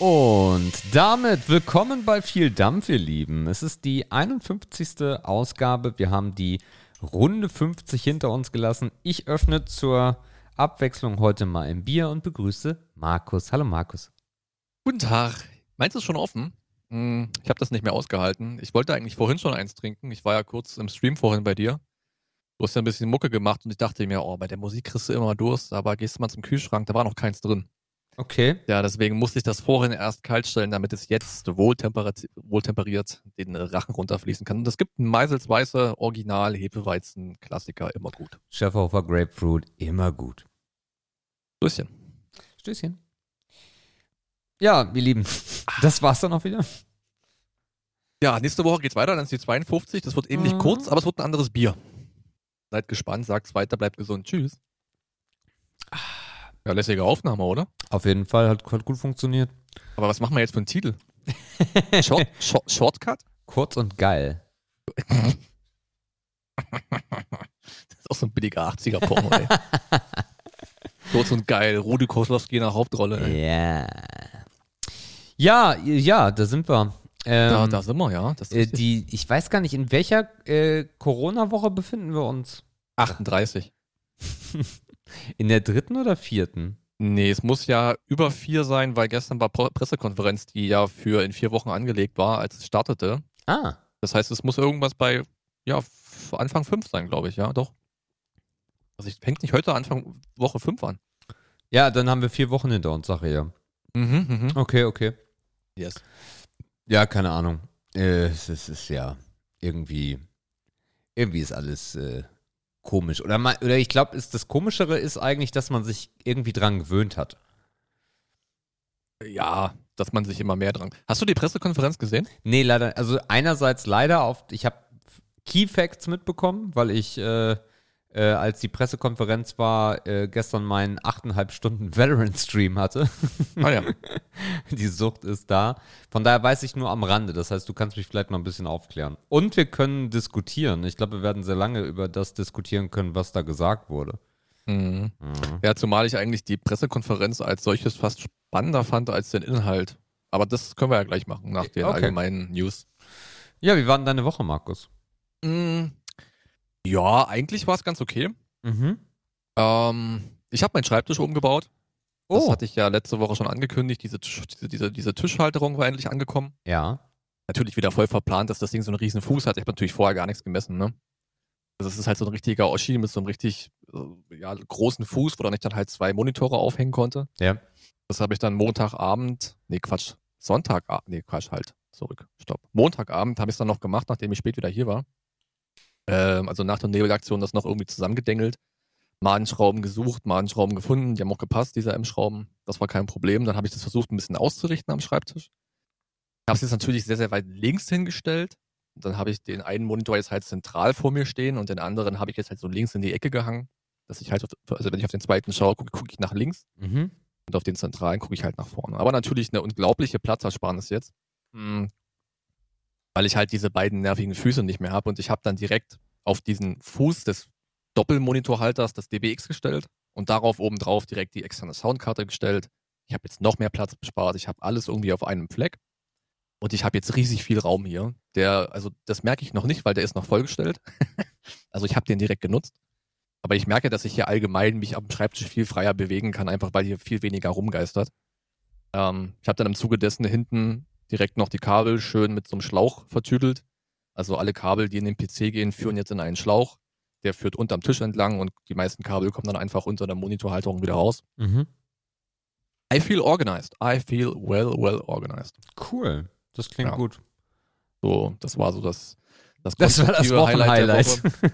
Und damit willkommen bei viel Dampf, ihr Lieben. Es ist die 51. Ausgabe. Wir haben die Runde 50 hinter uns gelassen. Ich öffne zur Abwechslung heute mal ein Bier und begrüße Markus. Hallo Markus. Guten Tag. Meinst du schon offen? Hm, ich habe das nicht mehr ausgehalten. Ich wollte eigentlich vorhin schon eins trinken. Ich war ja kurz im Stream vorhin bei dir. Du hast ja ein bisschen Mucke gemacht und ich dachte mir, oh, bei der Musik kriegst du immer Durst, aber gehst du mal zum Kühlschrank, da war noch keins drin. Okay. Ja, deswegen musste ich das vorhin erst kalt stellen, damit es jetzt wohltemperiert, wohltemperiert den Rachen runterfließen kann. Und es gibt einen Meisels Weiße Original Hefeweizen Klassiker, immer gut. Schäferhofer Grapefruit, immer gut. Stößchen. Stößchen. Ja, ihr Lieben, das war's dann auch wieder. Ja, nächste Woche geht's weiter, dann ist die 52. Das wird ähnlich Mhm. kurz, aber es wird ein anderes Bier. Seid gespannt, sagt's weiter, bleibt gesund. Tschüss. Ja, lässige Aufnahme, oder? Auf jeden Fall, hat, hat gut funktioniert. Aber was machen wir jetzt für einen Titel? Short, Short, Shortcut? Kurz und geil. Das ist auch so ein billiger 80er-Porno, ey. Kurz und geil, Rudi Koslowski in der Hauptrolle. Ey. Ja. Ja, ja, da sind wir. Ähm, Da, da sind wir, ja. Äh, die, ich weiß gar nicht, in welcher äh, Corona-Woche befinden wir uns? 38. In der dritten oder vierten? Nee, es muss ja über vier sein, weil gestern war Pressekonferenz, die ja für in vier Wochen angelegt war, als es startete. Ah, Das heißt, es muss irgendwas bei, ja, Anfang fünf sein, glaube ich, ja, doch. Also ich fängt nicht heute Anfang Woche fünf an. ja, dann haben wir vier Wochen hinter uns, Sache ja. Mhm, mhm. Okay, okay. Yes. Ja, keine Ahnung. Äh, es ist, ist ja irgendwie, irgendwie ist alles äh, komisch. Oder, mal, oder ich glaube, das Komischere ist eigentlich, dass man sich irgendwie dran gewöhnt hat. Ja, dass man sich immer mehr dran. Hast du die Pressekonferenz gesehen? Nee, leider. Also einerseits leider auf, ich habe Key Facts mitbekommen, weil ich, äh, äh, als die Pressekonferenz war, äh, gestern meinen 8,5 Stunden Valorant-Stream hatte. Ah ja. die Sucht ist da. Von daher weiß ich nur am Rande. Das heißt, du kannst mich vielleicht mal ein bisschen aufklären. Und wir können diskutieren. Ich glaube, wir werden sehr lange über das diskutieren können, was da gesagt wurde. Mhm. Mhm. Ja, zumal ich eigentlich die Pressekonferenz als solches fast spannender fand als den Inhalt. Aber das können wir ja gleich machen, nach den Okay. allgemeinen News. Ja, wie war denn deine Woche, Markus? Mm, Ja, eigentlich war es ganz okay. Mhm. Ähm, ich habe meinen Schreibtisch umgebaut. Das Oh, hatte ich ja letzte Woche schon angekündigt. Diese, diese, diese, diese Tischhalterung war endlich angekommen. ja. Natürlich wieder voll verplant, dass das Ding so einen riesen Fuß hat. Ich habe natürlich vorher gar nichts gemessen, ne? Also es ist halt so ein richtiger Oschi mit so einem richtig äh, ja, großen Fuß, wo dann ich dann halt zwei Monitore aufhängen konnte. Ja. Das habe ich dann Montagabend, nee Quatsch, Sonntagabend, nee Quatsch, halt, zurück, stopp. Montagabend habe ich es dann noch gemacht, nachdem ich spät wieder hier war. Ähm, also nach der Nebelaktion das noch irgendwie zusammengedengelt. Madenschrauben gesucht, Madenschrauben gefunden, die haben auch gepasst, diese M-Schrauben. Das war kein Problem. Dann habe ich das versucht, ein bisschen auszurichten am Schreibtisch. Habe es jetzt natürlich sehr, sehr weit links hingestellt. Dann habe ich den einen Monitor jetzt halt zentral vor mir stehen und den anderen habe ich jetzt halt so links in die Ecke gehangen. Dass ich halt, auf, also wenn ich auf den zweiten schaue, gucke guck ich nach links Mhm. und auf den zentralen gucke ich halt nach vorne. Aber natürlich eine unglaubliche Platzersparnis jetzt. Hm. Weil ich halt diese beiden nervigen Füße nicht mehr habe und ich habe dann direkt auf diesen Fuß des Doppelmonitorhalters das DBX gestellt und darauf obendrauf direkt die externe Soundkarte gestellt. Ich habe jetzt noch mehr Platz bespart. Ich habe alles irgendwie auf einem Fleck. Und ich habe jetzt riesig viel Raum hier. Der, also das merke ich noch nicht, weil der ist noch vollgestellt. also ich habe den direkt genutzt. Aber ich merke, dass ich hier allgemein mich am Schreibtisch viel freier bewegen kann, einfach weil hier viel weniger rumgeistert. Ähm, ich habe dann im Zuge dessen hinten direkt noch die Kabel schön mit so einem Schlauch vertüdelt. Also alle Kabel, die in den PC gehen, führen jetzt in einen Schlauch. Der führt unterm Tisch entlang und die meisten Kabel kommen dann einfach unter der Monitorhalterung wieder raus. Mhm. I feel organized. I feel well, well organized. Cool. Das klingt Ja. gut. So, das war so das, das, Das war das Highlight. Woche.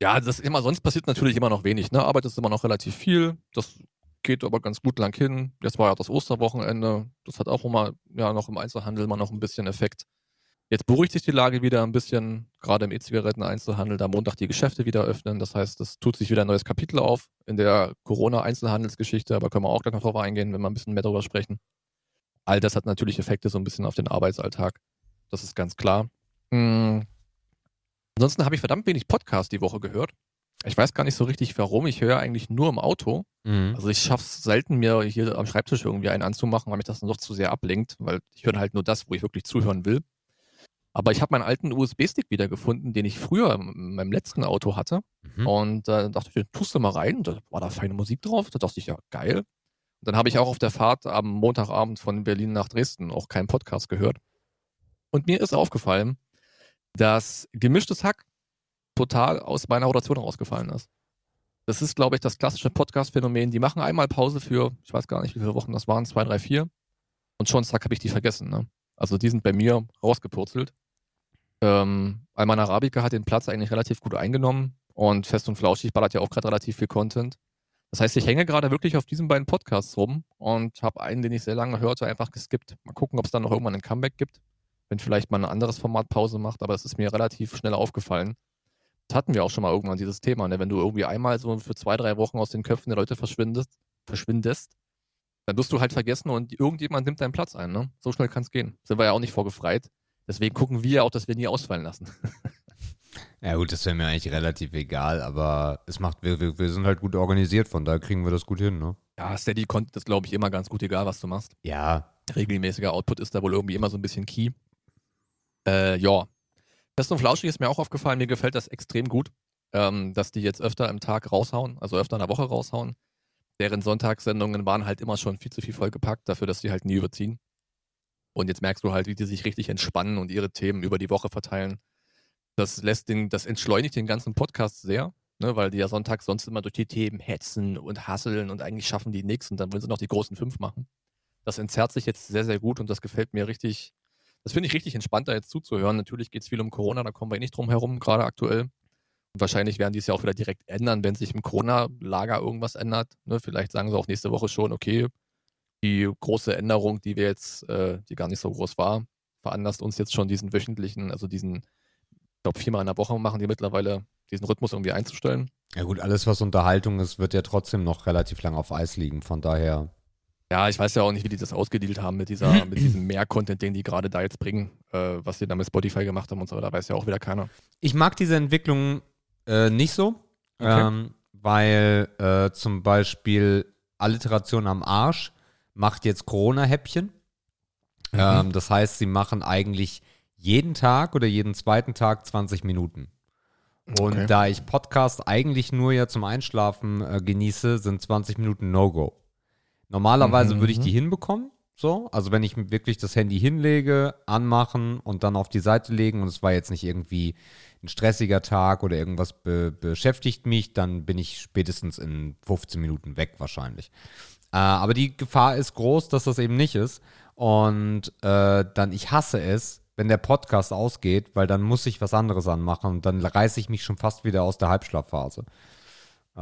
Ja, das immer, sonst passiert natürlich immer noch wenig, ne? Arbeit ist immer noch relativ viel. Das geht aber ganz gut lang hin. Jetzt war ja das Osterwochenende. Das hat auch immer, ja, noch im Einzelhandel immer noch ein bisschen Effekt. Jetzt beruhigt sich die Lage wieder ein bisschen, gerade im E-Zigaretten-Einzelhandel, da Montag die Geschäfte wieder öffnen. Das heißt, es tut sich wieder ein neues Kapitel auf in der Corona-Einzelhandelsgeschichte, aber können wir auch gleich noch drauf eingehen, wenn wir ein bisschen mehr darüber sprechen. All das hat natürlich Effekte so ein bisschen auf den Arbeitsalltag. Das ist ganz klar. Hm. Ansonsten habe ich verdammt wenig Podcast die Woche gehört. Ich weiß gar nicht so richtig warum. Ich höre eigentlich nur im Auto. Mhm. Also ich schaffe es selten, mir hier am Schreibtisch irgendwie einen anzumachen, weil mich das dann doch zu sehr ablenkt, weil ich höre halt nur das, wo ich wirklich zuhören will. Aber ich habe meinen alten USB-Stick wiedergefunden, den ich früher in meinem letzten Auto hatte. Mhm. Und äh, dachte ich, tust du mal rein. Und da war da feine Musik drauf. Da dachte ich, ja, geil. Und dann habe ich auch auf der Fahrt am Montagabend von Berlin nach Dresden auch keinen Podcast gehört. Und mir ist aufgefallen, dass gemischtes Hack total aus meiner Rotation rausgefallen ist. Das ist, glaube ich, das klassische Podcast-Phänomen. Die machen einmal Pause für, ich weiß gar nicht, wie viele Wochen das waren, zwei, drei, vier. Und schon zack, habe ich die vergessen. Ne? Also die sind bei mir rausgepurzelt. Ähm, Alman Arabica hat den Platz eigentlich relativ gut eingenommen und Fest und Flauschig ballert ja auch gerade relativ viel Content. Das heißt, ich hänge gerade wirklich auf diesen beiden Podcasts rum und habe einen, den ich sehr lange hörte, einfach geskippt. Mal gucken, ob es dann noch irgendwann ein Comeback gibt, wenn vielleicht mal ein anderes Format Pause macht, aber es ist mir relativ schnell aufgefallen. Das hatten wir auch schon mal irgendwann, dieses Thema, ne? wenn du irgendwie einmal so für zwei, drei Wochen aus den Köpfen der Leute verschwindest, verschwindest dann wirst du halt vergessen und irgendjemand nimmt deinen Platz ein. Ne? So schnell kann es gehen. Sind wir ja auch nicht vorgefreit. Deswegen gucken wir auch, dass wir nie ausfallen lassen. Ja gut, das wäre mir eigentlich relativ egal, aber es macht, wir, wir, wir sind halt gut organisiert, von daher kriegen wir das gut hin, ne? Ja, Steady Content ist, glaube ich, immer ganz gut, egal was du machst. Ja. Regelmäßiger Output ist da wohl irgendwie immer so ein bisschen key. Äh, ja. Fest und Flauschig ist mir auch aufgefallen, mir gefällt das extrem gut, ähm, dass die jetzt öfter im Tag raushauen, also öfter in der Woche raushauen. Deren Sonntagssendungen waren halt immer schon viel zu viel vollgepackt, dafür, dass die halt nie überziehen. Und jetzt merkst du halt, wie die sich richtig entspannen und ihre Themen über die Woche verteilen. Das lässt den, das entschleunigt den ganzen Podcast sehr, ne, weil die ja sonntags sonst immer durch die Themen hetzen und hasseln und eigentlich schaffen die nichts und dann wollen sie noch die großen fünf machen. Das entzerrt sich jetzt sehr, sehr gut und das gefällt mir richtig. Das finde ich richtig entspannt, da jetzt zuzuhören. Natürlich geht es viel um Corona, da kommen wir eh nicht drum herum, gerade aktuell. Und wahrscheinlich werden die es ja auch wieder direkt ändern, wenn sich im Corona-Lager irgendwas ändert. Ne? Vielleicht sagen sie auch nächste Woche schon, okay, die große Änderung, die wir jetzt, äh, die gar nicht so groß war, veranlasst uns jetzt schon diesen wöchentlichen, also diesen, ich glaube, viermal in der Woche machen die mittlerweile, diesen Rhythmus irgendwie einzustellen. Ja gut, alles was Unterhaltung ist, wird ja trotzdem noch relativ lang auf Eis liegen, von daher. Ja, ich weiß ja auch nicht, wie die das ausgedealt haben mit dieser, mit diesem Mehr-Content, den die gerade da jetzt bringen, äh, was sie da mit Spotify gemacht haben und so, da weiß ja auch wieder keiner. Ich mag diese Entwicklung äh, nicht so, Okay. ähm, weil äh, zum Beispiel Alliteration am Arsch macht jetzt Corona-Häppchen. Mhm. Ähm, das heißt, sie machen eigentlich jeden Tag oder jeden zweiten Tag 20 Minuten. Und Okay. da ich Podcast eigentlich nur ja zum Einschlafen äh, genieße, sind 20 Minuten No-Go. Normalerweise Mhm. würde ich die hinbekommen. So, also wenn ich wirklich das Handy hinlege, anmachen und dann auf die Seite legen und es war jetzt nicht irgendwie ein stressiger Tag oder irgendwas be beschäftigt mich, dann bin ich spätestens in 15 Minuten weg wahrscheinlich. Äh, aber die Gefahr ist groß, dass das eben nicht ist. Und äh, dann, ich hasse es, wenn der Podcast ausgeht, weil dann muss ich was anderes anmachen und dann reiße ich mich schon fast wieder aus der Halbschlafphase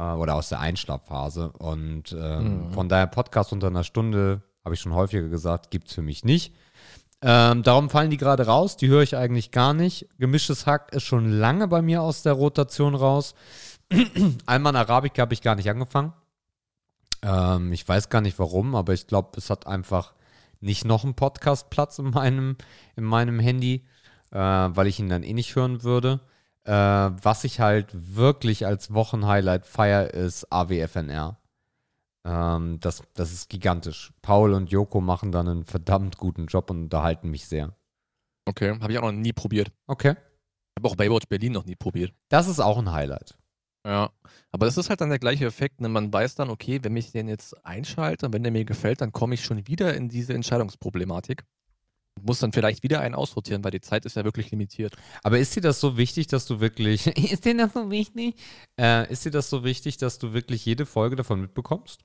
oder aus der Einschlafphase. Und ähm, Mhm. von daher Podcast unter einer Stunde, habe ich schon häufiger gesagt, gibt es für mich nicht. Ähm, darum fallen die gerade raus, die höre ich eigentlich gar nicht. Gemischtes Hack ist schon lange bei mir aus der Rotation raus. Alman Arabica habe ich gar nicht angefangen. Ähm, ich weiß gar nicht warum, aber ich glaube, es hat einfach nicht noch einen Podcast-Platz in meinem, in meinem Handy, äh, weil ich ihn dann eh nicht hören würde. Äh, was ich halt wirklich als Wochenhighlight feier, ist AWFNR. Ähm, das, das ist gigantisch. Paul und Joko machen dann einen verdammt guten Job und unterhalten mich sehr. Okay, habe ich auch noch nie probiert. Okay. Habe auch Baywatch Berlin noch nie probiert. Das ist auch ein Highlight. Ja. Aber das ist halt dann der gleiche Effekt, ne? man weiß dann, okay, wenn ich den jetzt einschalte und wenn der mir gefällt, dann komme ich schon wieder in diese Entscheidungsproblematik. Muss dann vielleicht wieder einen aussortieren, weil die Zeit ist ja wirklich limitiert. Aber ist dir das so wichtig, dass du wirklich. ist dir das so wichtig? Äh, ist dir das so wichtig, dass du wirklich jede Folge davon mitbekommst?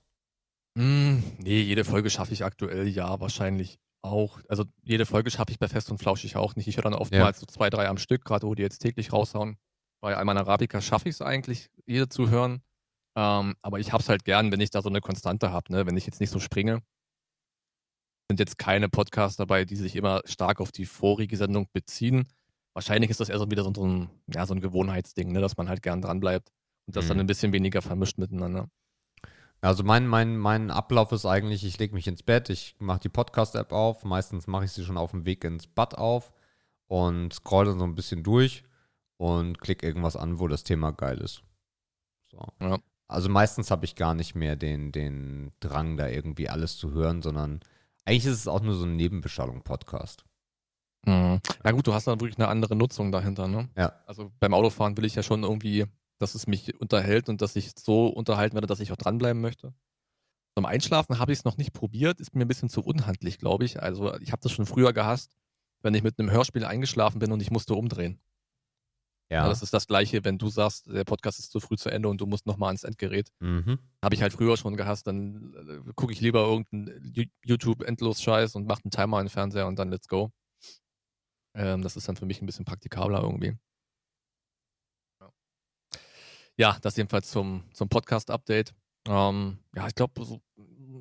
Hm, nee, jede Folge schaffe ich aktuell ja wahrscheinlich auch. Also jede Folge schaffe ich bei Fest und Flauschig auch nicht. Ich höre dann oftmals so zwei, drei am Stück, gerade wo die jetzt täglich raushauen. Bei Alman Arabica schaffe ich es eigentlich, jede zu hören. Ähm, aber ich habe es halt gern, wenn ich da so eine Konstante habe, ne? wenn ich jetzt nicht so springe. Sind jetzt keine Podcasts dabei, die sich immer stark auf die vorige Sendung beziehen. Wahrscheinlich ist das eher so wieder so ein, ja, so ein Gewohnheitsding, ne? dass man halt gern dranbleibt und das Mhm. dann ein bisschen weniger vermischt miteinander. Also mein, mein, mein Ablauf ist eigentlich, ich lege mich ins Bett, ich mache die Podcast-App auf, meistens mache ich sie schon auf dem Weg ins Bad auf und scroll dann so ein bisschen durch und klicke irgendwas an, wo das Thema geil ist. So. Ja. Also meistens habe ich gar nicht mehr den, den Drang, da irgendwie alles zu hören, sondern eigentlich ist es auch nur so ein Nebenbeschallung-Podcast. Mhm. Ja gut, du hast dann wirklich eine andere Nutzung dahinter, ne? Ja. Also beim Autofahren will ich ja schon irgendwie, dass es mich unterhält und dass ich so unterhalten werde, dass ich auch dranbleiben möchte. Zum Einschlafen habe ich es noch nicht probiert, ist mir ein bisschen zu unhandlich, glaube ich. Also ich habe das schon früher gehasst, wenn ich mit einem Hörspiel eingeschlafen bin und ich musste umdrehen. Ja. Das ist das Gleiche, wenn du sagst, der Podcast ist zu früh zu Ende und du musst nochmal ans Endgerät. Mhm. Habe ich halt früher schon gehasst, dann äh, gucke ich lieber irgendeinen YouTube-Endlos-Scheiß und mache einen Timer in den Fernseher und dann let's go. Ähm, das ist dann für mich ein bisschen praktikabler irgendwie. Ja, das jedenfalls zum, zum Podcast-Update. Ähm, ja, ich glaube, so,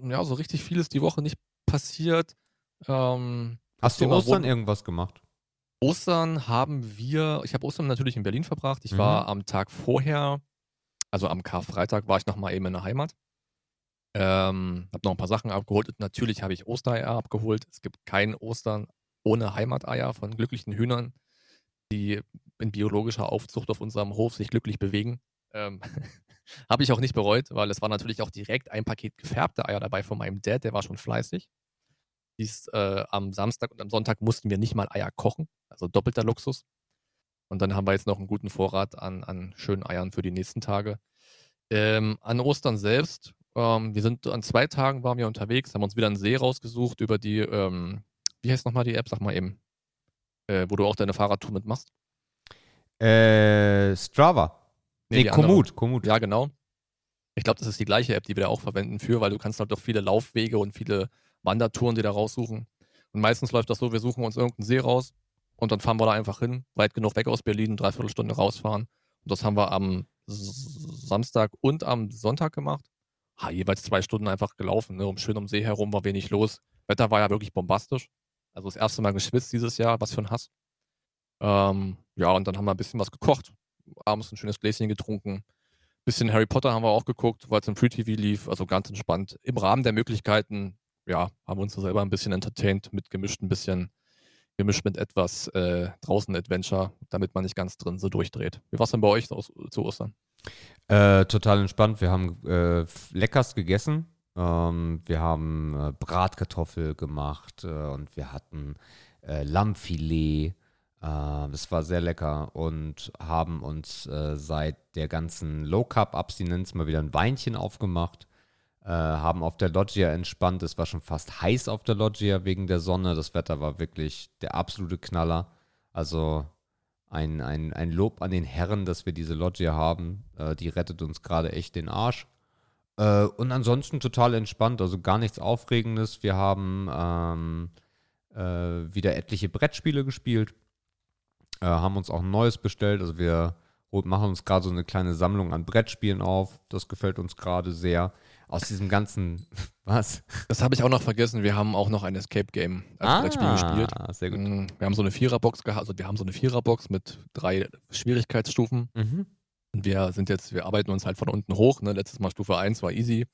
ja, so richtig viel ist die Woche nicht passiert. Ähm, Hast du Ostern irgendwas gemacht? Ostern haben wir, ich habe Ostern natürlich in Berlin verbracht. Ich mhm. war am Tag vorher, also am Karfreitag, war ich nochmal eben in der Heimat. Ähm, habe noch ein paar Sachen abgeholt und natürlich habe ich Ostereier abgeholt. Es gibt kein Ostern ohne Heimateier von glücklichen Hühnern, die in biologischer Aufzucht auf unserem Hof sich glücklich bewegen. Ähm, habe ich auch nicht bereut, weil es war natürlich auch direkt ein Paket gefärbte Eier dabei von meinem Dad, der war schon fleißig. Dies, äh, am Samstag und am Sonntag mussten wir nicht mal Eier kochen. Also doppelter Luxus. Und dann haben wir jetzt noch einen guten Vorrat an, an schönen Eiern für die nächsten Tage. Ähm, an Ostern selbst, ähm, wir sind an zwei Tagen waren wir unterwegs, haben uns wieder einen See rausgesucht über die, ähm, wie heißt nochmal die App, sag mal eben, äh, wo du auch deine Fahrradtour mitmachst. Äh, Strava. Nee, nee Komoot, Komoot. Ja, genau. Ich glaube, das ist die gleiche App, die wir da auch verwenden für, weil du kannst halt auch viele Laufwege und viele Wandertouren dir da raussuchen. Und meistens läuft das so, wir suchen uns irgendeinen See raus, und dann fahren wir da einfach hin, weit genug weg aus Berlin, dreiviertel Stunde rausfahren. Und das haben wir am Samstag und am Sonntag gemacht. Ha, jeweils zwei Stunden einfach gelaufen, ne? um schön um See herum war wenig los. Wetter war ja wirklich bombastisch. Also das erste Mal geschwitzt dieses Jahr, was für ein Hass. Ähm, ja, und dann haben wir ein bisschen was gekocht, abends ein schönes Gläschen getrunken. Bisschen Harry Potter haben wir auch geguckt, weil es im Free TV lief, also ganz entspannt. Im Rahmen der Möglichkeiten, ja, haben uns selber ein bisschen entertained, mitgemischt ein bisschen gemischt mit etwas äh, draußen Adventure, damit man nicht ganz drin so durchdreht. Wie war es denn bei euch zu Ostern? Äh, total entspannt. Wir haben äh, leckerst gegessen. Ähm, wir haben äh, Bratkartoffel gemacht äh, und wir hatten äh, Lammfilet. das war sehr lecker und haben uns seit der ganzen Low Carb Abstinenz mal wieder ein Weinchen aufgemacht äh, haben auf der Loggia entspannt. Es war schon fast heiß auf der Loggia wegen der Sonne. Das Wetter war wirklich der absolute Knaller. Also ein, ein, ein Lob an den Herren, dass wir diese Loggia haben. Äh, die rettet uns gerade echt den Arsch. Äh, und ansonsten total entspannt, also gar nichts Aufregendes. Wir haben ähm, äh, wieder etliche Brettspiele gespielt, äh, haben uns auch ein neues bestellt. Also wir machen uns gerade so eine kleine Sammlung an Brettspielen auf. Das gefällt uns gerade sehr aus diesem ganzen, was? Das habe ich auch noch vergessen. Wir haben auch noch ein Escape Game als ah, Brettspiel gespielt. Sehr gut. Mm, wir haben so eine Viererbox gehabt, also wir haben so eine Viererbox mit drei Schwierigkeitsstufen. Mhm. Und wir sind jetzt, wir arbeiten uns halt von unten hoch. Ne? Letztes Mal Stufe 1 war easy.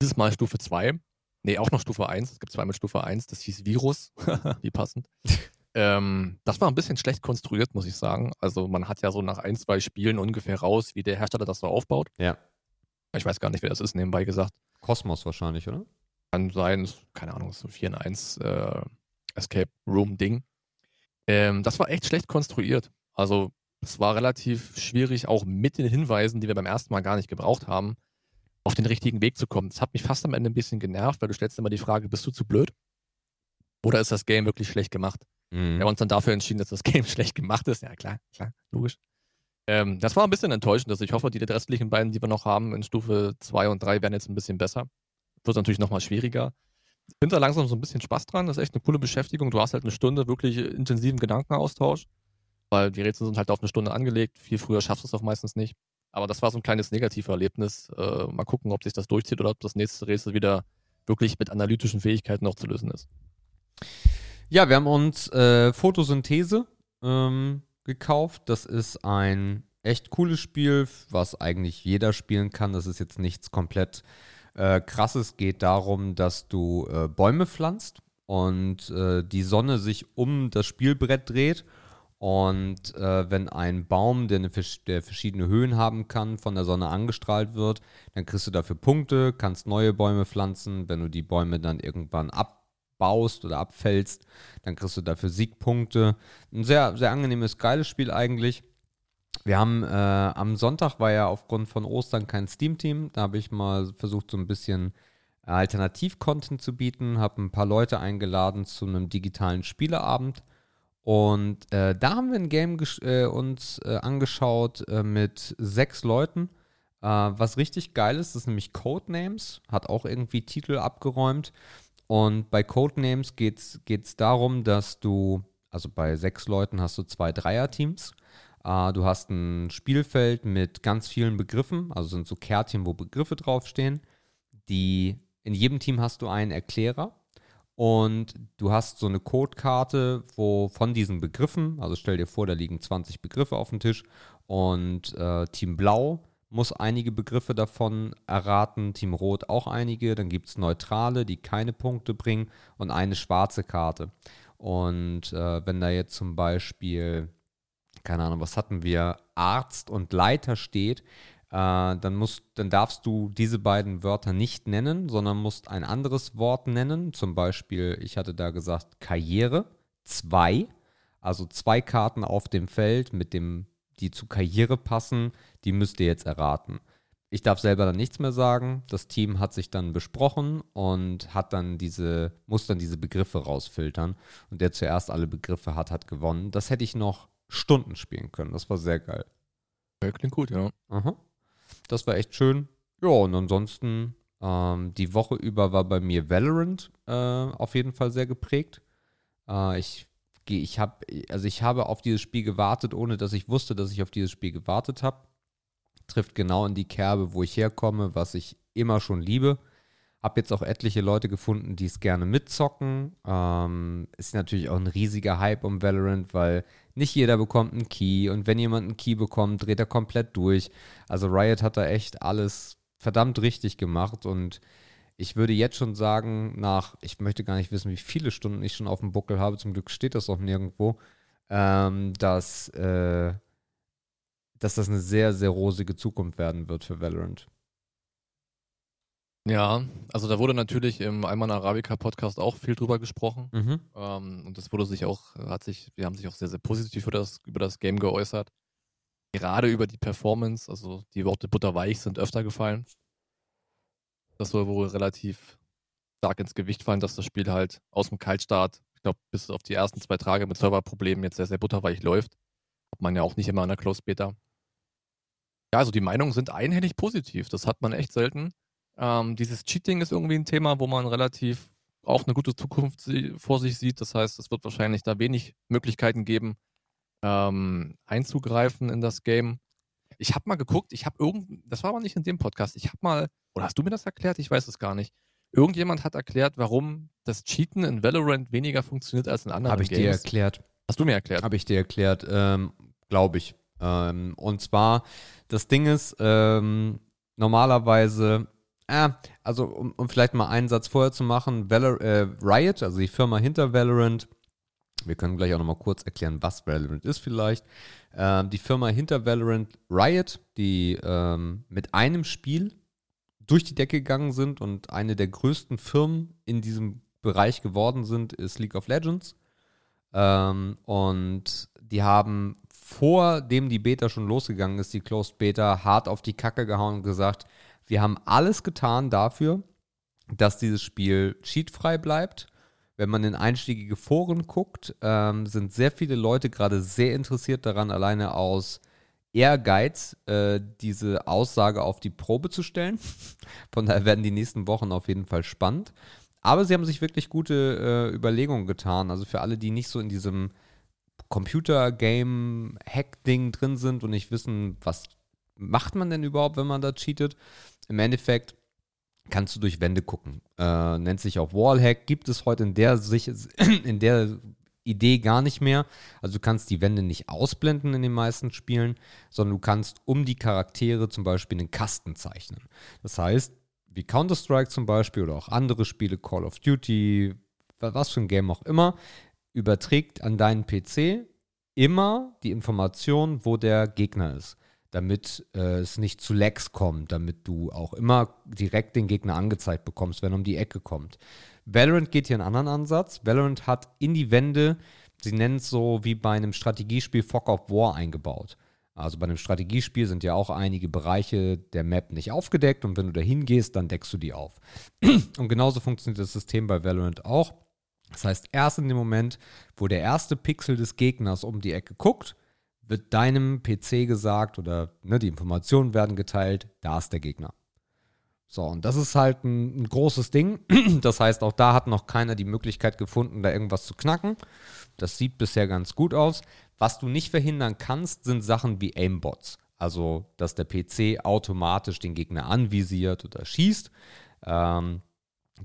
Dieses Mal Stufe 2. Nee, auch noch Stufe 1. Es gibt zwei mit Stufe 1. Das hieß Virus. Wie passend. ähm, das war ein bisschen schlecht konstruiert, muss ich sagen. Also man hat ja so nach ein, zwei Spielen ungefähr raus, wie der Hersteller das so aufbaut. Ja. Ich weiß gar nicht, wer das ist, nebenbei gesagt. Kosmos wahrscheinlich, oder? Kann sein, keine Ahnung, so 4 in 1 äh, Escape Room Ding. Ähm, das war echt schlecht konstruiert. Also, es war relativ schwierig, auch mit den Hinweisen, die wir beim ersten Mal gar nicht gebraucht haben, auf den richtigen Weg zu kommen. Das hat mich fast am Ende ein bisschen genervt, weil du stellst immer die Frage, bist du zu blöd? Oder ist das Game wirklich schlecht gemacht? Mhm. Wir haben uns dann dafür entschieden, dass das Game schlecht gemacht ist. Ja, klar, klar, logisch. Ähm, das war ein bisschen enttäuschend. Also ich hoffe, die restlichen beiden, die wir noch haben in Stufe 2 und 3, werden jetzt ein bisschen besser. Wird natürlich nochmal schwieriger. Ich finde da langsam so ein bisschen Spaß dran. Das ist echt eine coole Beschäftigung. Du hast halt eine Stunde wirklich intensiven Gedankenaustausch, weil die Rätsel sind halt auf eine Stunde angelegt. Viel früher schaffst du es auch meistens nicht. Aber das war so ein kleines Negativerlebnis. Äh, mal gucken, ob sich das durchzieht oder ob das nächste Rätsel wieder wirklich mit analytischen Fähigkeiten noch zu lösen ist. Ja, wir haben uns äh, Photosynthese ähm, gekauft. Das ist ein echt cooles Spiel, was eigentlich jeder spielen kann. Das ist jetzt nichts komplett äh, krasses. Geht darum, dass du äh, Bäume pflanzt und äh, die Sonne sich um das Spielbrett dreht Und äh, wenn ein Baum, der, eine, der verschiedene Höhen haben kann, von der Sonne angestrahlt wird, dann kriegst du dafür Punkte, kannst neue Bäume pflanzen. Wenn du die Bäume dann irgendwann abbaust oder abfällst, dann kriegst du dafür Siegpunkte. Ein sehr, sehr angenehmes, geiles Spiel eigentlich. Wir haben äh, am Sonntag war ja aufgrund von Ostern kein Steam-Team. Da habe ich mal versucht, so ein bisschen Alternativ-Content zu bieten, habe ein paar Leute eingeladen zu einem digitalen Spieleabend und äh, da haben wir ein Game äh, uns äh, angeschaut äh, mit sechs Leuten. Äh, was richtig geil ist, ist nämlich Codenames. Hat auch irgendwie Titel abgeräumt. Und bei Codenames geht es darum, dass du, also bei sechs Leuten hast du zwei Dreierteams. Äh, du hast ein Spielfeld mit ganz vielen Begriffen, also sind so Kärtchen, wo Begriffe draufstehen. Die, in jedem Team hast du einen Erklärer und du hast so eine Codekarte, wo von diesen Begriffen, also stell dir vor, da liegen 20 Begriffe auf dem Tisch und äh, Team Blau muss einige Begriffe davon erraten, Team Rot auch einige, dann gibt es neutrale, die keine Punkte bringen und eine schwarze Karte. Und äh, wenn da jetzt zum Beispiel, keine Ahnung, was hatten wir, Arzt und Leiter steht, äh, dann, musst, dann darfst du diese beiden Wörter nicht nennen, sondern musst ein anderes Wort nennen. Zum Beispiel, ich hatte da gesagt Karriere, zwei, also zwei Karten auf dem Feld, mit dem, die zu Karriere passen, die müsst ihr jetzt erraten. Ich darf selber dann nichts mehr sagen. Das Team hat sich dann besprochen und hat dann diese, muss dann diese Begriffe rausfiltern. Und der zuerst alle Begriffe hat, hat gewonnen. Das hätte ich noch Stunden spielen können. Das war sehr geil. Ja, klingt gut, ja. Aha. Das war echt schön. Ja, und ansonsten, ähm, die Woche über war bei mir Valorant äh, auf jeden Fall sehr geprägt. Äh, ich ich habe, also ich habe auf dieses Spiel gewartet, ohne dass ich wusste, dass ich auf dieses Spiel gewartet habe. Trifft genau in die Kerbe, wo ich herkomme, was ich immer schon liebe. Hab jetzt auch etliche Leute gefunden, die es gerne mitzocken. Ähm, ist natürlich auch ein riesiger Hype um Valorant, weil nicht jeder bekommt einen Key und wenn jemand einen Key bekommt, dreht er komplett durch. Also Riot hat da echt alles verdammt richtig gemacht und ich würde jetzt schon sagen, nach, ich möchte gar nicht wissen, wie viele Stunden ich schon auf dem Buckel habe, zum Glück steht das auch nirgendwo, ähm, dass, äh, dass das eine sehr, sehr rosige Zukunft werden wird für Valorant. Ja, also da wurde natürlich im Alman Arabica Podcast auch viel drüber gesprochen. Mhm. Ähm, und das wurde sich auch, hat sich, wir haben sich auch sehr, sehr positiv über das, über das Game geäußert. Gerade über die Performance, also die Worte butterweich sind öfter gefallen. Das soll wohl relativ stark ins Gewicht fallen, dass das Spiel halt aus dem Kaltstart, ich glaube, bis auf die ersten zwei Tage mit Serverproblemen jetzt sehr, sehr butterweich läuft. Hat man ja auch nicht immer in der Close Beta. Ja, also die Meinungen sind einhellig positiv. Das hat man echt selten. Ähm, dieses Cheating ist irgendwie ein Thema, wo man relativ auch eine gute Zukunft vor sich sieht. Das heißt, es wird wahrscheinlich da wenig Möglichkeiten geben, ähm, einzugreifen in das Game. Ich habe mal geguckt, ich habe irgend, das war aber nicht in dem Podcast, ich habe mal, oder hast du mir das erklärt? Ich weiß es gar nicht. Irgendjemand hat erklärt, warum das Cheaten in Valorant weniger funktioniert als in anderen Habe ich Games. dir erklärt. Hast du mir erklärt? Habe ich dir erklärt, ähm, glaube ich. Ähm, und zwar, das Ding ist, ähm, normalerweise äh, also um, um, vielleicht mal einen Satz vorher zu machen, Valor äh, Riot, also die Firma hinter Valorant, wir können gleich auch nochmal kurz erklären, was Valorant ist vielleicht. Äh, die Firma hinter Valorant, Riot, die ähm, mit einem Spiel durch die Decke gegangen sind und eine der größten Firmen in diesem Bereich geworden sind, ist League of Legends. Ähm, und die haben vor dem die Beta schon losgegangen ist, die Closed Beta, hart auf die Kacke gehauen und gesagt, wir haben alles getan dafür, dass dieses Spiel cheatfrei bleibt. Wenn man in einstiegige Foren guckt, ähm, sind sehr viele Leute gerade sehr interessiert daran, alleine aus Ehrgeiz äh, diese Aussage auf die Probe zu stellen. Von daher werden die nächsten Wochen auf jeden Fall spannend. Aber sie haben sich wirklich gute äh, Überlegungen getan. Also für alle, die nicht so in diesem Computer-Game-Hack-Ding drin sind und nicht wissen, was macht man denn überhaupt, wenn man da cheatet? Im Endeffekt kannst du durch Wände gucken. Äh, nennt sich auch Wallhack, gibt es heute in der, in der Idee gar nicht mehr. Also du kannst die Wände nicht ausblenden in den meisten Spielen, sondern du kannst um die Charaktere zum Beispiel einen Kasten zeichnen. Das heißt, wie Counter-Strike zum Beispiel oder auch andere Spiele, Call of Duty, was für ein Game auch immer, überträgt an deinen PC immer die Information, wo der Gegner ist, damit äh, es nicht zu Lags kommt, damit du auch immer direkt den Gegner angezeigt bekommst, wenn er um die Ecke kommt. Valorant geht hier einen anderen Ansatz. Valorant hat in die Wände, sie nennen es so wie bei einem Strategiespiel Fog of War eingebaut. Also bei einem Strategiespiel sind ja auch einige Bereiche der Map nicht aufgedeckt und wenn du da hingehst, dann deckst du die auf. Und genauso funktioniert das System bei Valorant auch. Das heißt, erst in dem Moment, wo der erste Pixel des Gegners um die Ecke guckt, wird deinem PC gesagt oder ne, die Informationen werden geteilt, da ist der Gegner. So, und das ist halt ein, ein, großes Ding. Das heißt, auch da hat noch keiner die Möglichkeit gefunden, da irgendwas zu knacken. Das sieht bisher ganz gut aus. Was du nicht verhindern kannst, sind Sachen wie Aimbots. Also, dass der PC automatisch den Gegner anvisiert oder schießt. Ähm,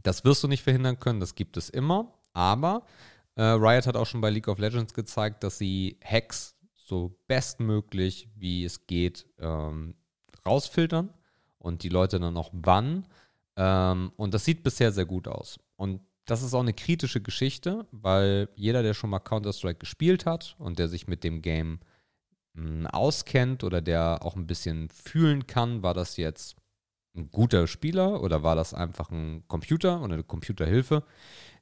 das wirst du nicht verhindern können, das gibt es immer. Aber äh, Riot hat auch schon bei League of Legends gezeigt, dass sie Hacks so bestmöglich, wie es geht, ähm, rausfiltern und die Leute dann auch wann. Ähm, und das sieht bisher sehr gut aus. Und das ist auch eine kritische Geschichte, weil jeder, der schon mal Counter-Strike gespielt hat und der sich mit dem Game mh, hm, auskennt oder der auch ein bisschen fühlen kann, war das jetzt ein guter Spieler oder war das einfach ein Computer oder eine Computerhilfe,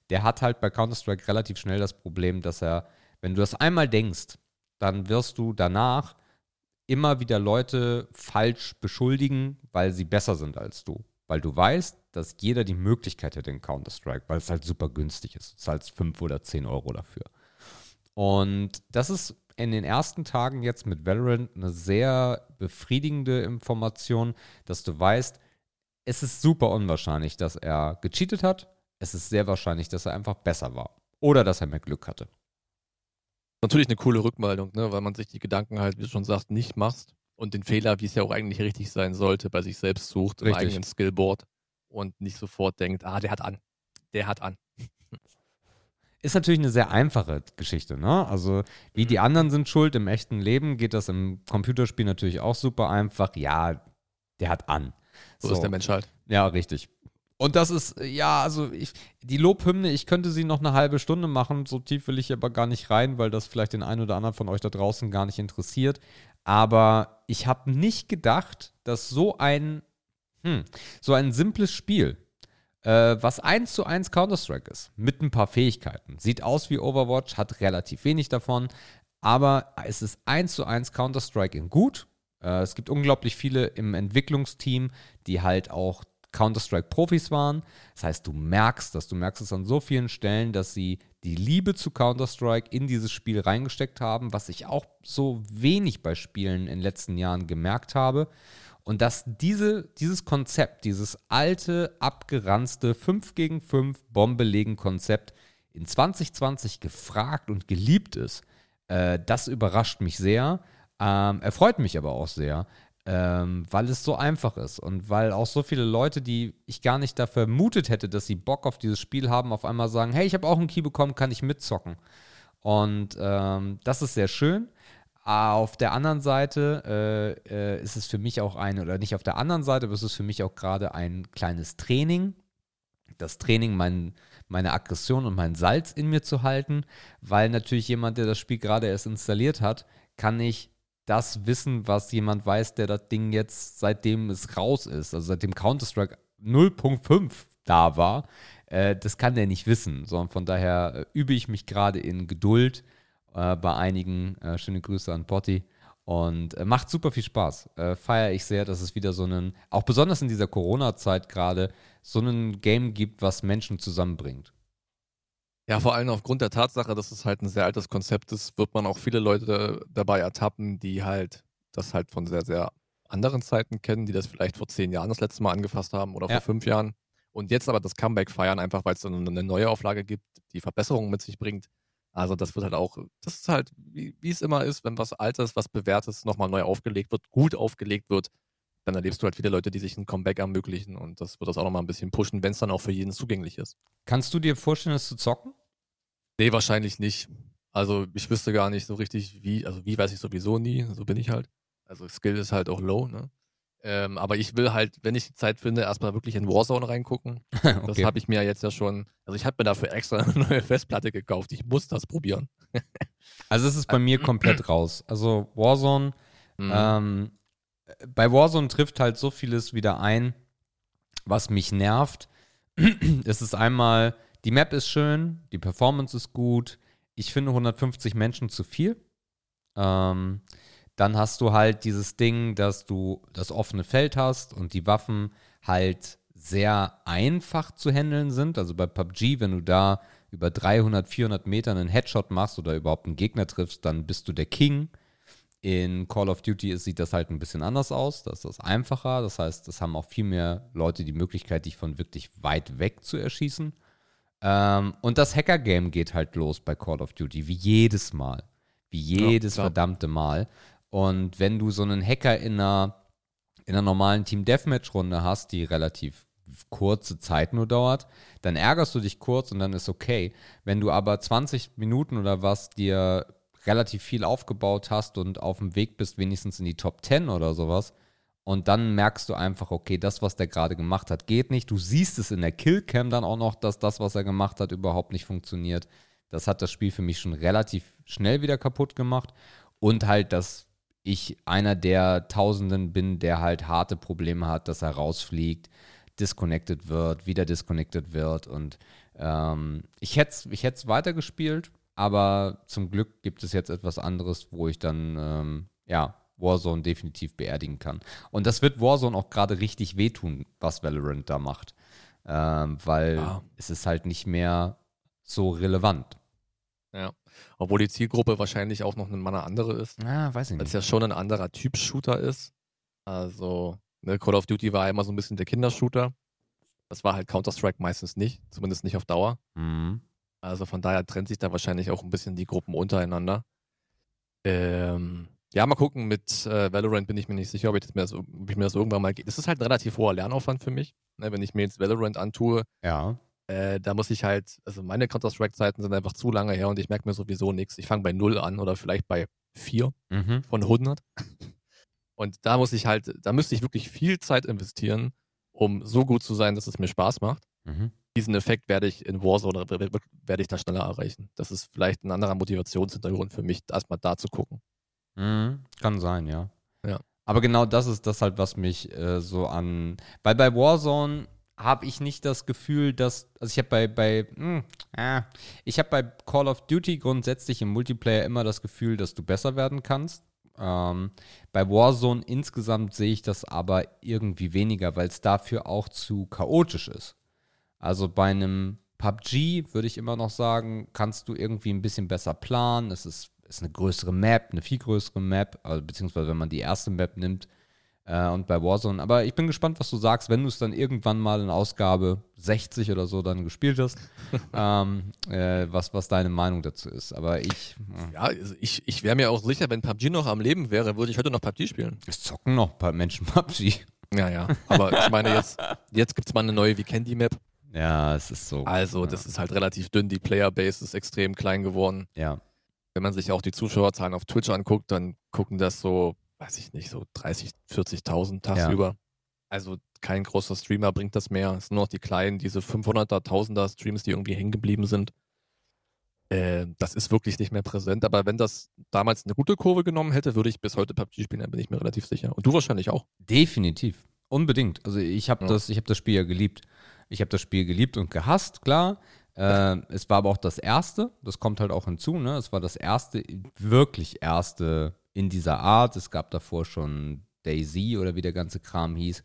der hat halt bei Counter-Strike relativ schnell das Problem, dass er, wenn du das einmal denkst, dann wirst du danach immer wieder Leute falsch beschuldigen, weil sie besser sind als du. Weil du weißt, dass jeder die Möglichkeit hat in Counter-Strike, weil es halt super günstig ist. Du zahlst 5 oder 10 Euro dafür. Und das ist in den ersten Tagen jetzt mit Valorant eine sehr befriedigende Information, dass du weißt, es ist super unwahrscheinlich, dass er gecheatet hat. Es ist sehr wahrscheinlich, dass er einfach besser war. Oder dass er mehr Glück hatte. Natürlich eine coole Rückmeldung, ne? weil man sich die Gedanken halt, wie du schon sagst, nicht machst und den Fehler, wie es ja auch eigentlich richtig sein sollte, bei sich selbst sucht, richtig. im eigenen Skillboard und nicht sofort denkt, ah, der hat an. Der hat an. Ist natürlich eine sehr einfache Geschichte, ne? Also, wie die mhm. anderen sind schuld im echten Leben, geht das im Computerspiel natürlich auch super einfach. Ja, der hat an. So, so ist der Mensch halt. Ja, richtig. Und das ist, ja, also ich, die Lobhymne, ich könnte sie noch eine halbe Stunde machen, so tief will ich aber gar nicht rein, weil das vielleicht den einen oder anderen von euch da draußen gar nicht interessiert. Aber ich habe nicht gedacht, dass so ein, hm, so ein simples Spiel, äh, was eins zu eins Counter-Strike ist, mit ein paar Fähigkeiten, sieht aus wie Overwatch, hat relativ wenig davon, aber es ist eins zu eins Counter-Strike in gut. Äh, es gibt unglaublich viele im Entwicklungsteam, die halt auch Counter-Strike-Profis waren. Das heißt, du merkst das, du merkst es an so vielen Stellen, dass sie die Liebe zu Counter-Strike in dieses Spiel reingesteckt haben, was ich auch so wenig bei Spielen in den letzten Jahren gemerkt habe. Und dass diese, dieses Konzept, dieses alte, abgeranzte 5 gegen 5 Bombe-Legen-Konzept in 2020 gefragt und geliebt ist, äh, das überrascht mich sehr. Ähm, erfreut mich aber auch sehr, ähm, weil es so einfach ist und weil auch so viele Leute, die ich gar nicht da vermutet hätte, dass sie Bock auf dieses Spiel haben, auf einmal sagen, hey, ich habe auch einen Key bekommen, kann ich mitzocken. Und ähm, das ist sehr schön. Auf der anderen Seite äh, äh, ist es für mich auch ein, oder nicht auf der anderen Seite, aber es ist für mich auch gerade ein kleines Training. Das Training, mein, meine Aggression und mein Salz in mir zu halten, weil natürlich jemand, der das Spiel gerade erst installiert hat, kann nicht das wissen, was jemand weiß, der das Ding jetzt seitdem es raus ist, also seitdem Counter-Strike 0.5 da war, äh, das kann der nicht wissen, sondern von daher äh, übe ich mich gerade in Geduld äh, bei einigen. Äh, schöne Grüße an Potti. Und äh, macht super viel Spaß. Äh, Feiere ich sehr, dass es wieder so einen, auch besonders in dieser Corona-Zeit gerade, so ein Game gibt, was Menschen zusammenbringt. Ja, vor allem aufgrund der Tatsache, dass es halt ein sehr altes Konzept ist, wird man auch viele Leute dabei ertappen, die halt das halt von sehr, sehr anderen Zeiten kennen, die das vielleicht vor zehn Jahren das letzte Mal angefasst haben oder ja. vor fünf Jahren. Und jetzt aber das Comeback feiern, einfach weil es dann eine neue Auflage gibt, die Verbesserungen mit sich bringt. Also das wird halt auch, das ist halt, wie, wie es immer ist, wenn was Altes, was Bewährtes nochmal neu aufgelegt wird, gut aufgelegt wird, dann erlebst du halt viele Leute, die sich ein Comeback ermöglichen und das wird das auch nochmal ein bisschen pushen, wenn es dann auch für jeden zugänglich ist. Kannst du dir vorstellen, es zu zocken? Nee, wahrscheinlich nicht. Also ich wüsste gar nicht so richtig, wie, also wie weiß ich sowieso nie, so bin ich halt. Also Skill ist halt auch low, ne? Ähm, aber ich will halt, wenn ich die Zeit finde, erstmal wirklich in Warzone reingucken. okay. Das habe ich mir jetzt ja schon, also ich habe mir dafür extra eine neue Festplatte gekauft. Ich muss das probieren. also es ist bei mir komplett raus. Also Warzone, mhm. ähm, bei Warzone trifft halt so vieles wieder ein, was mich nervt. es ist einmal, die Map ist schön, die Performance ist gut. Ich finde 150 Menschen zu viel. Ähm, dann hast du halt dieses Ding, dass du das offene Feld hast und die Waffen halt sehr einfach zu handeln sind. Also bei PUBG, wenn du da über 300, 400 Meter einen Headshot machst oder überhaupt einen Gegner triffst, dann bist du der King. In Call of Duty sieht das halt ein bisschen anders aus. Da ist das einfacher. Das heißt, es haben auch viel mehr Leute die Möglichkeit, dich von wirklich weit weg zu erschießen. Ähm, und das Hacker-Game geht halt los bei Call of Duty, wie jedes Mal. Wie jedes ja, verdammte Mal. Und wenn du so einen Hacker in einer, in einer normalen Team-Deathmatch-Runde hast, die relativ kurze Zeit nur dauert, dann ärgerst du dich kurz und dann ist okay. Wenn du aber 20 Minuten oder was dir relativ viel aufgebaut hast und auf dem Weg bist, wenigstens in die Top 10 oder sowas, und dann merkst du einfach, okay, das, was der gerade gemacht hat, geht nicht. Du siehst es in der Killcam dann auch noch, dass das, was er gemacht hat, überhaupt nicht funktioniert. Das hat das Spiel für mich schon relativ schnell wieder kaputt gemacht. Und halt das ich einer der Tausenden bin, der halt harte Probleme hat, dass er rausfliegt, disconnected wird, wieder disconnected wird. Und ähm, ich hätte es ich hätt's weitergespielt, aber zum Glück gibt es jetzt etwas anderes, wo ich dann, ähm, ja, Warzone definitiv beerdigen kann. Und das wird Warzone auch gerade richtig wehtun, was Valorant da macht. Ähm, weil ah. es ist halt nicht mehr so relevant. Ja. Obwohl die Zielgruppe wahrscheinlich auch noch eine andere ist. Ah, weiß ich nicht. Weil es ja schon ein anderer Typ Shooter ist. Also, ne, Call of Duty war immer so ein bisschen der Kindershooter. Das war halt Counter-Strike meistens nicht, zumindest nicht auf Dauer. Mhm. Also von daher trennt sich da wahrscheinlich auch ein bisschen die Gruppen untereinander. Ähm, ja, mal gucken, mit äh, Valorant bin ich mir nicht sicher, ob ich, das mir das, ob ich mir das irgendwann mal. Das ist halt ein relativ hoher Lernaufwand für mich. Ne, wenn ich mir jetzt Valorant antue, ja. Äh, da muss ich halt, also meine Counter-Strike-Zeiten sind einfach zu lange her und ich merke mir sowieso nichts. Ich fange bei 0 an oder vielleicht bei 4 mhm. von 100. Und da muss ich halt, da müsste ich wirklich viel Zeit investieren, um so gut zu sein, dass es mir Spaß macht. Mhm. Diesen Effekt werde ich in Warzone werde ich da schneller erreichen. Das ist vielleicht ein anderer Motivationshintergrund für mich, erstmal da zu gucken. Mhm. Kann sein, ja. Ja. Aber genau das ist das halt, was mich äh, so an. Weil bei Warzone habe ich nicht das Gefühl, dass, also ich habe bei, bei, mh, äh, ich habe bei Call of Duty grundsätzlich im Multiplayer immer das Gefühl, dass du besser werden kannst. Ähm, bei Warzone insgesamt sehe ich das aber irgendwie weniger, weil es dafür auch zu chaotisch ist. Also bei einem PUBG würde ich immer noch sagen, kannst du irgendwie ein bisschen besser planen. Es ist, ist eine größere Map, eine viel größere Map, also beziehungsweise wenn man die erste Map nimmt, äh, und bei Warzone. Aber ich bin gespannt, was du sagst, wenn du es dann irgendwann mal in Ausgabe 60 oder so dann gespielt hast, ähm, äh, was, was deine Meinung dazu ist. Aber ich. Äh. Ja, also ich, ich wäre mir auch sicher, wenn PUBG noch am Leben wäre, würde ich heute noch PUBG spielen. Es zocken noch ein paar Menschen PUBG. Ja, ja. Aber ich meine, jetzt, jetzt gibt es mal eine neue Weekendy-Map. Ja, es ist so. Also, das ist halt relativ dünn. Die Playerbase ist extrem klein geworden. Ja. Wenn man sich auch die Zuschauerzahlen auf Twitch anguckt, dann gucken das so weiß ich nicht, so 30, 40.000 tagsüber. Ja. Also kein großer Streamer bringt das mehr. Es sind nur noch die kleinen, diese 500er, 1000er Streams, die irgendwie hängen geblieben sind. Äh, das ist wirklich nicht mehr präsent. Aber wenn das damals eine gute Kurve genommen hätte, würde ich bis heute PUBG spielen, dann bin ich mir relativ sicher. Und du wahrscheinlich auch. Definitiv. Unbedingt. Also ich habe ja. das, hab das Spiel ja geliebt. Ich habe das Spiel geliebt und gehasst, klar. Äh, es war aber auch das erste, das kommt halt auch hinzu, ne? Es war das erste, wirklich erste in dieser Art. Es gab davor schon Daisy oder wie der ganze Kram hieß.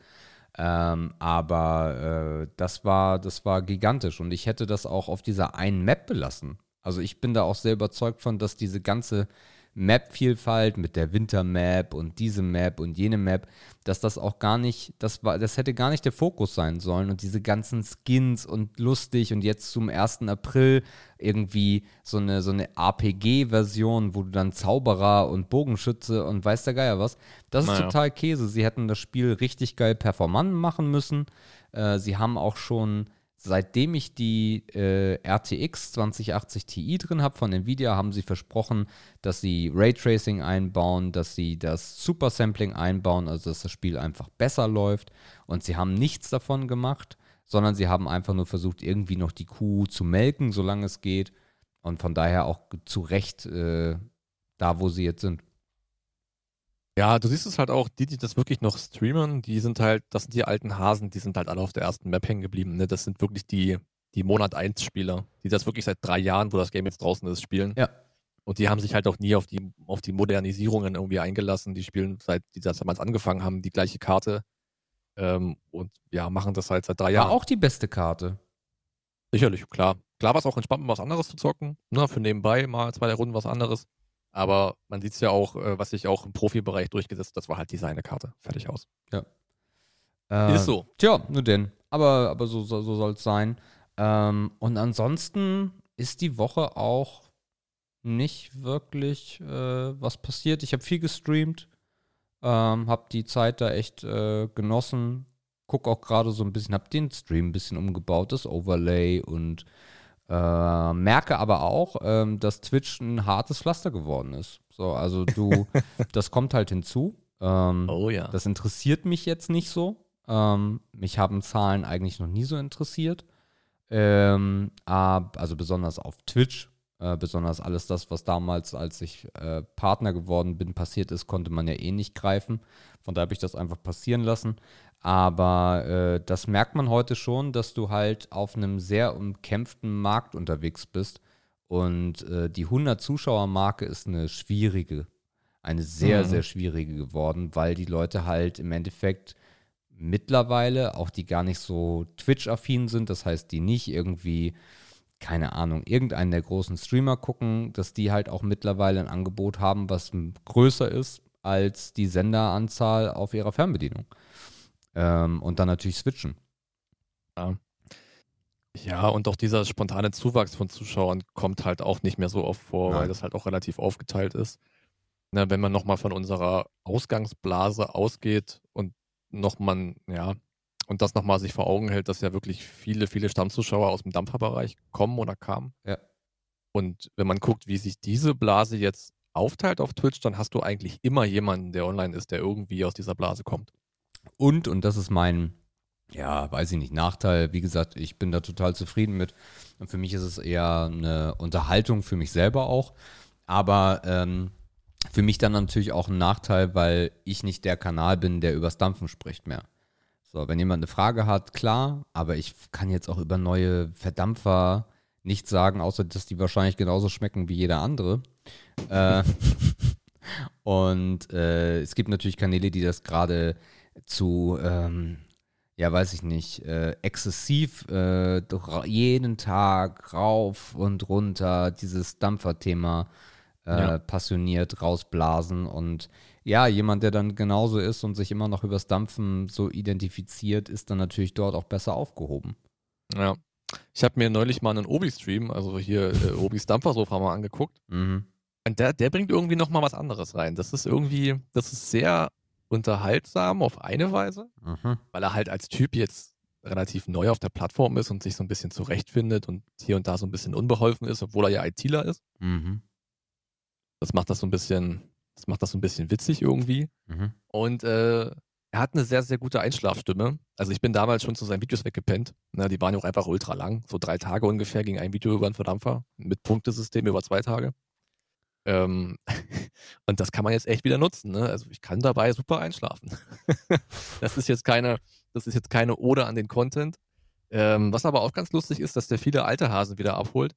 Ähm, aber äh, das war, das war gigantisch und ich hätte das auch auf dieser einen Map belassen. Also ich bin da auch sehr überzeugt von, dass diese ganze Map-Vielfalt mit der Winter-Map und diese Map und jene Map, dass das auch gar nicht, das war, das hätte gar nicht der Fokus sein sollen und diese ganzen Skins und lustig und jetzt zum 1. April irgendwie so eine, so eine RPG-Version, wo du dann Zauberer und Bogenschütze und weiß der Geier was. Das naja. ist total Käse. Sie hätten das Spiel richtig geil performant machen müssen. Äh, sie haben auch schon seitdem ich die äh, RTX 2080 Ti drin habe von Nvidia, haben sie versprochen, dass sie Raytracing einbauen, dass sie das Super Sampling einbauen, also dass das Spiel einfach besser läuft. Und sie haben nichts davon gemacht, sondern sie haben einfach nur versucht, irgendwie noch die Kuh zu melken, solange es geht. Und von daher auch zu Recht äh, da, wo sie jetzt sind. Ja, du siehst es halt auch, die, die das wirklich noch streamen, die sind halt, das sind die alten Hasen, die sind halt alle auf der ersten Map hängen geblieben. Ne? Das sind wirklich die, die Monat 1 Spieler, die das wirklich seit drei Jahren, wo das Game jetzt draußen ist, spielen. Ja. Und die haben sich halt auch nie auf die, auf die Modernisierungen irgendwie eingelassen. Die spielen seit die das damals angefangen haben, die gleiche Karte. Ähm, und ja, machen das halt seit drei Jahren. War auch die beste Karte. Sicherlich, klar. Klar war es auch entspannt, mal was anderes zu zocken. Ne? Für nebenbei mal zwei, Runden was anderes. Aber man sieht es ja auch, äh, was sich auch im Profibereich durchgesetzt das war halt die seine Karte. Fertig aus. Ja. Äh, ist so. Tja, nur denn. Aber, aber so, so, so soll es sein. Ähm, und ansonsten ist die Woche auch nicht wirklich äh, was passiert. Ich habe viel gestreamt, ähm, habe die Zeit da echt äh, genossen. Guck auch gerade so ein bisschen, habe den Stream ein bisschen umgebaut, das Overlay und äh, merke aber auch, ähm, dass Twitch ein hartes Pflaster geworden ist. So, also du, das kommt halt hinzu. Ähm, oh ja. Das interessiert mich jetzt nicht so. Ähm, mich haben Zahlen eigentlich noch nie so interessiert. Ähm, also besonders auf Twitch, äh, besonders alles das, was damals, als ich äh, Partner geworden bin, passiert ist, konnte man ja eh nicht greifen. Von daher habe ich das einfach passieren lassen. Aber äh, das merkt man heute schon, dass du halt auf einem sehr umkämpften Markt unterwegs bist. Und äh, die 100 Zuschauer-Marke ist eine schwierige, eine sehr, mhm. sehr schwierige geworden, weil die Leute halt im Endeffekt mittlerweile, auch die gar nicht so Twitch-affin sind, das heißt, die nicht irgendwie, keine Ahnung, irgendeinen der großen Streamer gucken, dass die halt auch mittlerweile ein Angebot haben, was größer ist als die Senderanzahl auf ihrer Fernbedienung. Ähm, und dann natürlich switchen. Ja. ja, und auch dieser spontane Zuwachs von Zuschauern kommt halt auch nicht mehr so oft vor, Nein. weil das halt auch relativ aufgeteilt ist. Na, wenn man nochmal von unserer Ausgangsblase ausgeht und nochmal, ja, und das nochmal sich vor Augen hält, dass ja wirklich viele, viele Stammzuschauer aus dem Dampferbereich kommen oder kamen. Ja. Und wenn man guckt, wie sich diese Blase jetzt aufteilt auf Twitch, dann hast du eigentlich immer jemanden, der online ist, der irgendwie aus dieser Blase kommt. Und, und das ist mein, ja, weiß ich nicht, Nachteil. Wie gesagt, ich bin da total zufrieden mit. Und für mich ist es eher eine Unterhaltung für mich selber auch. Aber ähm, für mich dann natürlich auch ein Nachteil, weil ich nicht der Kanal bin, der übers Dampfen spricht mehr. So, wenn jemand eine Frage hat, klar, aber ich kann jetzt auch über neue Verdampfer nichts sagen, außer dass die wahrscheinlich genauso schmecken wie jeder andere. äh, und äh, es gibt natürlich Kanäle, die das gerade zu, ähm, ja, weiß ich nicht, äh, exzessiv äh, jeden Tag rauf und runter dieses Dampferthema äh, ja. passioniert rausblasen und ja, jemand, der dann genauso ist und sich immer noch übers Dampfen so identifiziert, ist dann natürlich dort auch besser aufgehoben. Ja. Ich habe mir neulich mal einen Obi-Stream, also hier äh, Obis Dampfersofa mal angeguckt. Mhm. Und der, der bringt irgendwie nochmal was anderes rein. Das ist irgendwie, das ist sehr unterhaltsam auf eine Weise, mhm. weil er halt als Typ jetzt relativ neu auf der Plattform ist und sich so ein bisschen zurechtfindet und hier und da so ein bisschen unbeholfen ist, obwohl er ja ITler ist. Mhm. Das macht das so ein bisschen, das macht das so ein bisschen witzig irgendwie. Mhm. Und äh, er hat eine sehr, sehr gute Einschlafstimme. Also ich bin damals schon zu seinen Videos weggepennt. Na, die waren ja auch einfach ultra lang. So drei Tage ungefähr ging ein Video über einen Verdampfer mit Punktesystem über zwei Tage. Ähm, und das kann man jetzt echt wieder nutzen. Ne? Also ich kann dabei super einschlafen. das ist jetzt keine, das ist jetzt keine Ode an den Content. Ähm, was aber auch ganz lustig ist, dass der viele alte Hasen wieder abholt.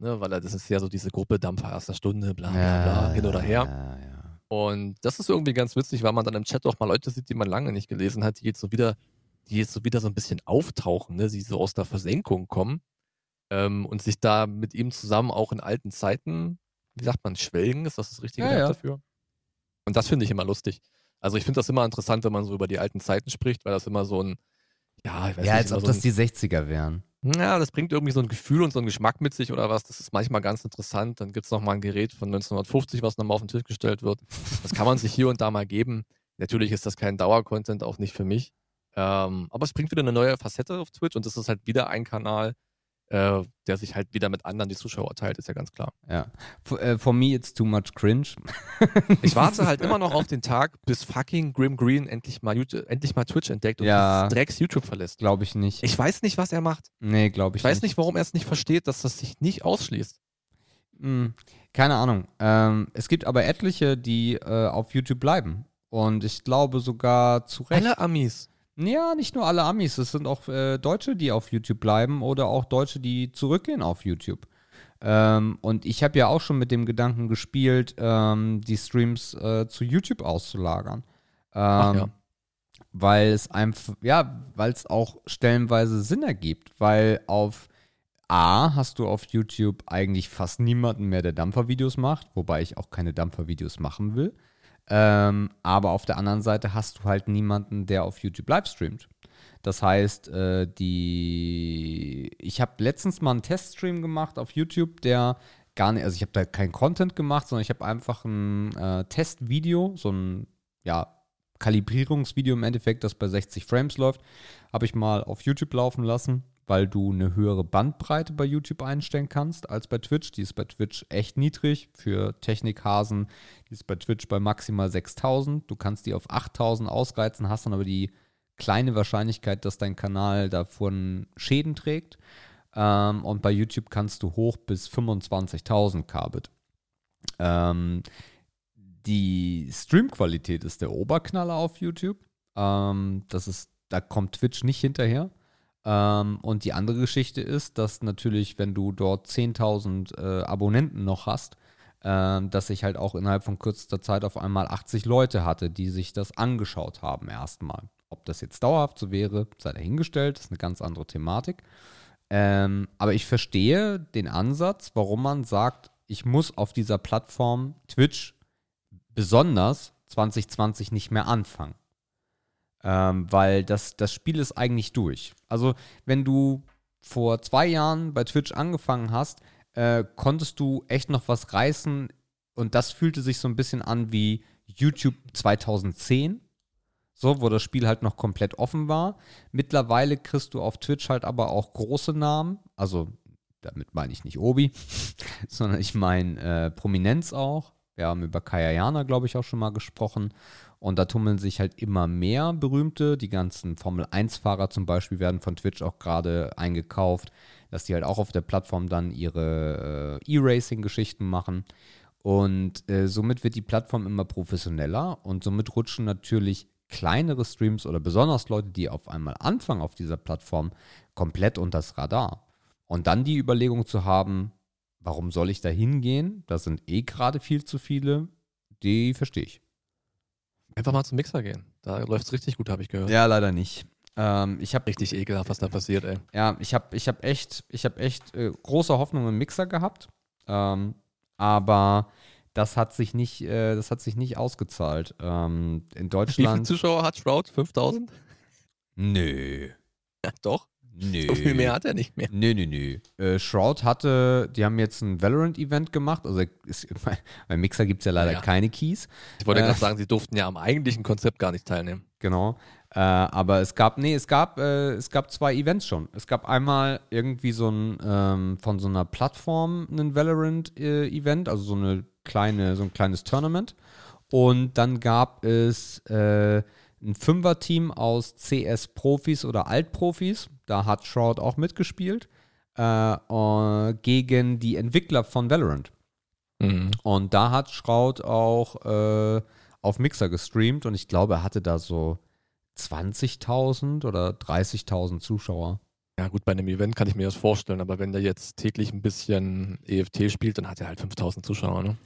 Ne? Weil er, das ist ja so diese Gruppe Dampfer erster Stunde, bla bla bla, hin oder her. Ja, ja. Und das ist irgendwie ganz witzig, weil man dann im Chat auch mal Leute sieht, die man lange nicht gelesen hat, die jetzt so wieder, die jetzt so wieder so ein bisschen auftauchen, ne? die so aus der Versenkung kommen ähm, und sich da mit ihm zusammen auch in alten Zeiten wie sagt man, Schwelgen, ist das das richtige ja, Wort ja. dafür? Und das finde ich immer lustig. Also ich finde das immer interessant, wenn man so über die alten Zeiten spricht, weil das immer so ein, ja, ich weiß ja, nicht. als ob so das die 60er wären. Ja, das bringt irgendwie so ein Gefühl und so einen Geschmack mit sich oder was. Das ist manchmal ganz interessant. Dann gibt es nochmal ein Gerät von 1950, was nochmal auf den Tisch gestellt wird. Das kann man sich hier und da mal geben. Natürlich ist das kein Dauercontent, auch nicht für mich. Ähm, aber es bringt wieder eine neue Facette auf Twitch und es ist halt wieder ein Kanal, äh, der sich halt wieder mit anderen die Zuschauer teilt, ist ja ganz klar. Ja. For, uh, for me it's too much cringe. ich warte halt immer noch auf den Tag, bis fucking Grim Green endlich mal, YouTube, endlich mal Twitch entdeckt und Ja. Drecks YouTube verlässt. Glaube ich nicht. Ich weiß nicht, was er macht. nee, glaube ich, Ich weiß nicht, warum er es nicht versteht, dass das sich nicht ausschließt. Hm, keine Ahnung. Ähm, es gibt aber etliche, die äh, auf YouTube bleiben. Und ich glaube sogar zu Recht. Alle Amis. Ja, nicht nur alle Amis. Es sind auch äh, Deutsche, die auf YouTube bleiben oder auch Deutsche, die zurückgehen auf YouTube. Ähm, und ich habe ja auch schon mit dem Gedanken gespielt, ähm, die Streams äh, zu YouTube auszulagern. Ähm, Ach ja. Weil es einfach, ja, weil es auch stellenweise Sinn ergibt. Weil auf A hast du auf YouTube eigentlich fast niemanden mehr, der Dampfervideos macht, wobei ich auch keine Dampfervideos machen will. Ähm, aber auf der anderen Seite hast du halt niemanden, der auf YouTube live streamt. Das heißt, äh, die. Ich habe letztens mal einen Teststream gemacht auf YouTube, der gar nicht, also ich habe da kein Content gemacht, sondern ich habe einfach ein äh, Testvideo, so ein ja, Kalibrierungsvideo im Endeffekt, das bei 60 Frames läuft, habe ich mal auf YouTube laufen lassen, weil du eine höhere Bandbreite bei YouTube einstellen kannst als bei Twitch. Die ist bei Twitch echt niedrig. Für Technikhasen die ist bei Twitch bei maximal 6000. Du kannst die auf 8000 ausreizen, hast dann aber die kleine Wahrscheinlichkeit, dass dein Kanal davon Schäden trägt. Ähm, und bei YouTube kannst du hoch bis 25.000 Kbit. Ähm, die Streamqualität ist der Oberknaller auf YouTube. Ähm, das ist, da kommt Twitch nicht hinterher. Ähm, und die andere Geschichte ist, dass natürlich, wenn du dort 10.000 äh, Abonnenten noch hast, ähm, dass ich halt auch innerhalb von kürzester Zeit auf einmal 80 Leute hatte, die sich das angeschaut haben erstmal. Ob das jetzt dauerhaft so wäre, sei dahingestellt, ist eine ganz andere Thematik. Ähm, aber ich verstehe den Ansatz, warum man sagt, ich muss auf dieser Plattform Twitch besonders 2020 nicht mehr anfangen. Ähm, weil das, das Spiel ist eigentlich durch. Also, wenn du vor zwei Jahren bei Twitch angefangen hast, äh, konntest du echt noch was reißen und das fühlte sich so ein bisschen an wie YouTube 2010. So, wo das Spiel halt noch komplett offen war. Mittlerweile kriegst du auf Twitch halt aber auch große Namen. Also, damit meine ich nicht Obi, sondern ich meine äh, Prominenz auch. Wir haben über Kaya Jana, glaube ich, auch schon mal gesprochen. Und da tummeln sich halt immer mehr berühmte. Die ganzen Formel-1-Fahrer zum Beispiel werden von Twitch auch gerade eingekauft, dass die halt auch auf der Plattform dann ihre äh, E-Racing-Geschichten machen. Und äh, somit wird die Plattform immer professioneller und somit rutschen natürlich kleinere Streams oder besonders Leute, die auf einmal anfangen auf dieser Plattform, komplett unters Radar. Und dann die Überlegung zu haben, warum soll ich da hingehen? Da sind eh gerade viel zu viele. Die verstehe ich. Einfach mal zum Mixer gehen. Da läuft es richtig gut, habe ich gehört. Ja, leider nicht. Ähm, ich habe Richtig ekelhaft, was da passiert, ey. ja, ich habe ich hab echt, ich hab echt äh, große Hoffnung im Mixer gehabt. Ähm, aber das hat sich nicht, äh, das hat sich nicht ausgezahlt. Ähm, in Wie viele Deutschland. Zuschauer hat Shroud? 5000? Nö. Ja, doch. Nö. So viel mehr hat er nicht mehr. Nö, nö, nö. Äh, Shroud hatte, die haben jetzt ein Valorant-Event gemacht. Also ist, bei Mixer gibt es ja leider Ja. keine Keys. Ich wollte Äh. gerade sagen, sie durften ja am eigentlichen Konzept gar nicht teilnehmen. Genau. Äh, aber es gab, nee, es gab, äh, es gab zwei Events schon. Es gab einmal irgendwie so ein ähm, von so einer Plattform ein Valorant-Event, also so eine kleine, so ein kleines Tournament. Und dann gab es äh, ein Fünfer-Team aus CS-Profis oder Altprofis. Da hat Shroud auch mitgespielt. Äh, äh, gegen die Entwickler von Valorant. Mhm. Und da hat Schraut auch äh, auf Mixer gestreamt und ich glaube, er hatte da so 20.000 oder 30.000 Zuschauer. Ja, gut, bei einem Event kann ich mir das vorstellen, aber wenn der jetzt täglich ein bisschen EFT spielt, dann hat er halt 5000 Zuschauer, ne?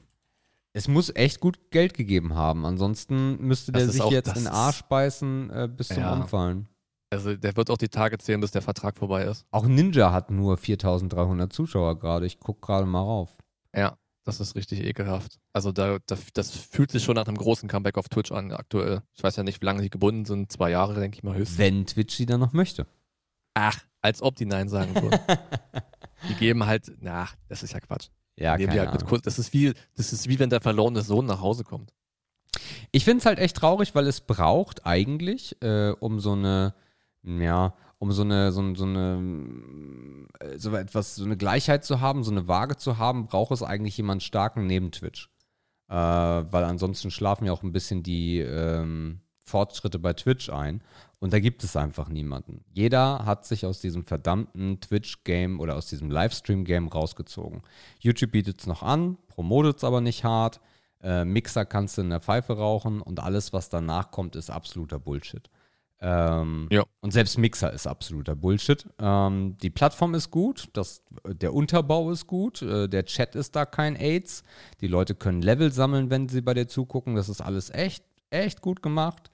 Es muss echt gut Geld gegeben haben. Ansonsten müsste Das der sich auch- jetzt in den Arsch beißen äh, bis zum Ja. Umfallen. Also der wird auch die Tage zählen, bis der Vertrag vorbei ist. Auch Ninja hat nur 4.300 Zuschauer gerade. Ich gucke gerade mal rauf. Ja, das ist richtig ekelhaft. Also da, da, das fühlt sich schon nach einem großen Comeback auf Twitch an aktuell. Ich weiß ja nicht, wie lange sie gebunden sind. Zwei Jahre, denke ich mal höchstens. Wenn Twitch sie dann noch möchte. Ach, als ob die Nein sagen würden. die geben halt, na, das ist ja Quatsch. Ja, Die keine die halt mit Ahnung. das ist wie, das ist wie wenn der verlorene Sohn nach Hause kommt. Ich finde es halt echt traurig, weil es braucht eigentlich, äh, um so eine, ja, um so eine, so, so eine, äh, so etwas, so eine Gleichheit zu haben, so eine Waage zu haben, braucht es eigentlich jemanden starken neben Twitch. Äh, weil ansonsten schlafen ja auch ein bisschen die ähm, Fortschritte bei Twitch ein. Und da gibt es einfach niemanden. Jeder hat sich aus diesem verdammten Twitch-Game oder aus diesem Livestream-Game rausgezogen. YouTube bietet es noch an, promotet es aber nicht hart. Äh, Mixer kannst du in der Pfeife rauchen und alles, was danach kommt, ist absoluter Bullshit. Ähm, ja. Und selbst Mixer ist absoluter Bullshit. Ähm, die Plattform ist gut, das, der Unterbau ist gut, äh, der Chat ist da kein AIDS. Die Leute können Level sammeln, wenn sie bei dir zugucken. Das ist alles echt, echt gut gemacht.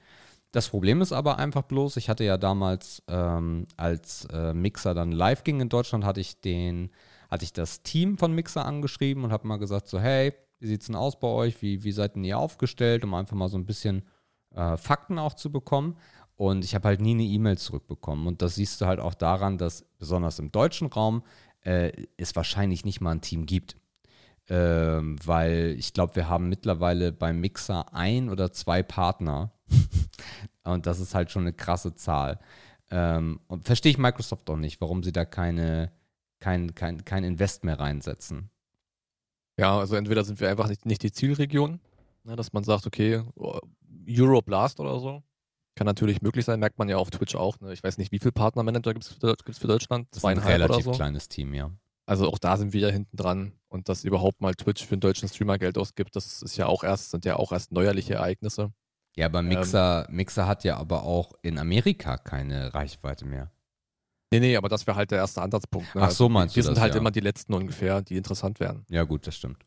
Das Problem ist aber einfach bloß, ich hatte ja damals, ähm, als äh, Mixer dann live ging in Deutschland, hatte ich den, hatte ich das Team von Mixer angeschrieben und habe mal gesagt, so, hey, wie sieht es denn aus bei euch? Wie, wie seid denn ihr aufgestellt, um einfach mal so ein bisschen äh, Fakten auch zu bekommen. Und ich habe halt nie eine E-Mail zurückbekommen. Und das siehst du halt auch daran, dass besonders im deutschen Raum äh, es wahrscheinlich nicht mal ein Team gibt. Ähm, weil ich glaube, wir haben mittlerweile beim Mixer ein oder zwei Partner, und das ist halt schon eine krasse Zahl. Ähm, und verstehe ich Microsoft auch nicht, warum sie da keine, kein, kein, kein Invest mehr reinsetzen. Ja, also entweder sind wir einfach nicht, nicht die Zielregion, ne, dass man sagt, okay, Europe Last oder so. Kann natürlich möglich sein, merkt man ja auf Twitch auch. Ne? Ich weiß nicht, wie viele Partnermanager gibt es für, für, Deutschland? Das Zweieinhalb ein relativ oder so. kleines Team, ja. Also auch da sind wir ja hinten dran. Und dass überhaupt mal Twitch für einen deutschen Streamer Geld ausgibt, das ist ja auch erst, sind ja auch erst neuerliche Ereignisse. Ja, aber Mixer, ähm, Mixer hat ja aber auch in Amerika keine Reichweite mehr. Nee, nee, aber das wäre halt der erste Ansatzpunkt. Ne? Ach so, meinst wir du Wir sind halt ja. immer die letzten ungefähr, die interessant werden. Ja, gut, das stimmt.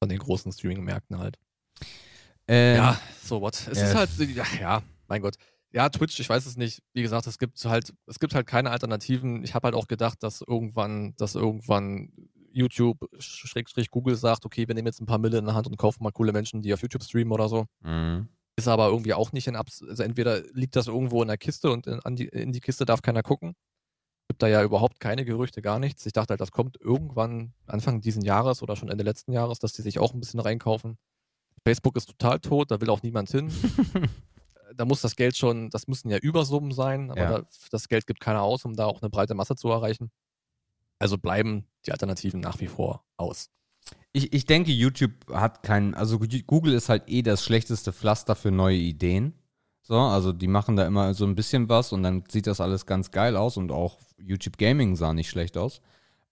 Von den großen Streaming-Märkten halt. Ähm, ja, so what. Es äh, ist halt, ja, ja, mein Gott. Ja, Twitch, ich weiß es nicht. Wie gesagt, es gibt halt, es gibt halt keine Alternativen. Ich habe halt auch gedacht, dass irgendwann, dass irgendwann YouTube, Schrägstrich Google sagt, okay, wir nehmen jetzt ein paar Mille in der Hand und kaufen mal coole Menschen, die auf YouTube streamen oder so. Mhm. Ist aber irgendwie auch nicht in Abs also entweder liegt das irgendwo in der Kiste und in, die, in die Kiste darf keiner gucken. Gibt da ja überhaupt keine Gerüchte, gar nichts. Ich dachte halt, das kommt irgendwann Anfang diesen Jahres oder schon Ende letzten Jahres, dass die sich auch ein bisschen reinkaufen. Facebook ist total tot, da will auch niemand hin. da muss das Geld schon, das müssen ja Übersummen sein, aber ja. da, das Geld gibt keiner aus, um da auch eine breite Masse zu erreichen. Also bleiben die Alternativen nach wie vor aus. Ich, ich denke, YouTube hat keinen, also Google ist halt eh das schlechteste Pflaster für neue Ideen. So, also die machen da immer so ein bisschen was und dann sieht das alles ganz geil aus und auch YouTube Gaming sah nicht schlecht aus.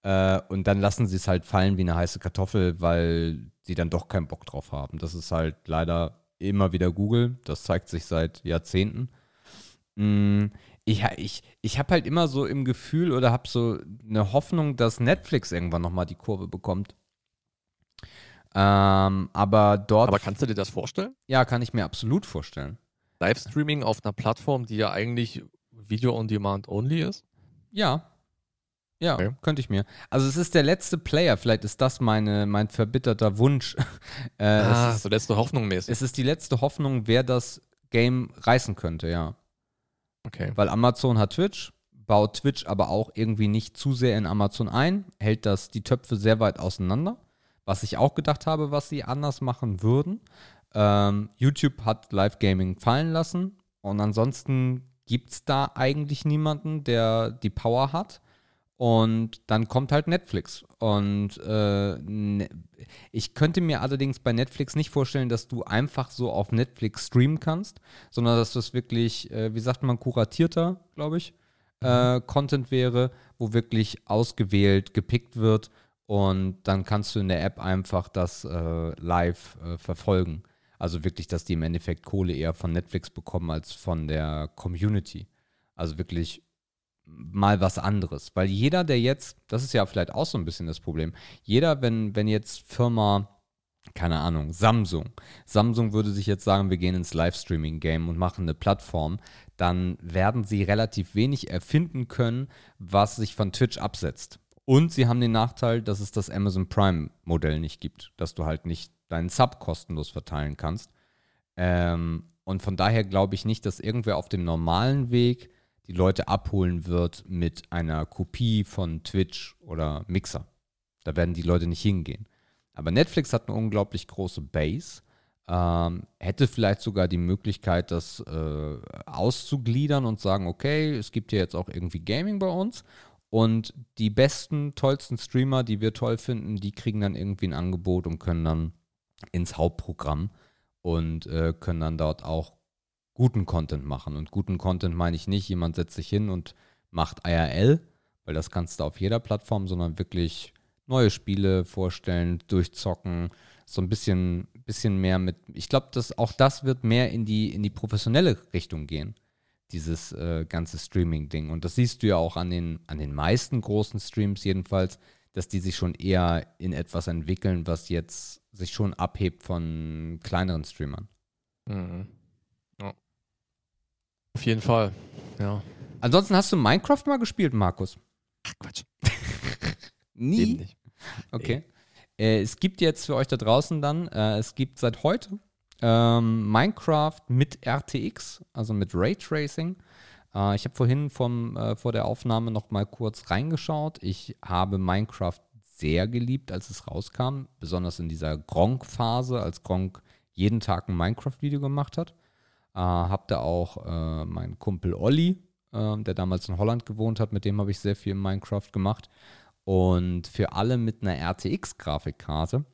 Äh, und dann lassen sie es halt fallen wie eine heiße Kartoffel, weil sie dann doch keinen Bock drauf haben. Das ist halt leider immer wieder Google. Das zeigt sich seit Jahrzehnten. Mm, ich, ich, ich habe halt immer so im Gefühl oder habe so eine Hoffnung, dass Netflix irgendwann nochmal die Kurve bekommt. Ähm, aber dort. Aber kannst du dir das vorstellen? Ja, kann ich mir absolut vorstellen. Livestreaming auf einer Plattform, die ja eigentlich Video on Demand only ist? Ja. Ja, okay. könnte ich mir. Also es ist der letzte Player, vielleicht ist das meine, mein verbitterter Wunsch. äh, ah, es ist, so letzte Hoffnung mäßig. Es ist die letzte Hoffnung, wer das Game reißen könnte, ja. Okay. Weil Amazon hat Twitch, baut Twitch aber auch irgendwie nicht zu sehr in Amazon ein, hält das die Töpfe sehr weit auseinander. Was ich auch gedacht habe, was sie anders machen würden. Ähm, YouTube hat Live Gaming fallen lassen und ansonsten gibt es da eigentlich niemanden, der die Power hat. Und dann kommt halt Netflix. Und äh, ne ich könnte mir allerdings bei Netflix nicht vorstellen, dass du einfach so auf Netflix streamen kannst, sondern dass das wirklich, äh, wie sagt man, kuratierter, glaube ich, äh, mhm. Content wäre, wo wirklich ausgewählt, gepickt wird und dann kannst du in der App einfach das äh, live äh, verfolgen. Also wirklich, dass die im Endeffekt Kohle eher von Netflix bekommen als von der Community. Also wirklich mal was anderes. Weil jeder, der jetzt, das ist ja vielleicht auch so ein bisschen das Problem, jeder, wenn, wenn jetzt Firma, keine Ahnung, Samsung, Samsung würde sich jetzt sagen, wir gehen ins Livestreaming-Game und machen eine Plattform, dann werden sie relativ wenig erfinden können, was sich von Twitch absetzt. Und sie haben den Nachteil, dass es das Amazon Prime-Modell nicht gibt, dass du halt nicht deinen Sub kostenlos verteilen kannst. Ähm, und von daher glaube ich nicht, dass irgendwer auf dem normalen Weg die Leute abholen wird mit einer Kopie von Twitch oder Mixer. Da werden die Leute nicht hingehen. Aber Netflix hat eine unglaublich große Base. Ähm, hätte vielleicht sogar die Möglichkeit, das äh, auszugliedern und sagen, okay, es gibt ja jetzt auch irgendwie Gaming bei uns und die besten, tollsten Streamer, die wir toll finden, die kriegen dann irgendwie ein Angebot und können dann ins Hauptprogramm und äh, können dann dort auch guten Content machen. Und guten Content meine ich nicht, jemand setzt sich hin und macht IRL, weil das kannst du auf jeder Plattform, sondern wirklich neue Spiele vorstellen, durchzocken, so ein bisschen, bisschen mehr mit. Ich glaube, dass auch das wird mehr in die, in die professionelle Richtung gehen, dieses äh, ganze Streaming-Ding. Und das siehst du ja auch an den, an den meisten großen Streams jedenfalls, dass die sich schon eher in etwas entwickeln, was jetzt sich schon abhebt von kleineren Streamern. Mhm. Auf jeden Fall, ja. Ansonsten hast du Minecraft mal gespielt, Markus? Ach, Quatsch. Nie? Eben nicht. Okay. Äh, es gibt jetzt für euch da draußen dann, äh, es gibt seit heute ähm, Minecraft mit RTX, also mit Raytracing. Äh, ich habe vorhin vom, äh, vor der Aufnahme noch mal kurz reingeschaut. Ich habe Minecraft sehr geliebt, als es rauskam, besonders in dieser Gronk-Phase, als Gronk jeden Tag ein Minecraft-Video gemacht hat. Äh, hab da auch äh, meinen Kumpel Olli, äh, der damals in Holland gewohnt hat, mit dem habe ich sehr viel in Minecraft gemacht. Und für alle mit einer RTX-Grafikkarte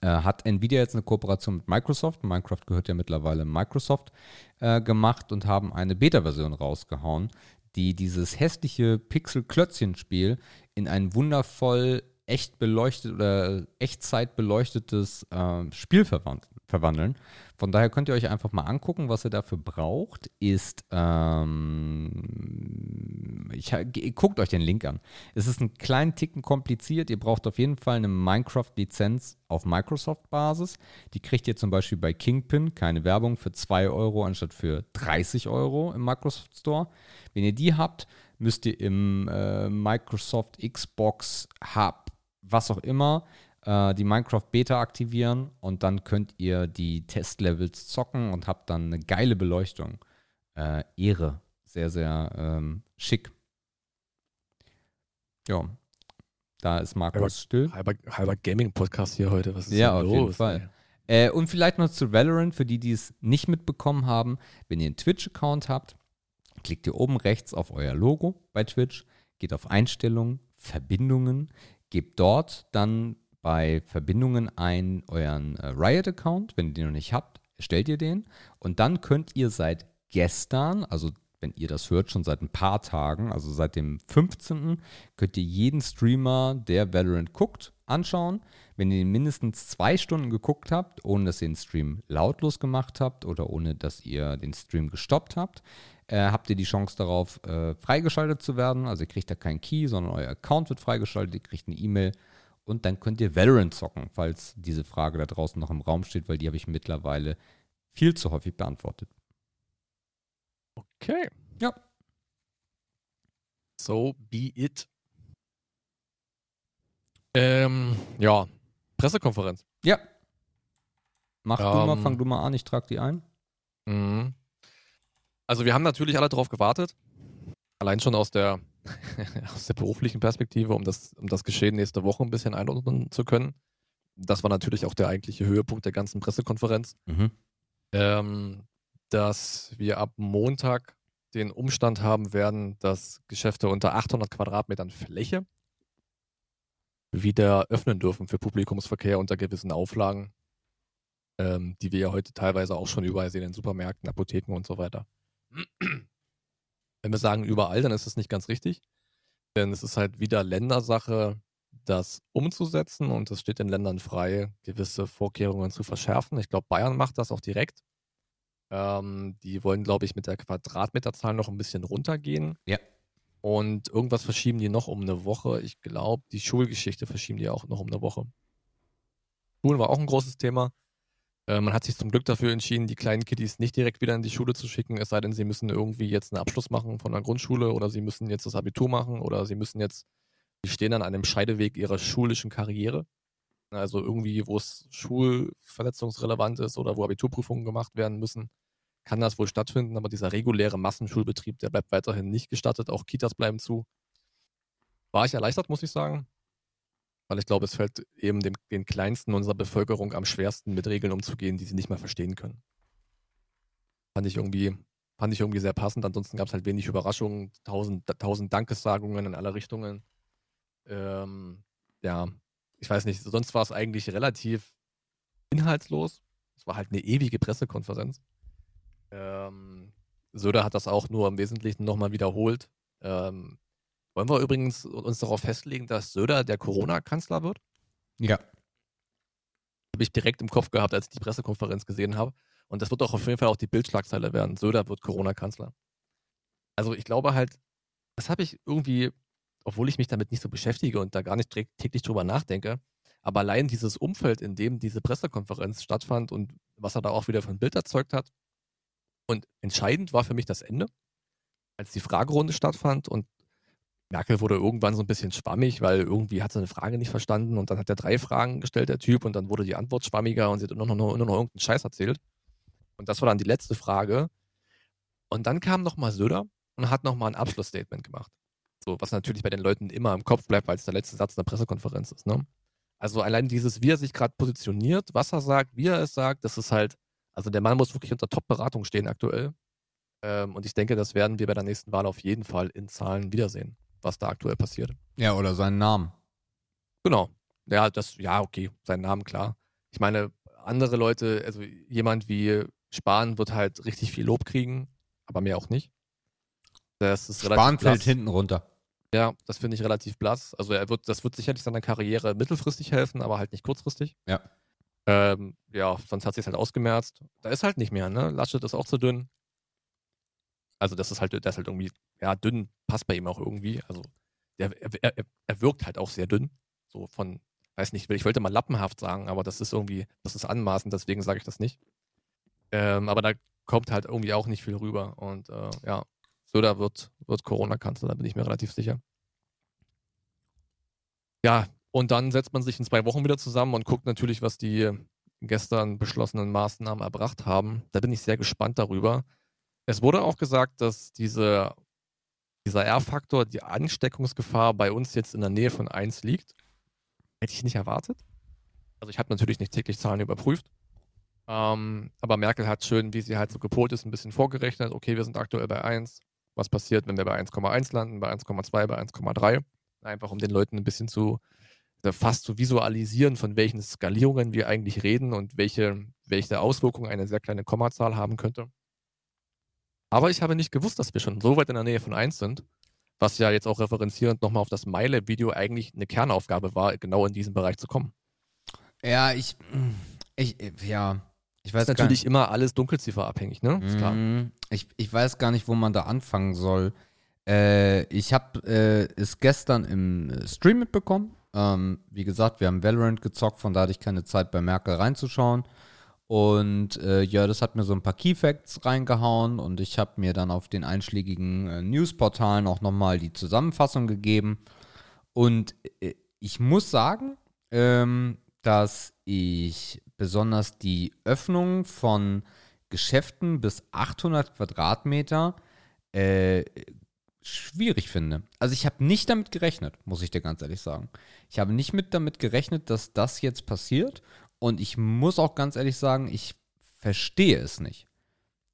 äh, hat Nvidia jetzt eine Kooperation mit Microsoft. Minecraft gehört ja mittlerweile Microsoft äh, gemacht und haben eine Beta-Version rausgehauen, die dieses hässliche Pixel-Klötzchen-Spiel in ein wundervoll echt beleuchtet oder Echtzeit beleuctetes äh, Spiel verwandelt verwandeln. Von daher könnt ihr euch einfach mal angucken, was ihr dafür braucht. Ist, ähm, ich, guckt euch den Link an. Es ist einen kleinen Ticken kompliziert. Ihr braucht auf jeden Fall eine Minecraft-Lizenz auf Microsoft-Basis. Die kriegt ihr zum Beispiel bei Kingpin, keine Werbung, für 2 Euro anstatt für 30 Euro im Microsoft Store. Wenn ihr die habt, müsst ihr im äh, Microsoft Xbox Hub, was auch immer, äh, die Minecraft Beta aktivieren und dann könnt ihr die Testlevels zocken und habt dann eine geile Beleuchtung. Äh, Ehre. Sehr, sehr ähm, schick. Ja. Da ist Markus halber, still. Halber, halber Gaming-Podcast hier heute. Was ist ja, auf los, jeden Fall. Äh, und vielleicht noch zu Valorant, für die, die es nicht mitbekommen haben. Wenn ihr einen Twitch-Account habt, klickt ihr oben rechts auf euer Logo bei Twitch, geht auf Einstellungen, Verbindungen, gebt dort dann bei Verbindungen ein euren äh, Riot-Account. Wenn ihr den noch nicht habt, erstellt ihr den. Und dann könnt ihr seit gestern, also wenn ihr das hört, schon seit ein paar Tagen, also seit dem 15., könnt ihr jeden Streamer, der Valorant guckt, anschauen. Wenn ihr mindestens zwei Stunden geguckt habt, ohne dass ihr den Stream lautlos gemacht habt oder ohne dass ihr den Stream gestoppt habt, äh, habt ihr die Chance darauf, äh, freigeschaltet zu werden. Also ihr kriegt da keinen Key, sondern euer Account wird freigeschaltet, ihr kriegt eine E-Mail und dann könnt ihr Valorant zocken, falls diese Frage da draußen noch im Raum steht, weil die habe ich mittlerweile viel zu häufig beantwortet. Okay. Ja. So be it. Ähm, ja, Pressekonferenz. Ja. Mach ähm, du mal, fang du mal an, ich trage die ein. Mhm. Also wir haben natürlich alle darauf gewartet. Allein schon aus der aus der beruflichen Perspektive, um das, um das Geschehen nächste Woche ein bisschen einordnen zu können. Das war natürlich auch der eigentliche Höhepunkt der ganzen Pressekonferenz. Mhm. Ähm, dass wir ab Montag den Umstand haben werden, dass Geschäfte unter 800 Quadratmetern Fläche wieder öffnen dürfen für Publikumsverkehr unter gewissen Auflagen, ähm, die wir ja heute teilweise auch schon überall sehen in Supermärkten, Apotheken und so weiter. Wenn wir sagen überall, dann ist das nicht ganz richtig. Denn es ist halt wieder Ländersache, das umzusetzen und es steht den Ländern frei, gewisse Vorkehrungen zu verschärfen. Ich glaube, Bayern macht das auch direkt. Ähm, die wollen, glaube ich, mit der Quadratmeterzahl noch ein bisschen runtergehen. Ja. Und irgendwas verschieben die noch um eine Woche. Ich glaube, die Schulgeschichte verschieben die auch noch um eine Woche. Schulen war auch ein großes Thema. Äh, man hat sich zum Glück dafür entschieden, die kleinen Kiddies nicht direkt wieder in die Schule zu schicken, es sei denn, sie müssen irgendwie jetzt einen Abschluss machen von der Grundschule oder sie müssen jetzt das Abitur machen oder sie müssen jetzt, sie stehen an einem Scheideweg ihrer schulischen Karriere. Also irgendwie, wo es schulverletzungsrelevant ist oder wo Abiturprüfungen gemacht werden müssen, kann das wohl stattfinden, aber dieser reguläre Massenschulbetrieb, der bleibt weiterhin nicht gestattet. Auch Kitas bleiben zu. War ich erleichtert, muss ich sagen. Weil ich glaube, es fällt eben dem, den Kleinsten unserer Bevölkerung am schwersten, mit Regeln umzugehen, die sie nicht mal verstehen können. Fand ich irgendwie, fand ich irgendwie sehr passend. Ansonsten gab es halt wenig Überraschungen, tausend, tausend Dankessagungen in alle Richtungen. Ähm, ja, ich weiß nicht, sonst war es eigentlich relativ inhaltslos. Es war halt eine ewige Pressekonferenz. Ähm, Söder hat das auch nur im Wesentlichen nochmal wiederholt. Ähm, wollen wir übrigens uns darauf festlegen, dass Söder der Corona-Kanzler wird? Ja. Habe ich direkt im Kopf gehabt, als ich die Pressekonferenz gesehen habe. Und das wird auch auf jeden Fall auch die Bildschlagzeile werden. Söder wird Corona-Kanzler. Also ich glaube halt, das habe ich irgendwie, obwohl ich mich damit nicht so beschäftige und da gar nicht täglich drüber nachdenke, aber allein dieses Umfeld, in dem diese Pressekonferenz stattfand und was er da auch wieder für ein Bild erzeugt hat. Und entscheidend war für mich das Ende, als die Fragerunde stattfand und Merkel wurde irgendwann so ein bisschen schwammig, weil irgendwie hat sie eine Frage nicht verstanden und dann hat er drei Fragen gestellt, der Typ, und dann wurde die Antwort schwammiger und sie hat nur noch, nur noch irgendeinen Scheiß erzählt. Und das war dann die letzte Frage. Und dann kam nochmal Söder und hat nochmal ein Abschlussstatement gemacht. So, was natürlich bei den Leuten immer im Kopf bleibt, weil es der letzte Satz der Pressekonferenz ist. Ne? Also allein dieses, wie er sich gerade positioniert, was er sagt, wie er es sagt, das ist halt, also der Mann muss wirklich unter Top-Beratung stehen aktuell. Ähm, und ich denke, das werden wir bei der nächsten Wahl auf jeden Fall in Zahlen wiedersehen, was da aktuell passiert. Ja, oder seinen Namen. Genau. Ja, das, ja, okay, seinen Namen, klar. Ich meine, andere Leute, also jemand wie Spahn wird halt richtig viel Lob kriegen, aber mehr auch nicht. Das ist Spahn fällt hinten runter. Ja, das finde ich relativ blass. Also er wird, das wird sicherlich seiner Karriere mittelfristig helfen, aber halt nicht kurzfristig. Ja. Ähm, ja, sonst hat sich halt ausgemerzt. Da ist halt nicht mehr, ne? Laschet ist auch zu dünn. Also das ist halt, der ist halt irgendwie, ja, dünn passt bei ihm auch irgendwie. Also der, er, er, er wirkt halt auch sehr dünn. So von, weiß nicht, ich wollte mal lappenhaft sagen, aber das ist irgendwie, das ist anmaßend, deswegen sage ich das nicht. Ähm, aber da kommt halt irgendwie auch nicht viel rüber. Und äh, ja, Söder wird, wird Corona-Kanzler, da bin ich mir relativ sicher. Ja, und dann setzt man sich in zwei Wochen wieder zusammen und guckt natürlich, was die gestern beschlossenen Maßnahmen erbracht haben. Da bin ich sehr gespannt darüber. Es wurde auch gesagt, dass diese, dieser R-Faktor, die Ansteckungsgefahr bei uns jetzt in der Nähe von 1 liegt. Hätte ich nicht erwartet. Also ich habe natürlich nicht täglich Zahlen überprüft. Ähm, aber Merkel hat schön, wie sie halt so gepolt ist, ein bisschen vorgerechnet. Okay, wir sind aktuell bei 1 was passiert, wenn wir bei 1,1 landen, bei 1,2, bei 1,3. Einfach um den Leuten ein bisschen zu fast zu visualisieren, von welchen Skalierungen wir eigentlich reden und welche, welche Auswirkungen eine sehr kleine Kommazahl haben könnte. Aber ich habe nicht gewusst, dass wir schon so weit in der Nähe von 1 sind, was ja jetzt auch referenzierend nochmal auf das Meile-Video eigentlich eine Kernaufgabe war, genau in diesen Bereich zu kommen. Ja, ich, ich, ja, ich weiß ist natürlich immer alles dunkelzifferabhängig, ne? Ist klar. Mhm. Ich, ich weiß gar nicht, wo man da anfangen soll. Äh, ich habe äh, es gestern im Stream mitbekommen. Ähm, wie gesagt, wir haben Valorant gezockt, von da hatte ich keine Zeit bei Merkel reinzuschauen. Und äh, ja, das hat mir so ein paar Keyfacts reingehauen und ich habe mir dann auf den einschlägigen äh, Newsportalen auch nochmal die Zusammenfassung gegeben. Und äh, ich muss sagen, ähm, dass ich besonders die Öffnung von Geschäften bis 800 Quadratmeter äh, schwierig finde. Also ich habe nicht damit gerechnet, muss ich dir ganz ehrlich sagen. Ich habe nicht mit damit gerechnet, dass das jetzt passiert. Und ich muss auch ganz ehrlich sagen, ich verstehe es nicht.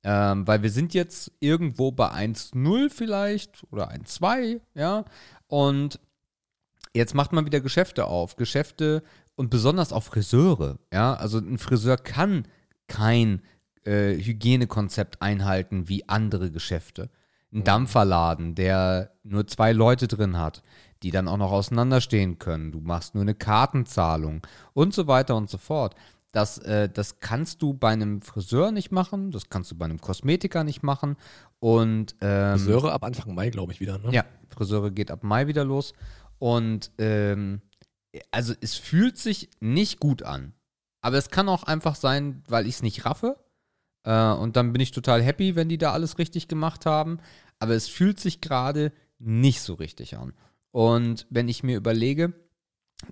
Ähm, weil wir sind jetzt irgendwo bei 1,0 vielleicht oder 1,2, ja. Und jetzt macht man wieder Geschäfte auf. Geschäfte, und besonders auch Friseure, ja, also ein Friseur kann kein äh, Hygienekonzept einhalten wie andere Geschäfte. Ein Dampferladen, der nur zwei Leute drin hat, die dann auch noch auseinanderstehen können. Du machst nur eine Kartenzahlung und so weiter und so fort. Das, äh, das kannst du bei einem Friseur nicht machen, das kannst du bei einem Kosmetiker nicht machen. Und ähm, Friseure ab Anfang Mai, glaube ich, wieder. Ne? Ja, Friseure geht ab Mai wieder los. Und ähm, also es fühlt sich nicht gut an. Aber es kann auch einfach sein, weil ich es nicht raffe. Äh, und dann bin ich total happy, wenn die da alles richtig gemacht haben. Aber es fühlt sich gerade nicht so richtig an. Und wenn ich mir überlege,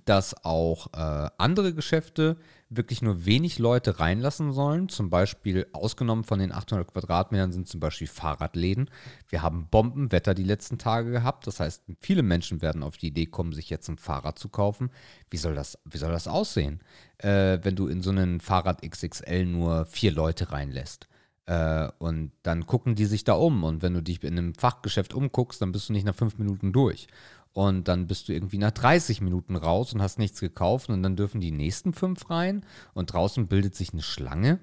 dass auch äh, andere Geschäfte wirklich nur wenig Leute reinlassen sollen. Zum Beispiel ausgenommen von den 800 Quadratmetern sind zum Beispiel Fahrradläden. Wir haben Bombenwetter die letzten Tage gehabt. Das heißt, viele Menschen werden auf die Idee kommen, sich jetzt ein Fahrrad zu kaufen. Wie soll das, wie soll das aussehen, äh, wenn du in so einen Fahrrad XXL nur vier Leute reinlässt? Äh, und dann gucken die sich da um. Und wenn du dich in einem Fachgeschäft umguckst, dann bist du nicht nach fünf Minuten durch. Und dann bist du irgendwie nach 30 Minuten raus und hast nichts gekauft und dann dürfen die nächsten fünf rein und draußen bildet sich eine Schlange.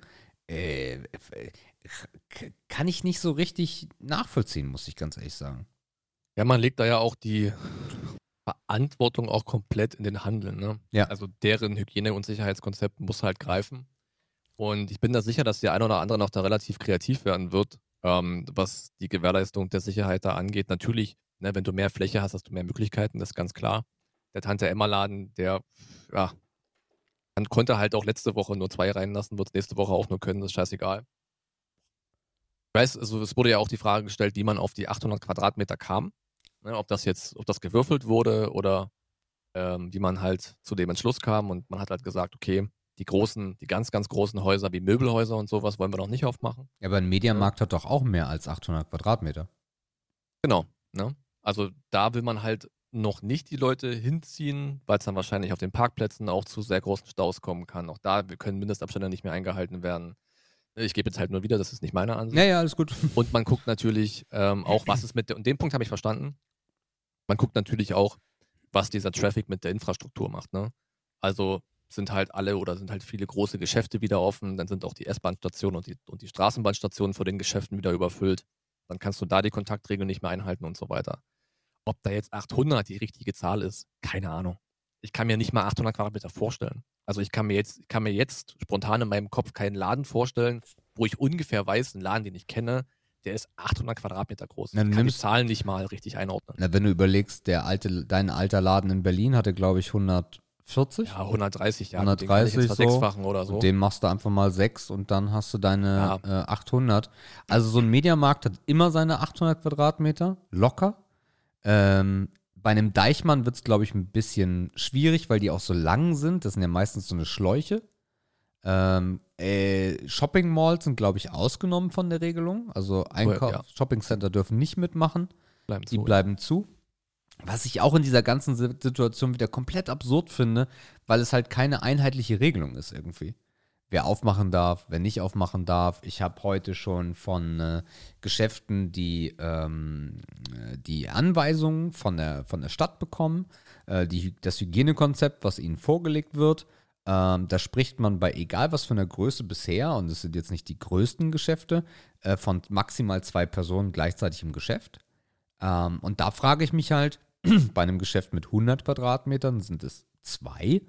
Äh, kann ich nicht so richtig nachvollziehen, muss ich ganz ehrlich sagen. Ja, man legt da ja auch die Verantwortung auch komplett in den Handel. Ne? Ja. Also deren Hygiene- und Sicherheitskonzept muss halt greifen. Und ich bin da sicher, dass der eine oder andere noch da relativ kreativ werden wird, ähm, was die Gewährleistung der Sicherheit da angeht. Natürlich Ne, wenn du mehr Fläche hast, hast du mehr Möglichkeiten, das ist ganz klar. Der Tante-Emma-Laden, der, ja, man konnte halt auch letzte Woche nur zwei reinlassen, wird es nächste Woche auch nur können, das ist scheißegal. Ich weiß, also es wurde ja auch die Frage gestellt, wie man auf die 800 Quadratmeter kam. Ne, ob das jetzt, ob das gewürfelt wurde oder ähm, wie man halt zu dem Entschluss kam und man hat halt gesagt, okay, die großen, die ganz, ganz großen Häuser wie Möbelhäuser und sowas wollen wir noch nicht aufmachen. Ja, aber ein Mediamarkt ja. hat doch auch mehr als 800 Quadratmeter. Genau. Ne? Also da will man halt noch nicht die Leute hinziehen, weil es dann wahrscheinlich auf den Parkplätzen auch zu sehr großen Staus kommen kann. Auch da können Mindestabstände nicht mehr eingehalten werden. Ich gebe jetzt halt nur wieder, das ist nicht meine Ansicht. Ja, ja, alles gut. Und man guckt natürlich ähm, auch, was ist mit der, und den Punkt habe ich verstanden. Man guckt natürlich auch, was dieser Traffic mit der Infrastruktur macht. Ne? Also sind halt alle oder sind halt viele große Geschäfte wieder offen, dann sind auch die S-Bahn-Stationen und die, und die Straßenbahnstationen vor den Geschäften wieder überfüllt dann kannst du da die Kontaktregeln nicht mehr einhalten und so weiter. Ob da jetzt 800 die richtige Zahl ist, keine Ahnung. Ich kann mir nicht mal 800 Quadratmeter vorstellen. Also ich kann mir jetzt, kann mir jetzt spontan in meinem Kopf keinen Laden vorstellen, wo ich ungefähr weiß, einen Laden, den ich kenne, der ist 800 Quadratmeter groß. Na, ich kann die Zahlen nicht mal richtig einordnen. Na, wenn du überlegst, der alte, dein alter Laden in Berlin hatte, glaube ich, 100 40? Ja, 130, ja. 130 so. oder so. Und dem machst du einfach mal 6 und dann hast du deine ja. äh, 800. Also so ein Mediamarkt hat immer seine 800 Quadratmeter, locker. Ähm, bei einem Deichmann wird es, glaube ich, ein bisschen schwierig, weil die auch so lang sind. Das sind ja meistens so eine Schläuche. Ähm, äh, Shopping Malls sind, glaube ich, ausgenommen von der Regelung. Also Einkauf, ja. Shopping Center dürfen nicht mitmachen. Bleiben die zu, bleiben zu. Was ich auch in dieser ganzen Situation wieder komplett absurd finde, weil es halt keine einheitliche Regelung ist irgendwie. Wer aufmachen darf, wer nicht aufmachen darf. Ich habe heute schon von äh, Geschäften die, ähm, die Anweisungen von der, von der Stadt bekommen, äh, die, das Hygienekonzept, was ihnen vorgelegt wird. Ähm, da spricht man bei egal was von der Größe bisher, und es sind jetzt nicht die größten Geschäfte, äh, von maximal zwei Personen gleichzeitig im Geschäft. Ähm, und da frage ich mich halt, bei einem Geschäft mit 100 Quadratmetern sind es zwei.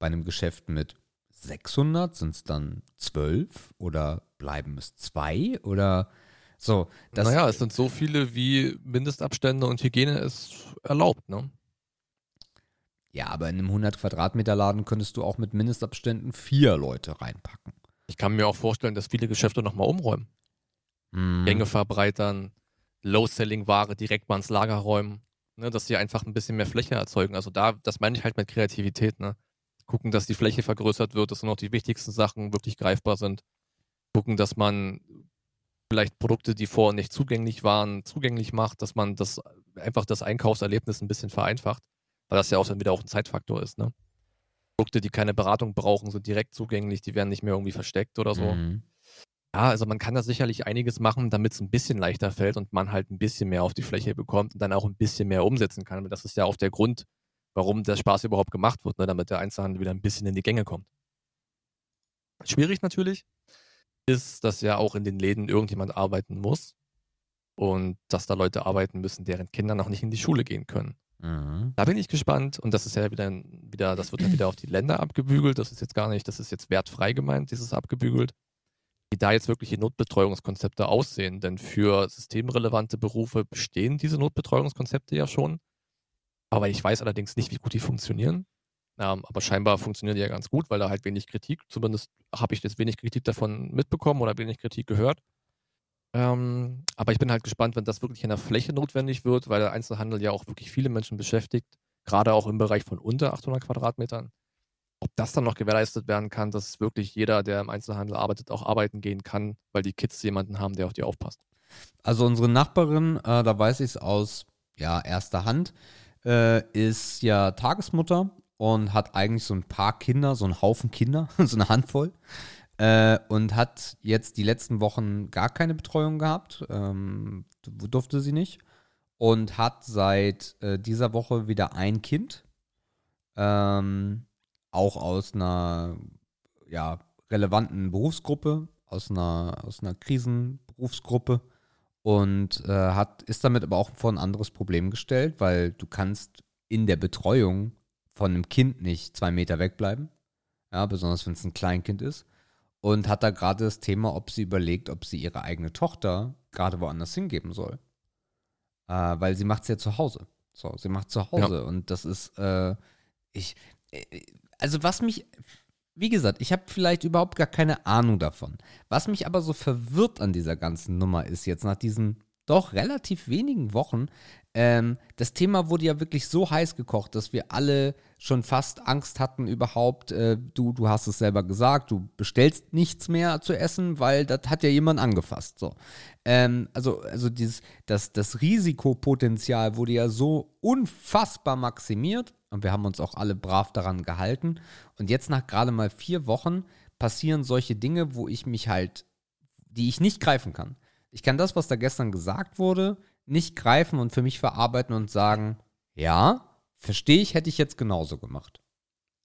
Bei einem Geschäft mit 600 sind es dann zwölf oder bleiben es zwei oder so. Das naja, es sind so viele, wie Mindestabstände und Hygiene es erlaubt, ne? Ja, aber in einem 100 Quadratmeter Laden könntest du auch mit Mindestabständen vier Leute reinpacken. Ich kann mir auch vorstellen, dass viele Geschäfte nochmal umräumen. Mm. Gänge verbreitern, Low-Selling-Ware direkt mal ins Lager räumen ne, dass sie einfach ein bisschen mehr Fläche erzeugen. Also da, das meine ich halt mit Kreativität, ne? Gucken, dass die Fläche vergrößert wird, dass nur noch die wichtigsten Sachen wirklich greifbar sind. Gucken, dass man vielleicht Produkte, die vorher nicht zugänglich waren, zugänglich macht, dass man das einfach das Einkaufserlebnis ein bisschen vereinfacht, weil das ja auch dann wieder auch ein Zeitfaktor ist, ne? Produkte, die keine Beratung brauchen, sind direkt zugänglich, die werden nicht mehr irgendwie versteckt oder so. Mhm. Ja, also man kann da sicherlich einiges machen, damit es ein bisschen leichter fällt und man halt ein bisschen mehr auf die Fläche bekommt und dann auch ein bisschen mehr umsetzen kann. Das ist ja auch der Grund, warum der Spaß überhaupt gemacht wird, ne? damit der Einzelhandel wieder ein bisschen in die Gänge kommt. Schwierig natürlich ist, dass ja auch in den Läden irgendjemand arbeiten muss und dass da Leute arbeiten müssen, deren Kinder noch nicht in die Schule gehen können. Mhm. Da bin ich gespannt und das ist ja wieder, wieder, das wird ja wieder auf die Länder abgebügelt. Das ist jetzt gar nicht, das ist jetzt wertfrei gemeint, dieses abgebügelt wie da jetzt wirklich die Notbetreuungskonzepte aussehen. Denn für systemrelevante Berufe bestehen diese Notbetreuungskonzepte ja schon. Aber ich weiß allerdings nicht, wie gut die funktionieren. Ähm, aber scheinbar funktionieren die ja ganz gut, weil da halt wenig Kritik, zumindest habe ich jetzt wenig Kritik davon mitbekommen oder wenig Kritik gehört. Ähm, aber ich bin halt gespannt, wenn das wirklich in der Fläche notwendig wird, weil der Einzelhandel ja auch wirklich viele Menschen beschäftigt. gerade auch im Bereich von unter 800 Quadratmetern. Ob das dann noch gewährleistet werden kann, dass wirklich jeder, der im Einzelhandel arbeitet, auch arbeiten gehen kann, weil die Kids jemanden haben, der auf die aufpasst. Also unsere Nachbarin, äh, da weiß ich es aus ja, erster Hand, äh, ist ja Tagesmutter und hat eigentlich so ein paar Kinder, so einen Haufen Kinder, so eine Handvoll. Äh, und hat jetzt die letzten Wochen gar keine Betreuung gehabt, ähm, durfte sie nicht. Und hat seit äh, dieser Woche wieder ein Kind, ähm, auch aus einer ja, relevanten Berufsgruppe, aus einer, aus einer Krisenberufsgruppe und äh, hat, ist damit aber auch vor ein anderes Problem gestellt, weil du kannst in der Betreuung von einem Kind nicht zwei Meter wegbleiben. Ja, besonders wenn es ein Kleinkind ist. Und hat da gerade das Thema, ob sie überlegt, ob sie ihre eigene Tochter gerade woanders hingeben soll. Äh, weil sie macht es ja zu Hause. So, sie macht zu Hause. Ja. Und das ist, äh, ich, äh, also was mich wie gesagt, ich habe vielleicht überhaupt gar keine Ahnung davon. Was mich aber so verwirrt an dieser ganzen Nummer ist jetzt nach diesen doch relativ wenigen Wochen, ähm, das Thema wurde ja wirklich so heiß gekocht, dass wir alle schon fast Angst hatten überhaupt. Äh, du, du hast es selber gesagt, du bestellst nichts mehr zu essen, weil das hat ja jemand angefasst. So. Ähm, also, also dieses, das, das Risikopotenzial wurde ja so unfassbar maximiert und wir haben uns auch alle brav daran gehalten. Und jetzt nach gerade mal vier Wochen passieren solche Dinge, wo ich mich halt, die ich nicht greifen kann. Ich kann das, was da gestern gesagt wurde, nicht greifen und für mich verarbeiten und sagen, ja, verstehe ich, hätte ich jetzt genauso gemacht.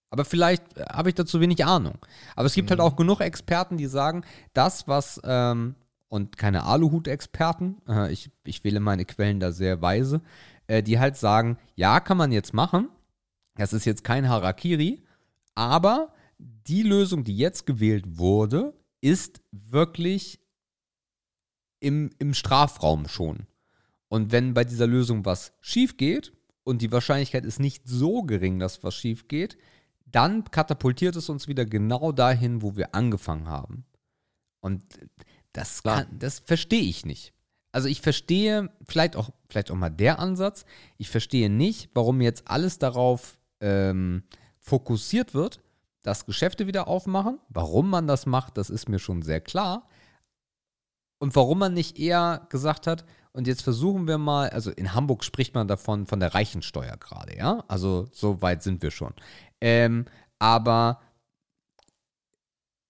Aber vielleicht äh, habe ich dazu wenig Ahnung. Aber es gibt halt mhm. halt auch genug Experten, die sagen, das, was, ähm, und keine Aluhut-Experten, äh, ich, ich wähle meine Quellen da sehr weise, äh, die halt sagen, ja, kann man jetzt machen. Das ist jetzt kein Harakiri, aber die Lösung, die jetzt gewählt wurde, ist wirklich im, im Strafraum schon. Und wenn bei dieser Lösung was schief geht, und die Wahrscheinlichkeit ist nicht so gering, dass was schief geht, dann katapultiert es uns wieder genau dahin, wo wir angefangen haben. Und das, kann, das verstehe ich nicht. Also ich verstehe vielleicht auch, vielleicht auch mal der Ansatz. Ich verstehe nicht, warum jetzt alles darauf ähm, fokussiert wird, dass Geschäfte wieder aufmachen. Warum man das macht, das ist mir schon sehr klar. Und warum man nicht eher gesagt hat, und jetzt versuchen wir mal, also in Hamburg spricht man davon von der Reichensteuer gerade, ja? Also so weit sind wir schon. Ähm, aber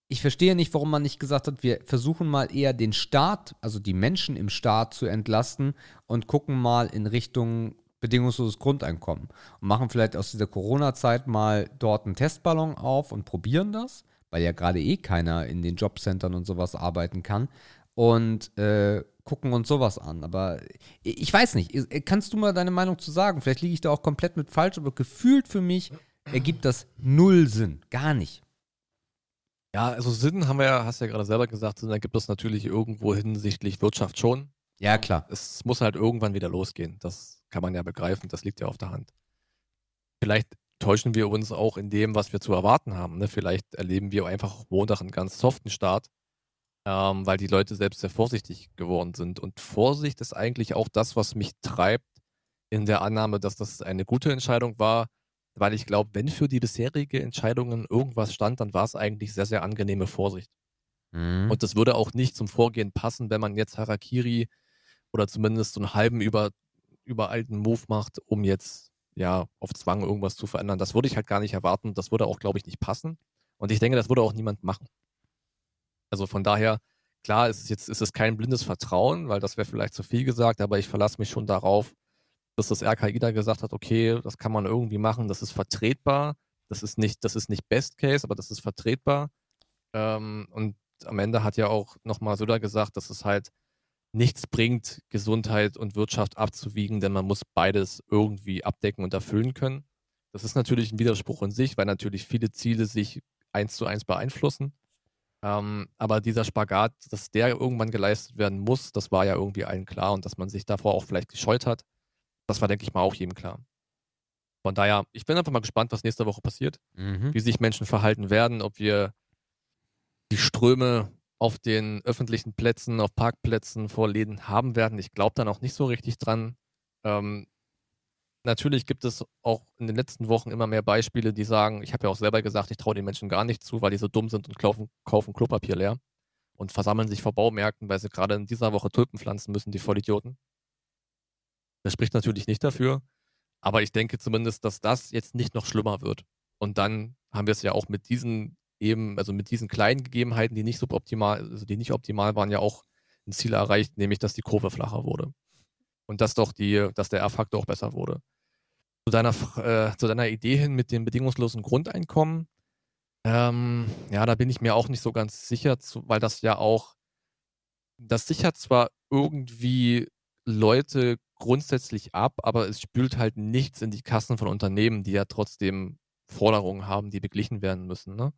ich verstehe nicht, warum man nicht gesagt hat, wir versuchen mal eher den Staat, also die Menschen im Staat zu entlasten und gucken mal in Richtung bedingungsloses Grundeinkommen und machen vielleicht aus dieser Corona-Zeit mal dort einen Testballon auf und probieren das, weil ja gerade eh keiner in den Jobcentern und sowas arbeiten kann und äh, gucken uns sowas an. Aber ich weiß nicht, kannst du mal deine Meinung zu sagen? Vielleicht liege ich da auch komplett mit falsch, aber gefühlt für mich ergibt das null Sinn. Gar nicht. Ja, also Sinn haben wir ja, hast ja gerade selber gesagt, Sinn ergibt das natürlich irgendwo hinsichtlich Wirtschaft schon. Ja, klar. Es muss halt irgendwann wieder losgehen. Das kann man ja begreifen, das liegt ja auf der Hand. Vielleicht täuschen wir uns auch in dem, was wir zu erwarten haben. Ne? Vielleicht erleben wir einfach Montag einen ganz soften Start ähm, weil die Leute selbst sehr vorsichtig geworden sind. Und Vorsicht ist eigentlich auch das, was mich treibt in der Annahme, dass das eine gute Entscheidung war, weil ich glaube, wenn für die bisherige Entscheidungen irgendwas stand, dann war es eigentlich sehr, sehr angenehme Vorsicht. Mhm. Und das würde auch nicht zum Vorgehen passen, wenn man jetzt Harakiri oder zumindest so einen halben über, übereilten Move macht, um jetzt ja auf Zwang irgendwas zu verändern. Das würde ich halt gar nicht erwarten. Das würde auch, glaube ich, nicht passen. Und ich denke, das würde auch niemand machen. Also von daher, klar, ist es jetzt ist es kein blindes Vertrauen, weil das wäre vielleicht zu viel gesagt, aber ich verlasse mich schon darauf, dass das RKI da gesagt hat, okay, das kann man irgendwie machen, das ist vertretbar, das ist nicht, das ist nicht Best Case, aber das ist vertretbar. Ähm, und am Ende hat ja auch nochmal Söder gesagt, dass es halt nichts bringt, Gesundheit und Wirtschaft abzuwiegen, denn man muss beides irgendwie abdecken und erfüllen können. Das ist natürlich ein Widerspruch in sich, weil natürlich viele Ziele sich eins zu eins beeinflussen. Ähm, aber dieser Spagat, dass der irgendwann geleistet werden muss, das war ja irgendwie allen klar und dass man sich davor auch vielleicht gescheut hat, das war, denke ich mal, auch jedem klar. Von daher, ich bin einfach mal gespannt, was nächste Woche passiert, mhm. wie sich Menschen verhalten werden, ob wir die Ströme auf den öffentlichen Plätzen, auf Parkplätzen vor Läden haben werden. Ich glaube da noch nicht so richtig dran. Ähm, natürlich gibt es auch in den letzten Wochen immer mehr Beispiele, die sagen, ich habe ja auch selber gesagt, ich traue den Menschen gar nicht zu, weil die so dumm sind und kaufen, kaufen Klopapier leer und versammeln sich vor Baumärkten, weil sie gerade in dieser Woche Tulpen pflanzen müssen, die Vollidioten. Das spricht natürlich nicht dafür, aber ich denke zumindest, dass das jetzt nicht noch schlimmer wird. Und dann haben wir es ja auch mit diesen eben, also mit diesen kleinen Gegebenheiten, die nicht suboptimal, also die nicht optimal waren, ja auch ein Ziel erreicht, nämlich dass die Kurve flacher wurde. Und dass doch die, dass der R-Faktor auch besser wurde. Zu deiner, äh, zu deiner Idee hin mit dem bedingungslosen Grundeinkommen, ähm, ja, da bin ich mir auch nicht so ganz sicher, zu, weil das ja auch, das sichert zwar irgendwie Leute grundsätzlich ab, aber es spült halt nichts in die Kassen von Unternehmen, die ja trotzdem Forderungen haben, die beglichen werden müssen. Ne?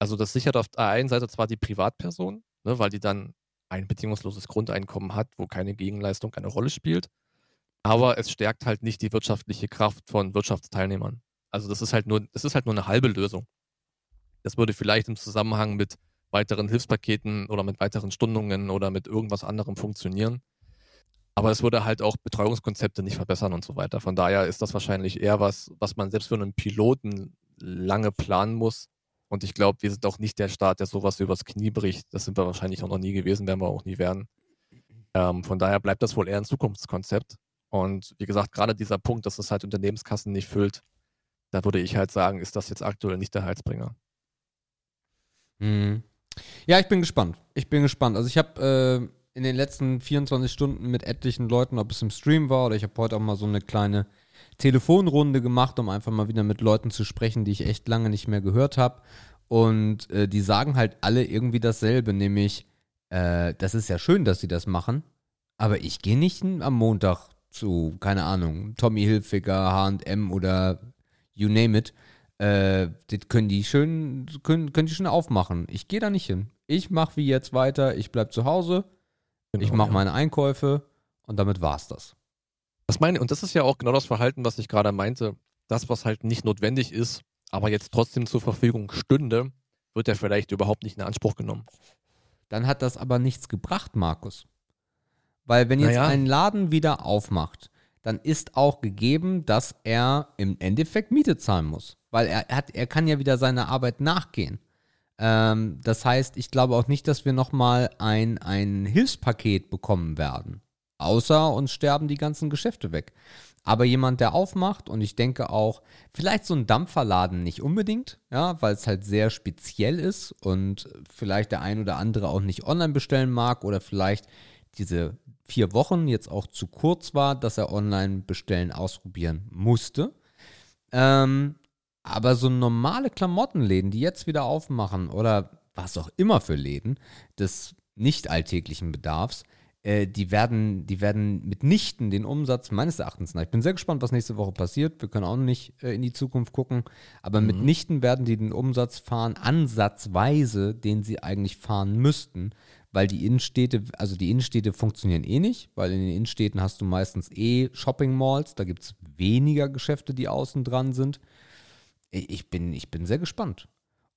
Also das sichert auf der einen Seite zwar die Privatperson, ne, weil die dann ein bedingungsloses Grundeinkommen hat, wo keine Gegenleistung eine Rolle spielt, aber es stärkt halt nicht die wirtschaftliche Kraft von Wirtschaftsteilnehmern. Also das ist halt nur, das ist halt nur eine halbe Lösung. Das würde vielleicht im Zusammenhang mit weiteren Hilfspaketen oder mit weiteren Stundungen oder mit irgendwas anderem funktionieren. Aber es würde halt auch Betreuungskonzepte nicht verbessern und so weiter. Von daher ist das wahrscheinlich eher was, was man selbst für einen Piloten lange planen muss. Und ich glaube, wir sind auch nicht der Staat, der sowas übers Knie bricht. Das sind wir wahrscheinlich auch noch nie gewesen, werden wir auch nie werden. Ähm, von daher bleibt das wohl eher ein Zukunftskonzept. Und wie gesagt, gerade dieser Punkt, dass es halt Unternehmenskassen nicht füllt, da würde ich halt sagen, ist das jetzt aktuell nicht der Heizbringer. Mhm. Ja, ich bin gespannt. Ich bin gespannt. Also ich habe äh, in den letzten 24 Stunden mit etlichen Leuten, ob es im Stream war oder ich habe heute auch mal so eine kleine Telefonrunde gemacht, um einfach mal wieder mit Leuten zu sprechen, die ich echt lange nicht mehr gehört habe. Und äh, die sagen halt alle irgendwie dasselbe, nämlich, äh, das ist ja schön, dass sie das machen, aber ich gehe nicht am Montag zu, keine Ahnung, Tommy Hilfiger, HM oder you name it. Äh, das können die schön, können, können die schon aufmachen. Ich gehe da nicht hin. Ich mache wie jetzt weiter, ich bleibe zu Hause, Genau, ich mache ja. meine Einkäufe und damit war's das. Das meine, und das ist ja auch genau das Verhalten, was ich gerade meinte. Das, was halt nicht notwendig ist, aber jetzt trotzdem zur Verfügung stünde, wird ja vielleicht überhaupt nicht in Anspruch genommen. Dann hat das aber nichts gebracht, Markus. Weil wenn jetzt naja. ein Laden wieder aufmacht, dann ist auch gegeben, dass er im Endeffekt Miete zahlen muss. Weil er, hat, er kann ja wieder seiner Arbeit nachgehen. Ähm, das heißt, ich glaube auch nicht, dass wir nochmal ein, ein Hilfspaket bekommen werden. Außer uns sterben die ganzen Geschäfte weg. Aber jemand, der aufmacht und ich denke auch, vielleicht so ein Dampferladen nicht unbedingt, ja, weil es halt sehr speziell ist und vielleicht der ein oder andere auch nicht online bestellen mag oder vielleicht diese vier Wochen jetzt auch zu kurz war, dass er online bestellen ausprobieren musste. Ähm, aber so normale Klamottenläden, die jetzt wieder aufmachen oder was auch immer für Läden des nicht alltäglichen Bedarfs, äh, die, werden, die werden mitnichten den Umsatz meines Erachtens nach. Ich bin sehr gespannt, was nächste Woche passiert. Wir können auch nicht äh, in die Zukunft gucken. Aber mhm. mitnichten werden die den Umsatz fahren, ansatzweise, den sie eigentlich fahren müssten. Weil die Innenstädte, also die Innenstädte funktionieren eh nicht, weil in den Innenstädten hast du meistens eh Shopping Malls, da gibt es weniger Geschäfte, die außen dran sind ich bin, ich bin sehr gespannt.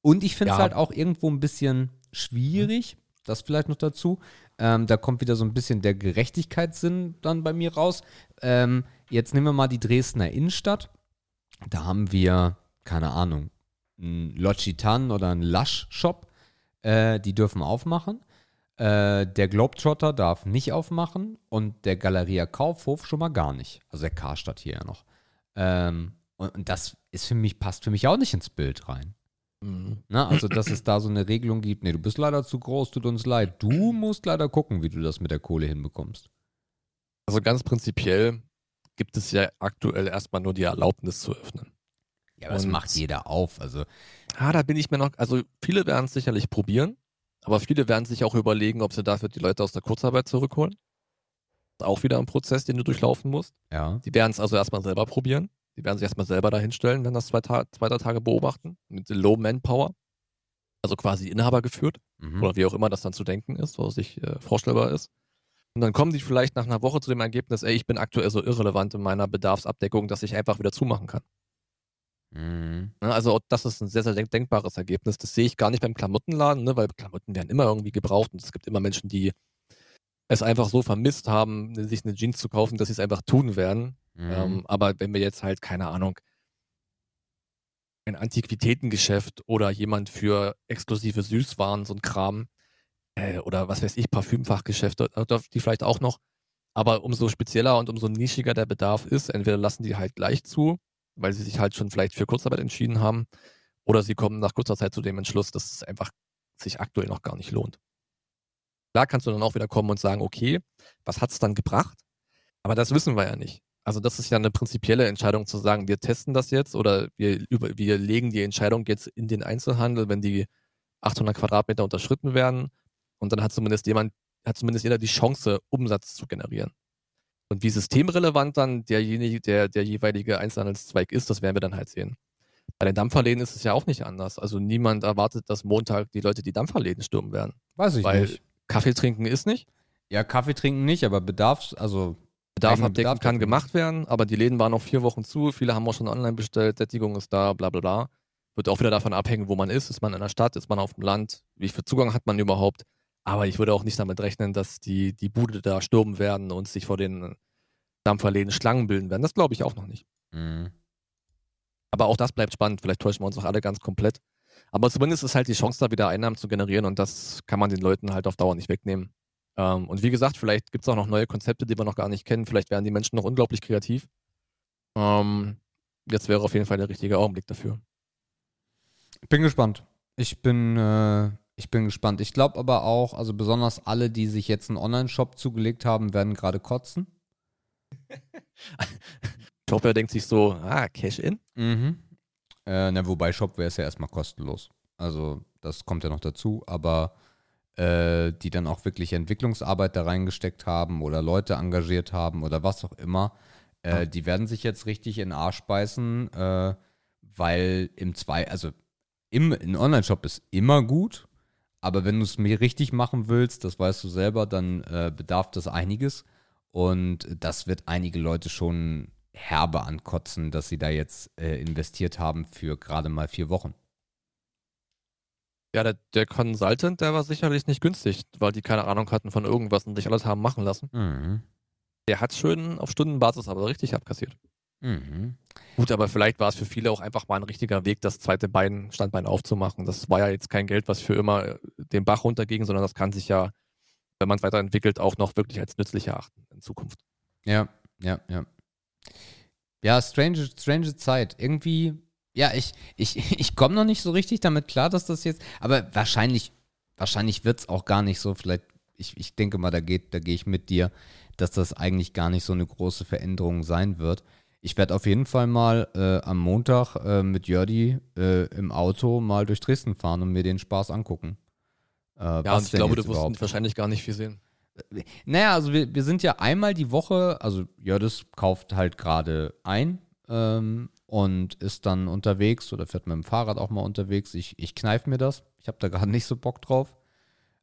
Und ich finde es ja. halt auch irgendwo ein bisschen schwierig, das vielleicht noch dazu. Ähm, da kommt wieder so ein bisschen der Gerechtigkeitssinn dann bei mir raus. Ähm, jetzt nehmen wir mal die Dresdner Innenstadt. Da haben wir, keine Ahnung, einen L'Occitane oder einen Lush-Shop. Äh, die dürfen aufmachen. Äh, der Globetrotter darf nicht aufmachen und der Galeria Kaufhof schon mal gar nicht. Also der Karstadt hier ja noch. Ähm, und, und, das ist für mich, passt für mich auch nicht ins Bild rein. Mhm. Na, also, dass es da so eine Regelung gibt, nee, du bist leider zu groß, tut uns leid. Du musst leider gucken, wie du das mit der Kohle hinbekommst. Also ganz prinzipiell gibt es ja aktuell erstmal nur die Erlaubnis zu öffnen. Ja, aber und, das macht jeder auf. Also. Ah, da bin ich mir noch, also viele werden es sicherlich probieren, aber viele werden sich auch überlegen, ob sie dafür die Leute aus der Kurzarbeit zurückholen. Auch wieder ein Prozess, den du durchlaufen musst. Ja. Die werden es also erstmal selber probieren. Die werden sich erstmal selber dahinstellen, wenn das zwei, Ta zwei Tage beobachten, mit Low Manpower. Also quasi Inhaber geführt. Mhm. Oder wie auch immer das dann zu denken ist, was sich äh, vorstellbar ist. Und dann kommen die vielleicht nach einer Woche zu dem Ergebnis, ey, ich bin aktuell so irrelevant in meiner Bedarfsabdeckung, dass ich einfach wieder zumachen kann. Mhm. Ne, also das ist ein sehr, sehr denkbares Ergebnis. Das sehe ich gar nicht beim Klamottenladen, ne, weil Klamotten werden immer irgendwie gebraucht und es gibt immer Menschen, die es einfach so vermisst haben, sich eine Jeans zu kaufen, dass sie es einfach tun werden. Mhm. Ähm, aber wenn wir jetzt halt, keine Ahnung, ein Antiquitätengeschäft oder jemand für exklusive Süßwaren, so ein Kram, äh, oder was weiß ich, Parfümfachgeschäfte, die vielleicht auch noch. Aber umso spezieller und umso nischiger der Bedarf ist, entweder lassen die halt gleich zu, weil sie sich halt schon vielleicht für Kurzarbeit entschieden haben, oder sie kommen nach kurzer Zeit zu dem Entschluss, dass es einfach sich aktuell noch gar nicht lohnt. Klar kannst du dann auch wieder kommen und sagen, okay, was hat es dann gebracht? Aber das wissen wir ja nicht. Also das ist ja eine prinzipielle Entscheidung zu sagen, wir testen das jetzt oder wir, über, wir legen die Entscheidung jetzt in den Einzelhandel, wenn die 800 Quadratmeter unterschritten werden. Und dann hat zumindest jemand, hat zumindest jeder die Chance, Umsatz zu generieren. Und wie systemrelevant dann derjenige, der, der jeweilige Einzelhandelszweig ist, das werden wir dann halt sehen. Bei den Dampferläden ist es ja auch nicht anders. Also niemand erwartet, dass Montag die Leute die Dampferläden stürmen werden. Weiß ich weil nicht. Kaffee trinken ist nicht. Ja, Kaffee trinken nicht, aber Bedarfs, also Bedarf abdecken kann gemacht werden, aber die Läden waren noch vier Wochen zu, viele haben auch schon online bestellt, Sättigung ist da, bla bla bla. Wird auch wieder davon abhängen, wo man ist. Ist man in der Stadt, ist man auf dem Land, wie viel Zugang hat man überhaupt? Aber ich würde auch nicht damit rechnen, dass die, die Bude da stürmen werden und sich vor den Dampferläden Schlangen bilden werden. Das glaube ich auch noch nicht. Mhm. Aber auch das bleibt spannend. Vielleicht täuschen wir uns auch alle ganz komplett. Aber zumindest ist halt die Chance, da wieder Einnahmen zu generieren und das kann man den Leuten halt auf Dauer nicht wegnehmen. Ähm, und wie gesagt, vielleicht gibt es auch noch neue Konzepte, die wir noch gar nicht kennen. Vielleicht werden die Menschen noch unglaublich kreativ. Ähm, jetzt wäre auf jeden Fall der richtige Augenblick dafür. Bin gespannt. Ich bin, äh, ich bin gespannt. Ich glaube aber auch, also besonders alle, die sich jetzt einen Online-Shop zugelegt haben, werden gerade kotzen. Shopware denkt sich so, ah, Cash-In? Mhm. Äh, na, wobei Shopware ist ja erstmal kostenlos. Also das kommt ja noch dazu, aber äh, die dann auch wirklich Entwicklungsarbeit da reingesteckt haben oder Leute engagiert haben oder was auch immer, äh, die werden sich jetzt richtig in den Arsch beißen, äh, weil im zwei, also im, ein Online-Shop ist immer gut, aber wenn du es mir richtig machen willst, das weißt du selber, dann äh, bedarf das einiges. Und das wird einige Leute schon herbe ankotzen, dass sie da jetzt äh, investiert haben für gerade mal vier Wochen. Ja, der, der Consultant, der war sicherlich nicht günstig, weil die keine Ahnung hatten von irgendwas und sich alles haben machen lassen. Mhm. Der hat schön auf Stundenbasis aber richtig abkassiert. Mhm. Gut, aber vielleicht war es für viele auch einfach mal ein richtiger Weg, das zweite Bein, Standbein aufzumachen. Das war ja jetzt kein Geld, was für immer äh, den Bach runterging, sondern das kann sich ja, wenn man es weiterentwickelt, auch noch wirklich als nützlich erachten in Zukunft. Ja, ja, ja. Ja, strange, strange Zeit. Irgendwie ja, ich, ich, ich komme noch nicht so richtig damit klar, dass das jetzt, aber wahrscheinlich, wahrscheinlich wird es auch gar nicht so, vielleicht, ich, ich denke mal, da geht, da gehe ich mit dir, dass das eigentlich gar nicht so eine große Veränderung sein wird. Ich werde auf jeden Fall mal äh, am Montag äh, mit Jördi äh, im Auto mal durch Dresden fahren und mir den Spaß angucken. Äh, ja, und ich glaube, du wirst wahrscheinlich gar nicht viel sehen. Naja, also wir, wir sind ja einmal die Woche, also Jördis kauft halt gerade ein ähm, und ist dann unterwegs oder fährt mit dem Fahrrad auch mal unterwegs. Ich, ich kneife mir das. Ich habe da gerade nicht so Bock drauf.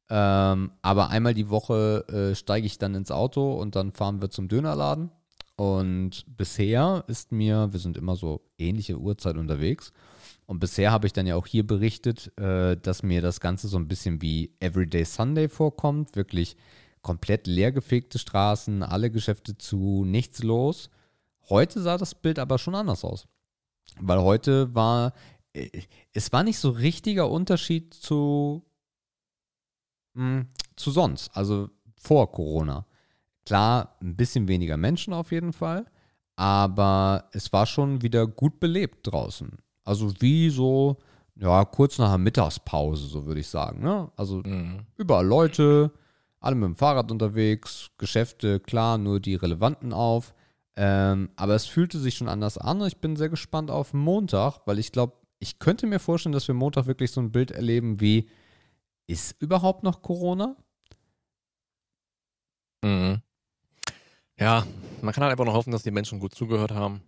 Ähm, aber einmal die Woche äh, steige ich dann ins Auto und dann fahren wir zum Dönerladen. Und bisher ist mir, wir sind immer so ähnliche Uhrzeit unterwegs. Und bisher habe ich dann ja auch hier berichtet, äh, dass mir das Ganze so ein bisschen wie Everyday Sunday vorkommt. Wirklich komplett leergefegte Straßen, alle Geschäfte zu, nichts los. Heute sah das Bild aber schon anders aus. Weil heute war, äh, es war nicht so richtiger Unterschied zu, mh, hm, zu sonst, also vor Corona. Klar, ein bisschen weniger Menschen auf jeden Fall, aber es war schon wieder gut belebt draußen. Also wie so, ja, kurz nach der Mittagspause, so würde ich sagen. Ne? Also mhm. überall Leute, alle mit dem Fahrrad unterwegs, Geschäfte, klar, nur die relevanten auf. Ähm, aber es fühlte sich schon anders an und ich bin sehr gespannt auf Montag, weil ich glaube, ich könnte mir vorstellen, dass wir Montag wirklich so ein Bild erleben wie, ist überhaupt noch Corona? Mhm. Ja, man kann halt einfach noch hoffen, dass die Menschen gut zugehört haben.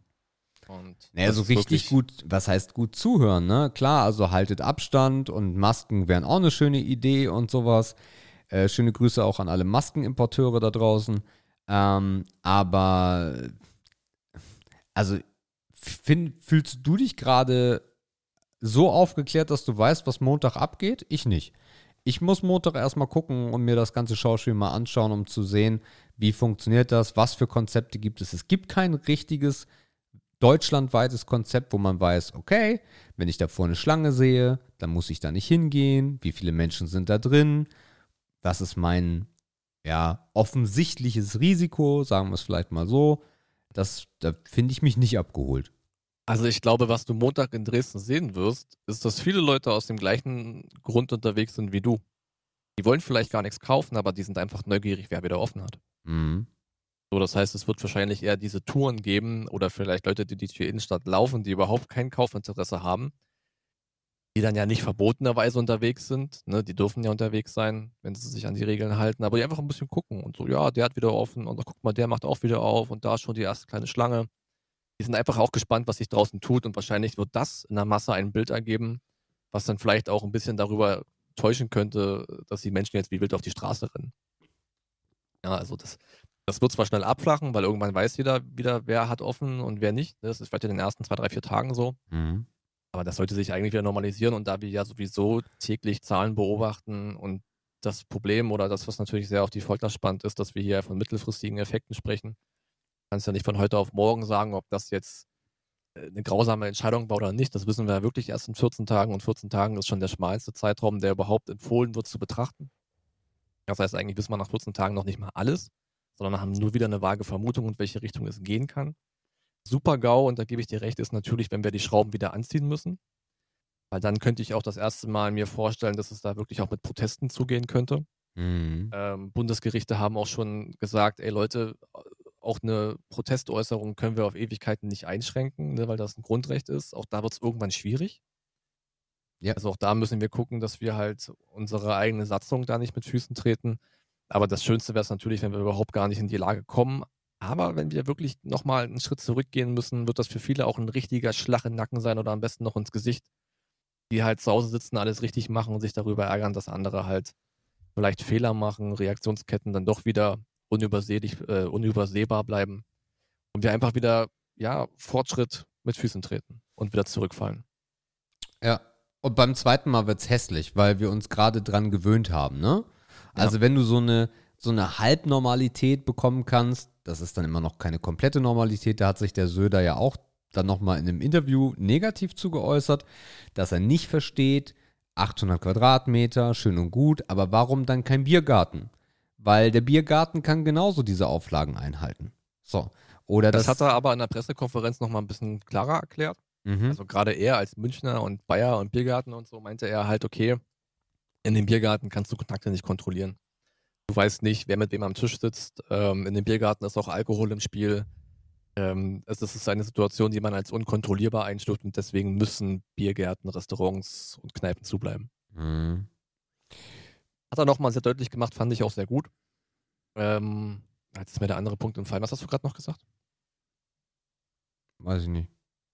Und naja, so richtig gut, was heißt gut zuhören, ne? Klar, also haltet Abstand und Masken wären auch eine schöne Idee und sowas. Äh, schöne Grüße auch an alle Maskenimporteure da draußen. Ähm, aber also find, fühlst du dich gerade so aufgeklärt, dass du weißt, was Montag abgeht? Ich nicht. Ich muss Montag erstmal gucken und mir das ganze Schauspiel mal anschauen, um zu sehen, Wie funktioniert das? Was für Konzepte gibt es? Es gibt kein richtiges deutschlandweites Konzept, wo man weiß, okay, wenn ich da vorne eine Schlange sehe, dann muss ich da nicht hingehen. Wie viele Menschen sind da drin? Was ist mein ja, offensichtliches Risiko, sagen wir es vielleicht mal so. Das, da finde ich mich nicht abgeholt. Also ich glaube, was du Montag in Dresden sehen wirst, ist, dass viele Leute aus dem gleichen Grund unterwegs sind wie du. Die wollen vielleicht gar nichts kaufen, aber die sind einfach neugierig, wer wieder offen hat. Mhm. So, das heißt, es wird wahrscheinlich eher diese Touren geben oder vielleicht Leute, die durch die Innenstadt laufen, die überhaupt kein Kaufinteresse haben, die dann ja nicht verbotenerweise unterwegs sind. Ne? Die dürfen ja unterwegs sein, wenn sie sich an die Regeln halten, aber die einfach ein bisschen gucken und so, ja, der hat wieder offen und guck mal, der macht auch wieder auf und da ist schon die erste kleine Schlange. Die sind einfach auch gespannt, was sich draußen tut und wahrscheinlich wird das in der Masse ein Bild ergeben, was dann vielleicht auch ein bisschen darüber täuschen könnte, dass die Menschen jetzt wie wild auf die Straße rennen. Ja, also das, das wird zwar schnell abflachen, weil irgendwann weiß jeder wieder, wer hat offen und wer nicht. Das ist vielleicht in den ersten zwei, drei, vier Tagen so. Mhm. Aber das sollte sich eigentlich wieder normalisieren und da wir ja sowieso täglich Zahlen beobachten und das Problem oder das, was natürlich sehr auf die Folter spannt, ist, dass wir hier von mittelfristigen Effekten sprechen. Du kannst ja nicht von heute auf morgen sagen, ob das jetzt äh, eine grausame Entscheidung war oder nicht. Das wissen wir ja wirklich erst in 14 Tagen und 14 Tagen ist schon der schmalste Zeitraum, der überhaupt empfohlen wird zu betrachten. Das heißt, eigentlich wissen wir nach 14 Tagen noch nicht mal alles, sondern haben nur wieder eine vage Vermutung, in welche Richtung es gehen kann. Super GAU, und da gebe ich dir recht, ist natürlich, wenn wir die Schrauben wieder anziehen müssen. Weil dann könnte ich auch das erste Mal mir vorstellen, dass es da wirklich auch mit Protesten zugehen könnte. Mhm. Ähm, Bundesgerichte haben auch schon gesagt, ey Leute, auch eine Protestäußerung können wir auf Ewigkeiten nicht einschränken, ne, weil das ein Grundrecht ist. Auch da wird es irgendwann schwierig. Ja. Also auch da müssen wir gucken, dass wir halt unsere eigene Satzung da nicht mit Füßen treten. Aber das Schönste wäre es natürlich, wenn wir überhaupt gar nicht in die Lage kommen, aber wenn wir wirklich nochmal einen Schritt zurückgehen müssen, wird das für viele auch ein richtiger Schlag im Nacken sein oder am besten noch ins Gesicht, die halt zu Hause sitzen, alles richtig machen und sich darüber ärgern, dass andere halt vielleicht Fehler machen, Reaktionsketten dann doch wieder unübersehlich, äh, unübersehbar bleiben und wir einfach wieder, ja, Fortschritt mit Füßen treten und wieder zurückfallen. Ja, und beim zweiten Mal wird es hässlich, weil wir uns gerade dran gewöhnt haben, ne? Also ja. wenn du so eine, so eine Halbnormalität bekommen kannst, das ist dann immer noch keine komplette Normalität. Da hat sich der Söder ja auch dann nochmal in einem Interview negativ zugeäußert, dass er nicht versteht, 800 Quadratmeter, schön und gut, aber warum dann kein Biergarten? Weil der Biergarten kann genauso diese Auflagen einhalten. So. Oder das, das hat er aber in der Pressekonferenz nochmal ein bisschen klarer erklärt. Mhm. Also gerade er als Münchner und Bayer und Biergarten und so meinte er halt, okay, in dem Biergarten kannst du Kontakte nicht kontrollieren. Du weißt nicht, wer mit wem am Tisch sitzt. Ähm, in dem Biergarten ist auch Alkohol im Spiel. Ähm, es ist eine Situation, die man als unkontrollierbar einstuft und deswegen müssen Biergärten, Restaurants und Kneipen zubleiben. Mhm. Hat er nochmal sehr deutlich gemacht, fand ich auch sehr gut. Ähm, jetzt ist mir der andere Punkt entfallen. Was hast du gerade noch gesagt? Weiß ich nicht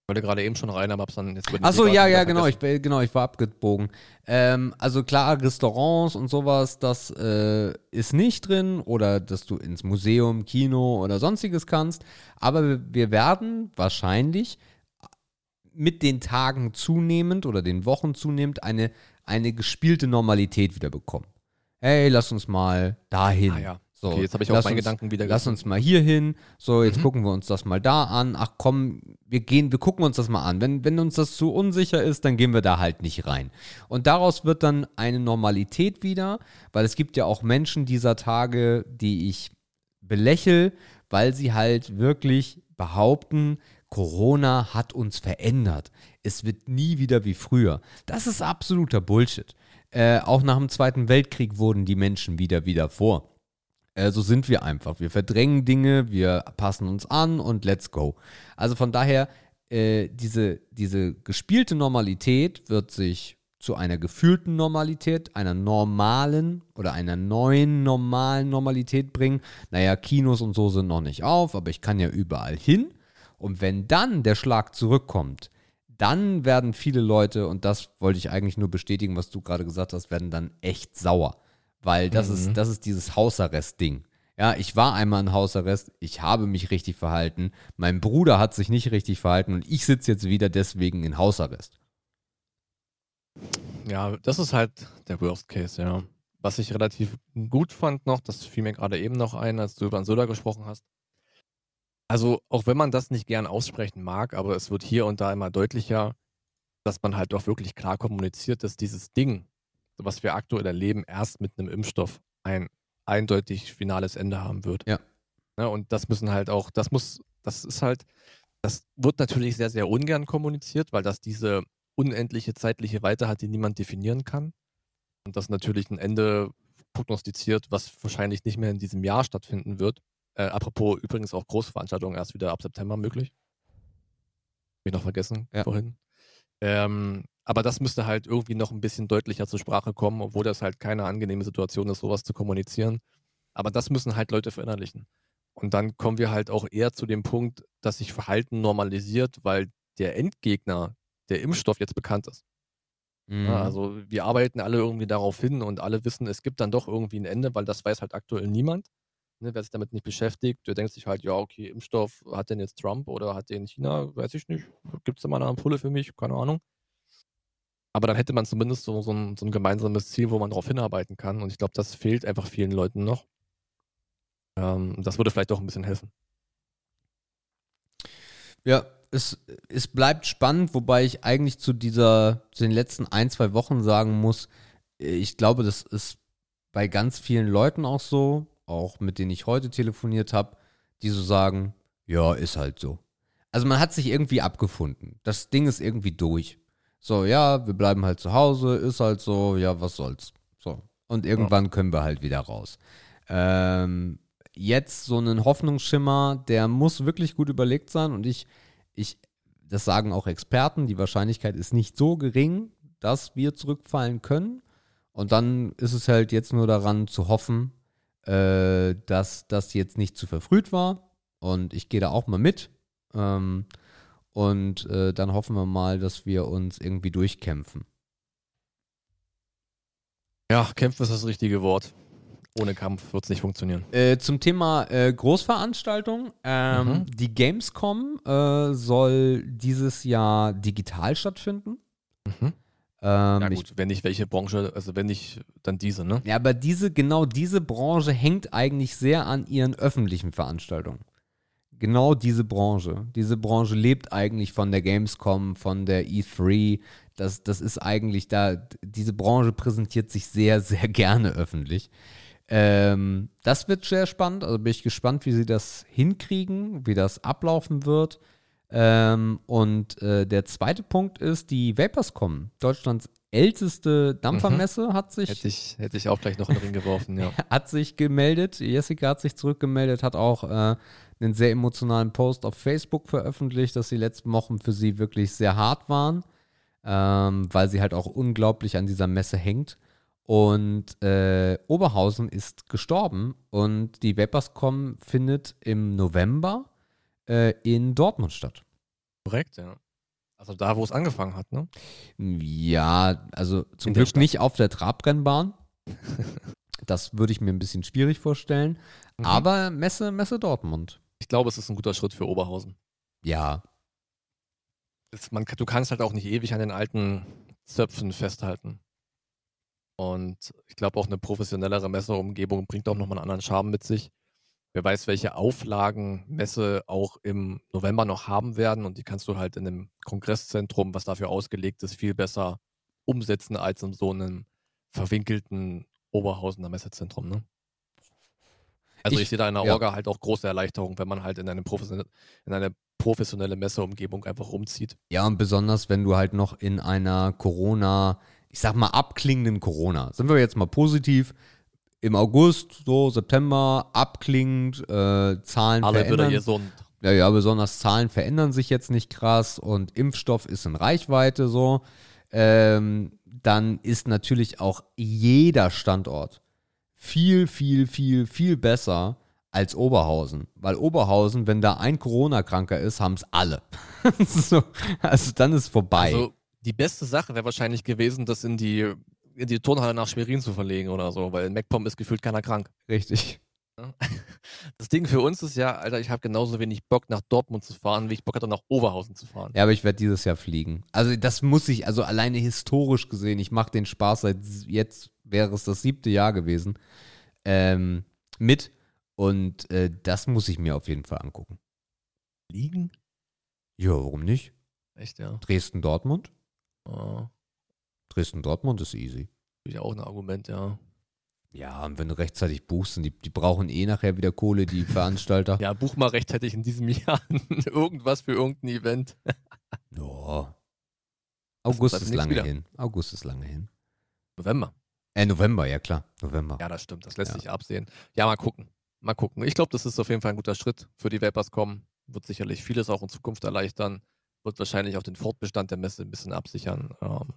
wollte gerade eben schon rein, aber hab's dann jetzt Achso, ja, ja, genau ich, genau, ich war abgebogen. Ähm, also klar, Restaurants und sowas, das äh, ist nicht drin oder dass du ins Museum, Kino oder sonstiges kannst. Aber wir werden wahrscheinlich mit den Tagen zunehmend oder den Wochen zunehmend eine, eine gespielte Normalität wieder bekommen. Hey, lass uns mal dahin. Ah, ja. So, okay, jetzt habe ich auch meinen Gedanken wieder Lass uns mal hier hin. So, jetzt mhm. gucken wir uns das mal da an. Ach komm, wir gehen, wir gucken uns das mal an. Wenn, wenn uns das zu unsicher ist, dann gehen wir da halt nicht rein. Und daraus wird dann eine Normalität wieder, weil es gibt ja auch Menschen dieser Tage, die ich belächel, weil sie halt wirklich behaupten, Corona hat uns verändert. Es wird nie wieder wie früher. Das ist absoluter Bullshit. Äh, auch nach dem Zweiten Weltkrieg wurden die Menschen wieder wieder vor. Äh, so sind wir einfach. Wir verdrängen Dinge, wir passen uns an und let's go. Also von daher, äh, diese, diese gespielte Normalität wird sich zu einer gefühlten Normalität, einer normalen oder einer neuen normalen Normalität bringen. Naja, Kinos und so sind noch nicht auf, aber ich kann ja überall hin. Und wenn dann der Schlag zurückkommt, dann werden viele Leute, und das wollte ich eigentlich nur bestätigen, was du gerade gesagt hast, werden dann echt sauer. Weil das mhm. ist, das ist dieses Hausarrest-Ding. Ja, ich war einmal in Hausarrest, ich habe mich richtig verhalten, mein Bruder hat sich nicht richtig verhalten und ich sitze jetzt wieder deswegen in Hausarrest. Ja, das ist halt der Worst Case, ja. was ich relativ gut fand noch, das fiel mir gerade eben noch ein, als du über Soda gesprochen hast. Also, auch wenn man das nicht gern aussprechen mag, aber es wird hier und da immer deutlicher, dass man halt doch wirklich klar kommuniziert, dass dieses Ding, was wir aktuell erleben, erst mit einem Impfstoff ein eindeutig finales Ende haben wird. Ja. ja. Und das müssen halt auch, das muss, das ist halt, das wird natürlich sehr, sehr ungern kommuniziert, weil das diese unendliche zeitliche Weite hat, die niemand definieren kann. Und das natürlich ein Ende prognostiziert, was wahrscheinlich nicht mehr in diesem Jahr stattfinden wird. Äh, apropos übrigens auch Großveranstaltungen erst wieder ab September möglich. Hab ich noch vergessen ja. vorhin. Ähm, aber das müsste halt irgendwie noch ein bisschen deutlicher zur Sprache kommen, obwohl das halt keine angenehme Situation ist, sowas zu kommunizieren. Aber das müssen halt Leute verinnerlichen. Und dann kommen wir halt auch eher zu dem Punkt, dass sich Verhalten normalisiert, weil der Endgegner, der Impfstoff jetzt bekannt ist. Mhm. Ja, also wir arbeiten alle irgendwie darauf hin und alle wissen, es gibt dann doch irgendwie ein Ende, weil das weiß halt aktuell niemand. Ne, wer sich damit nicht beschäftigt, der denkt sich halt, ja, okay, Impfstoff, hat den jetzt Trump oder hat den China, weiß ich nicht. Gibt es da mal eine Ampulle für mich? Keine Ahnung. Aber dann hätte man zumindest so, so, ein, so ein gemeinsames Ziel, wo man darauf hinarbeiten kann. Und ich glaube, das fehlt einfach vielen Leuten noch. Ähm, das würde vielleicht auch ein bisschen helfen. Ja, es, es bleibt spannend, wobei ich eigentlich zu dieser, zu den letzten ein, zwei Wochen sagen muss, ich glaube, das ist bei ganz vielen Leuten auch so, auch mit denen ich heute telefoniert habe, die so sagen, ja, ist halt so. Also man hat sich irgendwie abgefunden. Das Ding ist irgendwie durch. So, ja, wir bleiben halt zu Hause, ist halt so, ja, was soll's. So. Und irgendwann ja. können wir halt wieder raus. Ähm, jetzt so einen Hoffnungsschimmer, der muss wirklich gut überlegt sein und ich, ich, das sagen auch Experten, die Wahrscheinlichkeit ist nicht so gering, dass wir zurückfallen können. Und dann ist es halt jetzt nur daran zu hoffen, äh, dass das jetzt nicht zu verfrüht war. Und ich gehe da auch mal mit. Ähm, und äh, dann hoffen wir mal, dass wir uns irgendwie durchkämpfen. Ja, kämpfen ist das richtige Wort. Ohne Kampf wird es nicht funktionieren. Äh, zum Thema äh, Großveranstaltung. Ähm, mhm. Die Gamescom äh, soll dieses Jahr digital stattfinden. Mhm. Ähm, ja gut, ich, wenn nicht welche Branche, also wenn nicht, dann diese, ne? Ja, aber diese, genau diese Branche hängt eigentlich sehr an ihren öffentlichen Veranstaltungen. Genau diese Branche. Diese Branche lebt eigentlich von der Gamescom, von der E3. Das, das ist eigentlich da, diese Branche präsentiert sich sehr, sehr gerne öffentlich. Ähm, das wird sehr spannend. Also bin ich gespannt, wie sie das hinkriegen, wie das ablaufen wird. Ähm, und äh, der zweite Punkt ist, die Vaporscom, Deutschlands älteste Dampfermesse, mhm. hat sich. Hätte ich, hätte ich auch gleich noch in den Ring geworfen, ja. hat sich gemeldet. Jessica hat sich zurückgemeldet, hat auch äh, einen sehr emotionalen Post auf Facebook veröffentlicht, dass die letzten Wochen für sie wirklich sehr hart waren, ähm, weil sie halt auch unglaublich an dieser Messe hängt. Und äh, Oberhausen ist gestorben und die Vaporscom findet im November äh, in Dortmund statt. Korrekt, ja. Also da, wo es angefangen hat, ne? Ja, also zum Glück nicht auf der Trabrennbahn. das würde ich mir ein bisschen schwierig vorstellen. Mhm. Aber Messe, Messe Dortmund. Ich glaube, es ist ein guter Schritt für Oberhausen. Ja. Es, man, du kannst halt auch nicht ewig an den alten Zöpfen festhalten. Und ich glaube auch eine professionellere Messeumgebung bringt auch nochmal einen anderen Charme mit sich. Wer weiß, welche Auflagen Messe auch im November noch haben werden. Und die kannst du halt in einem Kongresszentrum, was dafür ausgelegt ist, viel besser umsetzen als in so einem verwinkelten Oberhausener Messezentrum. Ne? Also ich, ich sehe da in der ja. Orga halt auch große Erleichterung, wenn man halt in eine, professionelle, in eine professionelle Messeumgebung einfach umzieht. Ja, und besonders, wenn du halt noch in einer Corona, ich sag mal, abklingenden Corona, sind wir jetzt mal positiv, im August, so September, abklingend, äh, Zahlen Alle verändern. wieder gesund. Ja, ja, besonders Zahlen verändern sich jetzt nicht krass und Impfstoff ist in Reichweite so. Ähm, dann ist natürlich auch jeder Standort viel, viel, viel, viel besser als Oberhausen. Weil Oberhausen, wenn da ein Corona-Kranker ist, haben es alle. so, also dann ist vorbei. Also die beste Sache wäre wahrscheinlich gewesen, das in die in die Turnhalle nach Schwerin zu verlegen oder so, weil in MacPom ist gefühlt keiner krank. Richtig. Das Ding für uns ist ja, Alter, ich habe genauso wenig Bock nach Dortmund zu fahren, wie ich Bock hatte nach Oberhausen zu fahren. Ja, aber ich werde dieses Jahr fliegen. Also das muss ich, also alleine historisch gesehen, ich mache den Spaß seit jetzt wäre es das siebte Jahr gewesen, ähm, mit. Und äh, das muss ich mir auf jeden Fall angucken. Liegen? Ja, warum nicht? Echt, ja. Dresden-Dortmund? Oh, Dresden-Dortmund ist easy. natürlich auch ein Argument, ja. Ja, und wenn du rechtzeitig buchst, und die, die brauchen eh nachher wieder Kohle, die Veranstalter. Ja, buch mal rechtzeitig in diesem Jahr irgendwas für irgendein Event. Ja. August ist lange wieder. hin. August ist lange hin. November. Äh, November, ja klar. November. Ja, das stimmt. Das lässt Ja. sich absehen. Ja, mal gucken. Mal gucken. Ich glaube, das ist auf jeden Fall ein guter Schritt für die Vapers.com. Wird sicherlich vieles auch in Zukunft erleichtern. Wird wahrscheinlich auch den Fortbestand der Messe ein bisschen absichern. Ähm,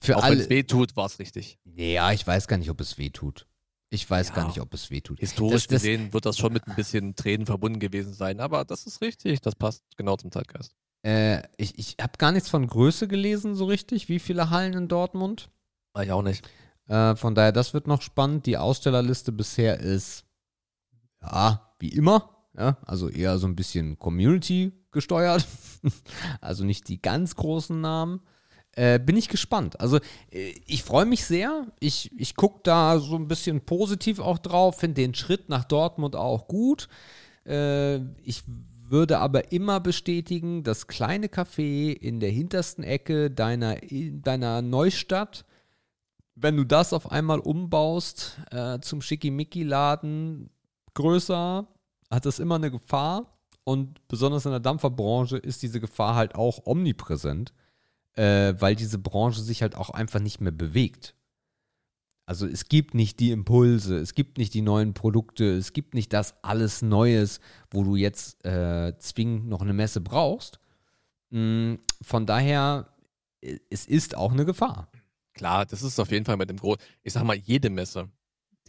Für auch wenn alle. es weh tut, war es richtig. Ja, ich weiß gar nicht, ob es weh tut. Ich weiß Ja. gar nicht, ob es weh tut. Historisch Das- das- gesehen wird das schon mit ein bisschen Tränen verbunden gewesen sein. Aber das ist richtig. Das passt genau zum Zeitgeist. Äh, ich ich habe gar nichts von Größe gelesen, so richtig. Wie viele Hallen in Dortmund? War ich auch nicht. Äh, von daher, das wird noch spannend. Die Ausstellerliste bisher ist, ja, wie immer. Ja, also eher so ein bisschen Community gesteuert. also nicht die ganz großen Namen. Äh, bin ich gespannt. Also äh, ich freue mich sehr. Ich, ich gucke da so ein bisschen positiv auch drauf, finde den Schritt nach Dortmund auch gut. Äh, ich würde aber immer bestätigen, das kleine Café in der hintersten Ecke deiner, in deiner Neustadt, wenn du das auf einmal umbaust äh, zum Schickimicki-Laden größer, hat das immer eine Gefahr. Und besonders in der Dampferbranche ist diese Gefahr halt auch omnipräsent, äh, weil diese Branche sich halt auch einfach nicht mehr bewegt. Also es gibt nicht die Impulse, es gibt nicht die neuen Produkte, es gibt nicht das alles Neues, wo du jetzt äh, zwingend noch eine Messe brauchst. Mm, Von daher, äh, es ist auch eine Gefahr. Klar, das ist auf jeden Fall mit dem Groß. Ich sag mal, jede Messe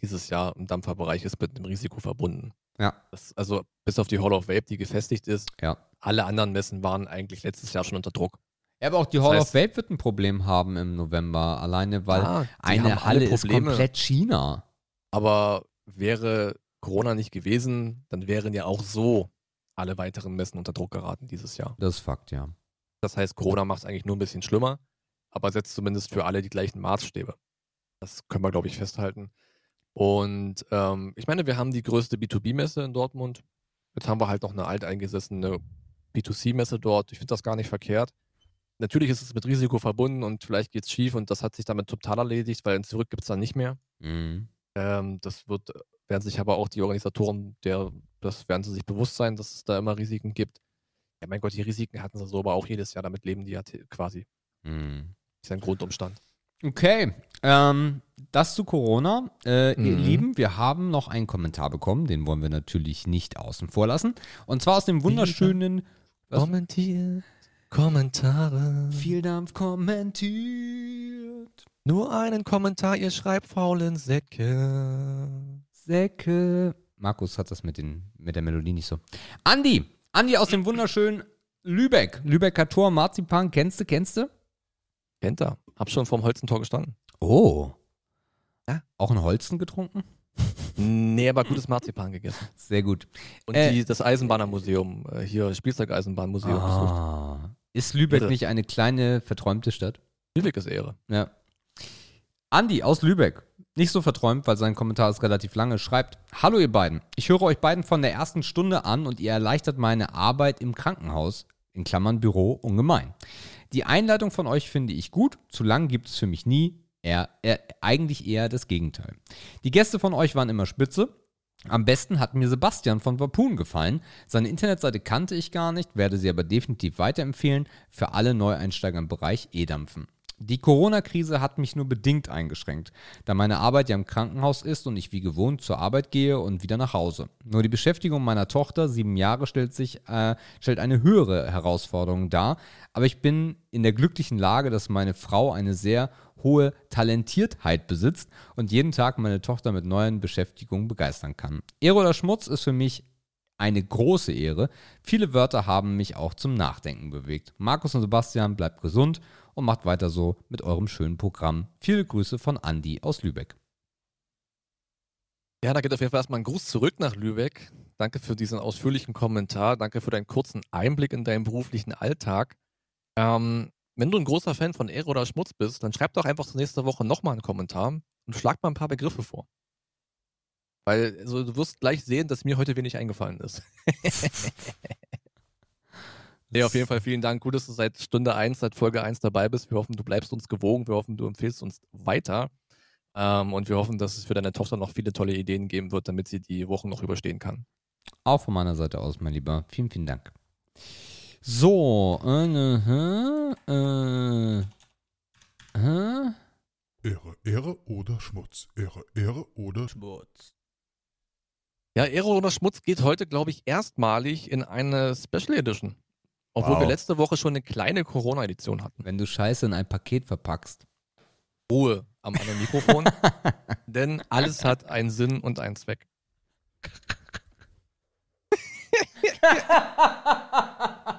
dieses Jahr im Dampferbereich ist mit einem Risiko verbunden. Ja. Das, also bis auf die Hall of Vape, die gefestigt ist. Ja. Alle anderen Messen waren eigentlich letztes Jahr schon unter Druck. Ja, aber auch die Das Hall heißt- of Vape wird ein Problem haben im November, alleine weil Ah, eine Halle ist komplett China. Aber wäre Corona nicht gewesen, dann wären ja auch so alle weiteren Messen unter Druck geraten dieses Jahr. Das ist Fakt, ja. Das heißt, Corona macht es eigentlich nur ein bisschen schlimmer, aber setzt zumindest für alle die gleichen Maßstäbe. Das können wir, glaube ich, festhalten. Und ähm, ich meine, wir haben die größte B2B-Messe in Dortmund. Jetzt haben wir halt noch eine alteingesessene B2C-Messe dort. Ich finde das gar nicht verkehrt. Natürlich ist es mit Risiko verbunden und vielleicht geht es schief und das hat sich damit total erledigt, weil ein Zurück gibt es dann nicht mehr. Mhm. Ähm, das wird, werden sich aber auch die Organisatoren, der, das werden sie sich bewusst sein, dass es da immer Risiken gibt. Ja, mein Gott, die Risiken hatten sie so, aber auch jedes Jahr, damit leben die ja quasi. Mhm. Ist ein Grundumstand. Okay, ähm, das zu Corona. Äh, Ihr Mhm. Lieben, wir haben noch einen Kommentar bekommen, den wollen wir natürlich nicht außen vor lassen. Und zwar aus dem wunderschönen? Kommentiert, Kommentare. Vieldampf kommentiert. Nur einen Kommentar, ihr schreibt faulen Säcke. Säcke. Markus hat das mit, den, mit der Melodie nicht so. Andi, Andi aus dem wunderschönen Lübeck. Lübecker Tor, Marzipan, kennst du, kennst du? Kennt er. Hab schon vorm Holzentor gestanden. Oh. Ja. Auch ein Holzen getrunken? Nee, aber gutes Marzipan gegessen. Sehr gut. Und Äh. die, das Eisenbahnermuseum, äh, hier Spielzeugeisenbahnmuseum besucht. Ah. Ist Lübeck Bitte. nicht eine kleine, verträumte Stadt? Lübeck ist Ehre. Ja. Andi aus Lübeck, nicht so verträumt, weil sein Kommentar ist relativ lange, schreibt: Hallo ihr beiden, ich höre euch beiden von der ersten Stunde an und ihr erleichtert meine Arbeit im Krankenhaus, in Klammern Büro, ungemein. Die Einleitung von euch finde ich gut, zu lang gibt es für mich nie, eher, eher, eigentlich eher das Gegenteil. Die Gäste von euch waren immer spitze. Am besten hat mir Sebastian von Vapun gefallen. Seine Internetseite kannte ich gar nicht, werde sie aber definitiv weiterempfehlen für alle Neueinsteiger im Bereich E-Dampfen. Die Corona-Krise hat mich nur bedingt eingeschränkt, da meine Arbeit ja im Krankenhaus ist und ich wie gewohnt zur Arbeit gehe und wieder nach Hause. Nur die Beschäftigung meiner Tochter, sieben Jahre, stellt sich äh, stellt eine höhere Herausforderung dar. Aber ich bin in der glücklichen Lage, dass meine Frau eine sehr hohe Talentiertheit besitzt und jeden Tag meine Tochter mit neuen Beschäftigungen begeistern kann. Ehre oder Schmutz ist für mich eine große Ehre. Viele Wörter haben mich auch zum Nachdenken bewegt. Markus und Sebastian, bleibt gesund und macht weiter so mit eurem schönen Programm. Viele Grüße von Andi aus Lübeck. Ja, da geht auf jeden Fall erstmal ein Gruß zurück nach Lübeck. Danke für diesen ausführlichen Kommentar. Danke für deinen kurzen Einblick in deinen beruflichen Alltag. Ähm, wenn du ein großer Fan von Ehre oder Schmutz bist, dann schreib doch einfach zur nächste Woche nochmal einen Kommentar. und schlag mal ein paar Begriffe vor. Weil also, du wirst gleich sehen, dass mir heute wenig eingefallen ist. nee, auf jeden Fall vielen Dank. Gut, dass du seit Stunde 1, seit Folge 1 dabei bist. Wir hoffen, du bleibst uns gewogen. Wir hoffen, du empfehlst uns weiter. Ähm, und wir hoffen, dass es für deine Tochter noch viele tolle Ideen geben wird, damit sie die Wochen noch überstehen kann. Auch von meiner Seite aus, mein Lieber. Vielen, vielen Dank. So, äh, äh, äh, Ehre, Ehre oder Schmutz. Ehre, Ehre oder Schmutz. Ja, Ehre oder Schmutz geht heute, glaube ich, erstmalig in eine Special Edition. Obwohl Wow. wir letzte Woche schon eine kleine Corona-Edition hatten. wenn du Scheiße in ein Paket verpackst. Ruhe am anderen Mikrofon. denn alles hat einen Sinn und einen Zweck.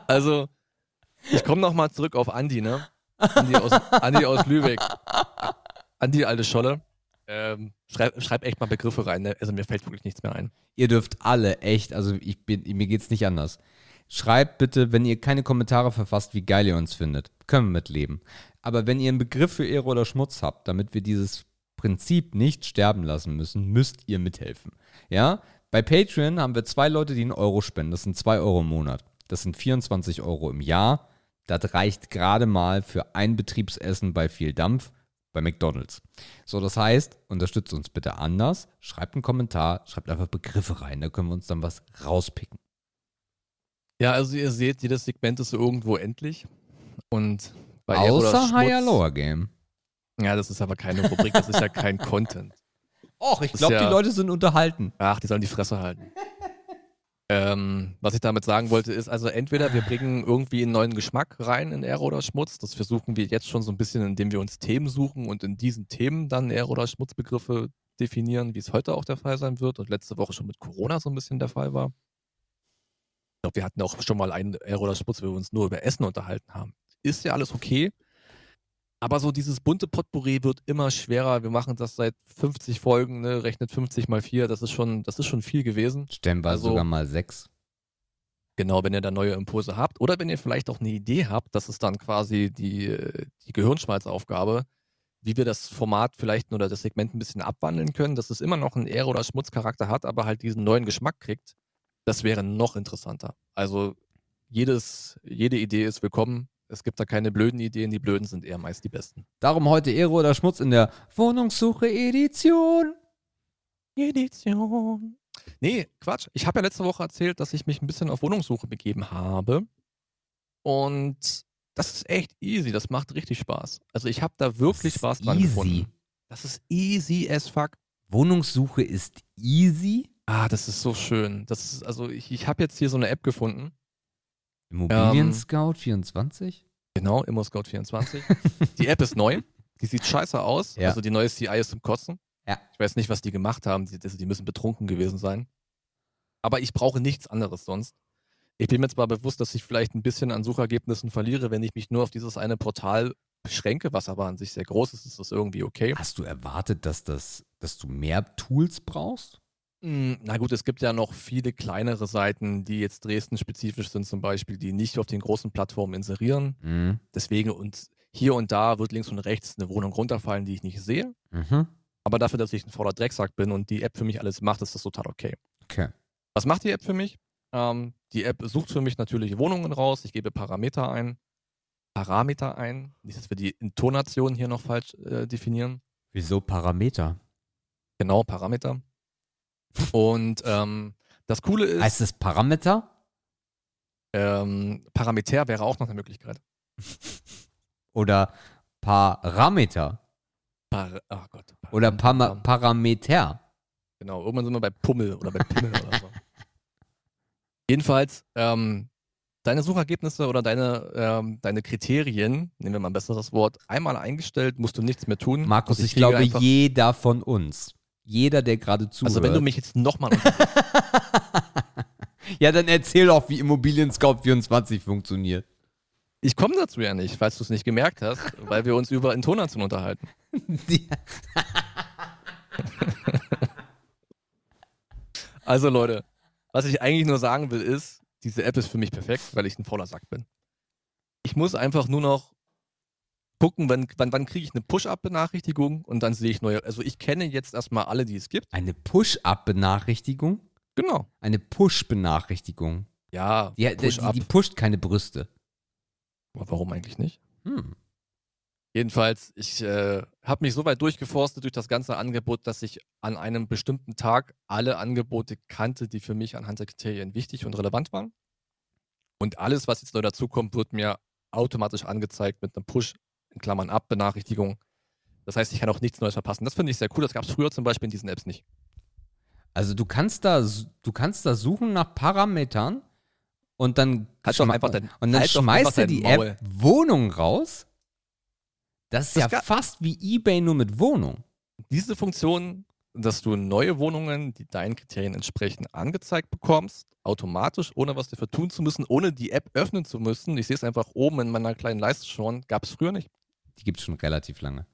also, ich komme nochmal zurück auf Andi, ne? Andi aus, Andi aus Lübeck. Andi, alte Scholle. Ähm, schreib, schreib echt mal Begriffe rein, ne? Also mir fällt wirklich nichts mehr ein. Ihr dürft alle echt, also ich bin, mir geht's nicht anders. Schreibt bitte, wenn ihr keine Kommentare verfasst, wie geil ihr uns findet. Können wir mitleben. Aber wenn ihr einen Begriff für Ehre oder Schmutz habt, damit wir dieses Prinzip nicht sterben lassen müssen, müsst ihr mithelfen. Ja? Bei Patreon haben wir zwei Leute, die einen Euro spenden. Das sind zwei Euro im Monat. Das sind 24 Euro im Jahr. Das reicht gerade mal für ein Betriebsessen bei viel Dampf bei McDonalds. So, das heißt, unterstützt uns bitte anders. Schreibt einen Kommentar, schreibt einfach Begriffe rein. Da können wir uns dann was rauspicken. Ja, also ihr seht, jedes Segment ist irgendwo endlich. Und bei Außer Schmutz- Higher Lower Game. Ja, das ist aber keine Rubrik, das ist ja kein Content. Och, ich glaube, ja- die Leute sind unterhalten. Ach, die sollen die Fresse halten. ähm, was ich damit sagen wollte, ist also entweder wir bringen irgendwie einen neuen Geschmack rein in Ehre oder Schmutz. Das versuchen wir jetzt schon so ein bisschen, indem wir uns Themen suchen und in diesen Themen dann Ehre oder Schmutzbegriffe definieren, wie es heute auch der Fall sein wird und letzte Woche schon mit Corona so ein bisschen der Fall war. Ich glaube, wir hatten auch schon mal einen Ehre oder Schmutz, wo wir uns nur über Essen unterhalten haben. Ist ja alles okay. Aber so dieses bunte Potpourri wird immer schwerer. Wir machen das seit 50 Folgen, ne? rechnet 50 mal 4. Das ist schon, das ist schon viel gewesen. Stellenweise Also- sogar mal sechs. Genau, wenn ihr da neue Impulse habt. Oder wenn ihr vielleicht auch eine Idee habt, das ist dann quasi die, die Gehirnschmalzaufgabe, wie wir das Format vielleicht oder das Segment ein bisschen abwandeln können, dass es immer noch einen Ehre- oder Schmutzcharakter hat, aber halt diesen neuen Geschmack kriegt. Das wäre noch interessanter. Also jedes, jede Idee ist willkommen. Es gibt da keine blöden Ideen, die blöden sind eher meist die besten. Darum heute Ehre oder Schmutz in der Wohnungssuche Edition. Edition. Nee, Quatsch. Ich habe ja letzte Woche erzählt, dass ich mich ein bisschen auf Wohnungssuche begeben habe. Und das ist echt easy. Das macht richtig Spaß. Also ich habe da wirklich Spaß dran easy. gefunden. Das ist easy as fuck. Wohnungssuche ist easy. Ah, das ist so schön. Das ist, also ich, ich habe jetzt hier so eine App gefunden. Immobilien Ähm, Scout 24. Genau, ImmoScout24. die App ist neu. Die sieht scheiße aus. Ja. Also die neue CI ist zum Kotzen. Ja. Ich weiß nicht, was die gemacht haben. Die, also die müssen betrunken gewesen sein. Aber ich brauche nichts anderes sonst. Ich bin mir zwar bewusst, dass ich vielleicht ein bisschen an Suchergebnissen verliere, wenn ich mich nur auf dieses eine Portal beschränke, was aber an sich sehr groß ist, ist das irgendwie okay. Hast du erwartet, dass, das, dass du mehr Tools brauchst? Mm, Na gut, es gibt ja noch viele kleinere Seiten, die jetzt Dresden-spezifisch sind, zum Beispiel, die nicht auf den großen Plattformen inserieren. Mhm. Deswegen und hier und da wird links und rechts eine Wohnung runterfallen, die ich nicht sehe. Mhm. Aber dafür, dass ich ein fauler Drecksack bin und die App für mich alles macht, ist das total okay. Okay. Was macht die App für mich? Ähm, die App sucht für mich natürlich Wohnungen raus. Ich gebe Parameter ein. Parameter ein. Nicht, dass wir die Intonation hier noch falsch äh, definieren. Wieso Parameter? Genau, Parameter. Und ähm, das Coole ist, Heißt es Parameter? ähm, Parameter wäre auch noch eine Möglichkeit. Oder Parameter? Par oh Gott. Oder Pama Parameter. Genau, irgendwann sind wir bei Pummel oder bei Pimmel oder so. Jedenfalls, ähm, deine Suchergebnisse oder deine, ähm, deine Kriterien, nehmen wir mal ein besseres Wort, einmal eingestellt, musst du nichts mehr tun. Markus, Und ich, kriege glaube, jeder von uns, jeder, der gerade zuhört. Also wenn du mich jetzt nochmal ja, dann erzähl doch, wie Immobilien Scout 24 funktioniert. Ich komme dazu ja nicht, falls du es nicht gemerkt hast, weil wir uns über Intonation unterhalten. Also Leute, was ich eigentlich nur sagen will ist, diese App ist für mich perfekt, weil ich ein fauler Sack bin. Ich muss einfach nur noch gucken, wann, wann, wann kriege ich eine Push-Up-Benachrichtigung und dann sehe ich neue. Also ich kenne jetzt erstmal alle, die es gibt. Eine Push-Up-Benachrichtigung? Genau. Eine Push-Benachrichtigung. Ja, Die, die, Push-Up. die pusht keine Brüste. Aber Warum eigentlich nicht? Hm. Jedenfalls, ich äh, habe mich so weit durchgeforstet durch das ganze Angebot, dass ich an einem bestimmten Tag alle Angebote kannte, die für mich anhand der Kriterien wichtig und relevant waren. Und alles, was jetzt neu dazukommt, wird mir automatisch angezeigt mit einem Push, in Klammern ab, Benachrichtigung. Das heißt, ich kann auch nichts Neues verpassen. Das finde ich sehr cool. Das gab es früher zum Beispiel in diesen Apps nicht. Also du kannst da, du kannst da suchen nach Parametern und dann, Halt doch einfach dein- und dann halt schmeißt dein die Maul. App Wohnung raus. Das ist Das ja fast wie Ebay nur mit Wohnung. Diese Funktion, dass du neue Wohnungen, die deinen Kriterien entsprechen, angezeigt bekommst, automatisch, ohne was dafür tun zu müssen, ohne die App öffnen zu müssen. Ich sehe es einfach oben in meiner kleinen Leiste schon. Gab es früher nicht. Die gibt es schon relativ lange.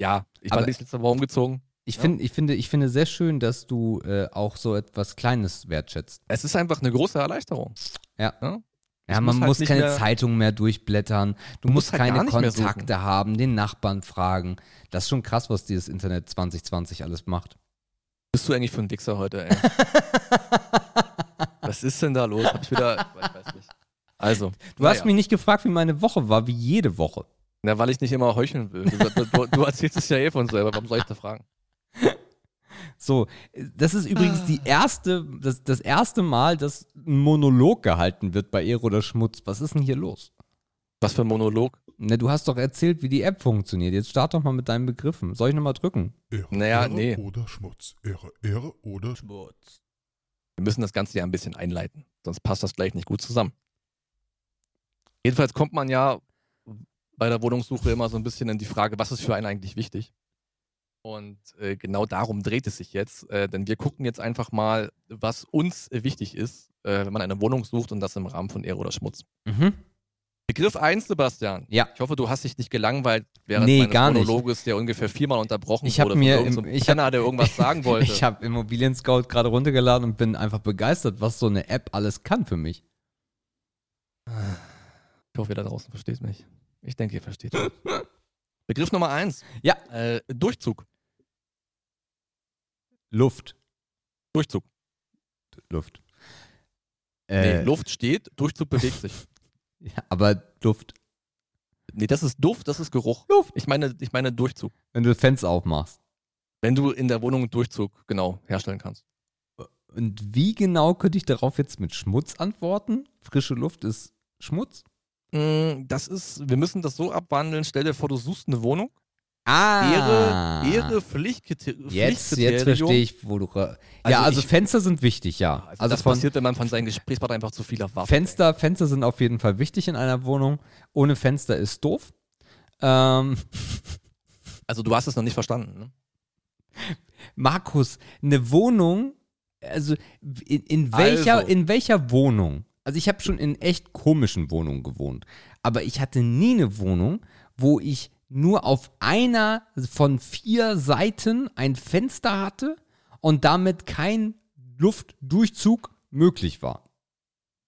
Ja, ich Aber- war bis letzte Woche umgezogen. Ich, Ja. find, ich, finde, ich finde sehr schön, dass du äh, auch so etwas Kleines wertschätzt. Es ist einfach eine große Erleichterung. Ja. Ja? Ja, man muss halt muss nicht keine mehr- Zeitung mehr durchblättern. Du, musst musst halt keine nicht Kontakte haben, den Nachbarn fragen. Das ist schon krass, was dieses Internet 2020 alles macht. Bist du eigentlich für ein Wichser heute, ey? Was ist denn da los? Hab ich wieder. Ich weiß nicht. Also. Du hast mich nicht gefragt, wie meine Woche war, wie jede Woche. Na, weil ich nicht immer heucheln will. Du, du, du erzählst es ja eh von selber. Warum soll ich da fragen? So, das ist übrigens die erste, das, das erste Mal, dass ein Monolog gehalten wird bei Ehre oder Schmutz. Was ist denn hier los? Was für ein Monolog? Ne, du hast doch erzählt, wie die App funktioniert. Jetzt start doch mal mit deinen Begriffen. Soll ich nochmal drücken? Ehre, Naja, Ehre nee. oder Schmutz. Ehre, Ehre oder Schmutz. Wir müssen das Ganze ja ein bisschen einleiten, sonst passt das gleich nicht gut zusammen. Jedenfalls kommt man ja bei der Wohnungssuche immer so ein bisschen in die Frage, was ist für einen eigentlich wichtig? Und äh, genau darum dreht es sich jetzt, äh, denn wir gucken jetzt einfach mal, was uns wichtig ist, äh, wenn man eine Wohnung sucht und das im Rahmen von Ehre oder Schmutz. Mhm. Begriff 1, Sebastian. Ja. Ich hoffe, du hast dich nicht gelangweilt während Nee, meines nicht. Monologes, der ungefähr viermal unterbrochen Ich wurde mir im- ich hab- Penner, der irgendwas sagen wollte. Ich habe Immobilien Scout gerade runtergeladen und bin einfach begeistert, was so eine App alles kann für mich. Ich hoffe, ihr da draußen versteht mich. Ich denke, ihr versteht. Begriff Nummer eins. Ja. Äh, Durchzug. Luft. Durchzug. Luft. Nee, Äh, Luft steht, Durchzug bewegt sich. ja, aber Luft. Nee, das ist Duft, das ist Geruch. Luft. Ich meine, ich meine Durchzug. Wenn du Fenster aufmachst. Wenn du in der Wohnung Durchzug genau herstellen kannst. Und wie genau könnte ich darauf jetzt mit Schmutz antworten? Frische Luft ist Schmutz? Mm, Das ist, wir müssen das so abwandeln. Stell dir vor, du suchst eine Wohnung. Ah. Ehre, Ehre, Pflichtkriter Jetzt, jetzt Pflichtkriterium. verstehe ich, wo du. ja, Also also ich- Fenster sind wichtig, ja. Also, Also das von passiert, wenn man von seinen Gesprächspartnern einfach zu viel erwartet. Fenster, Fenster sind auf jeden Fall wichtig in einer Wohnung. Ohne Fenster ist doof. Ähm, Also du hast es noch nicht verstanden. Ne? Markus, eine Wohnung, also in, in welcher, Also. in welcher Wohnung? Also ich habe schon in echt komischen Wohnungen gewohnt, aber ich hatte nie eine Wohnung, wo ich nur auf einer von vier Seiten ein Fenster hatte und damit kein Luftdurchzug möglich war.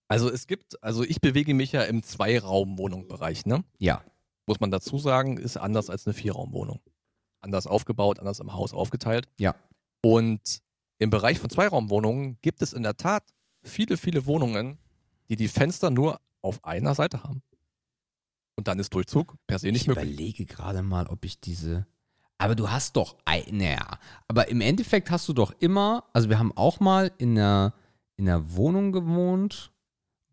Also es gibt, also ich bewege mich ja im Zweiraum-Wohnung-Bereich, ne? Ja. Muss man dazu sagen, ist anders als eine Vierraumwohnung. Anders aufgebaut, anders im Haus aufgeteilt. Ja. Und im Bereich von Zweiraumwohnungen gibt es in der Tat viele, viele Wohnungen, die die Fenster nur auf einer Seite haben. Und dann ist Durchzug per se nicht ich möglich. überlege gerade mal, ob ich diese. Aber du hast doch, naja, aber im Endeffekt hast du doch immer, also wir haben auch mal in einer, in einer Wohnung gewohnt,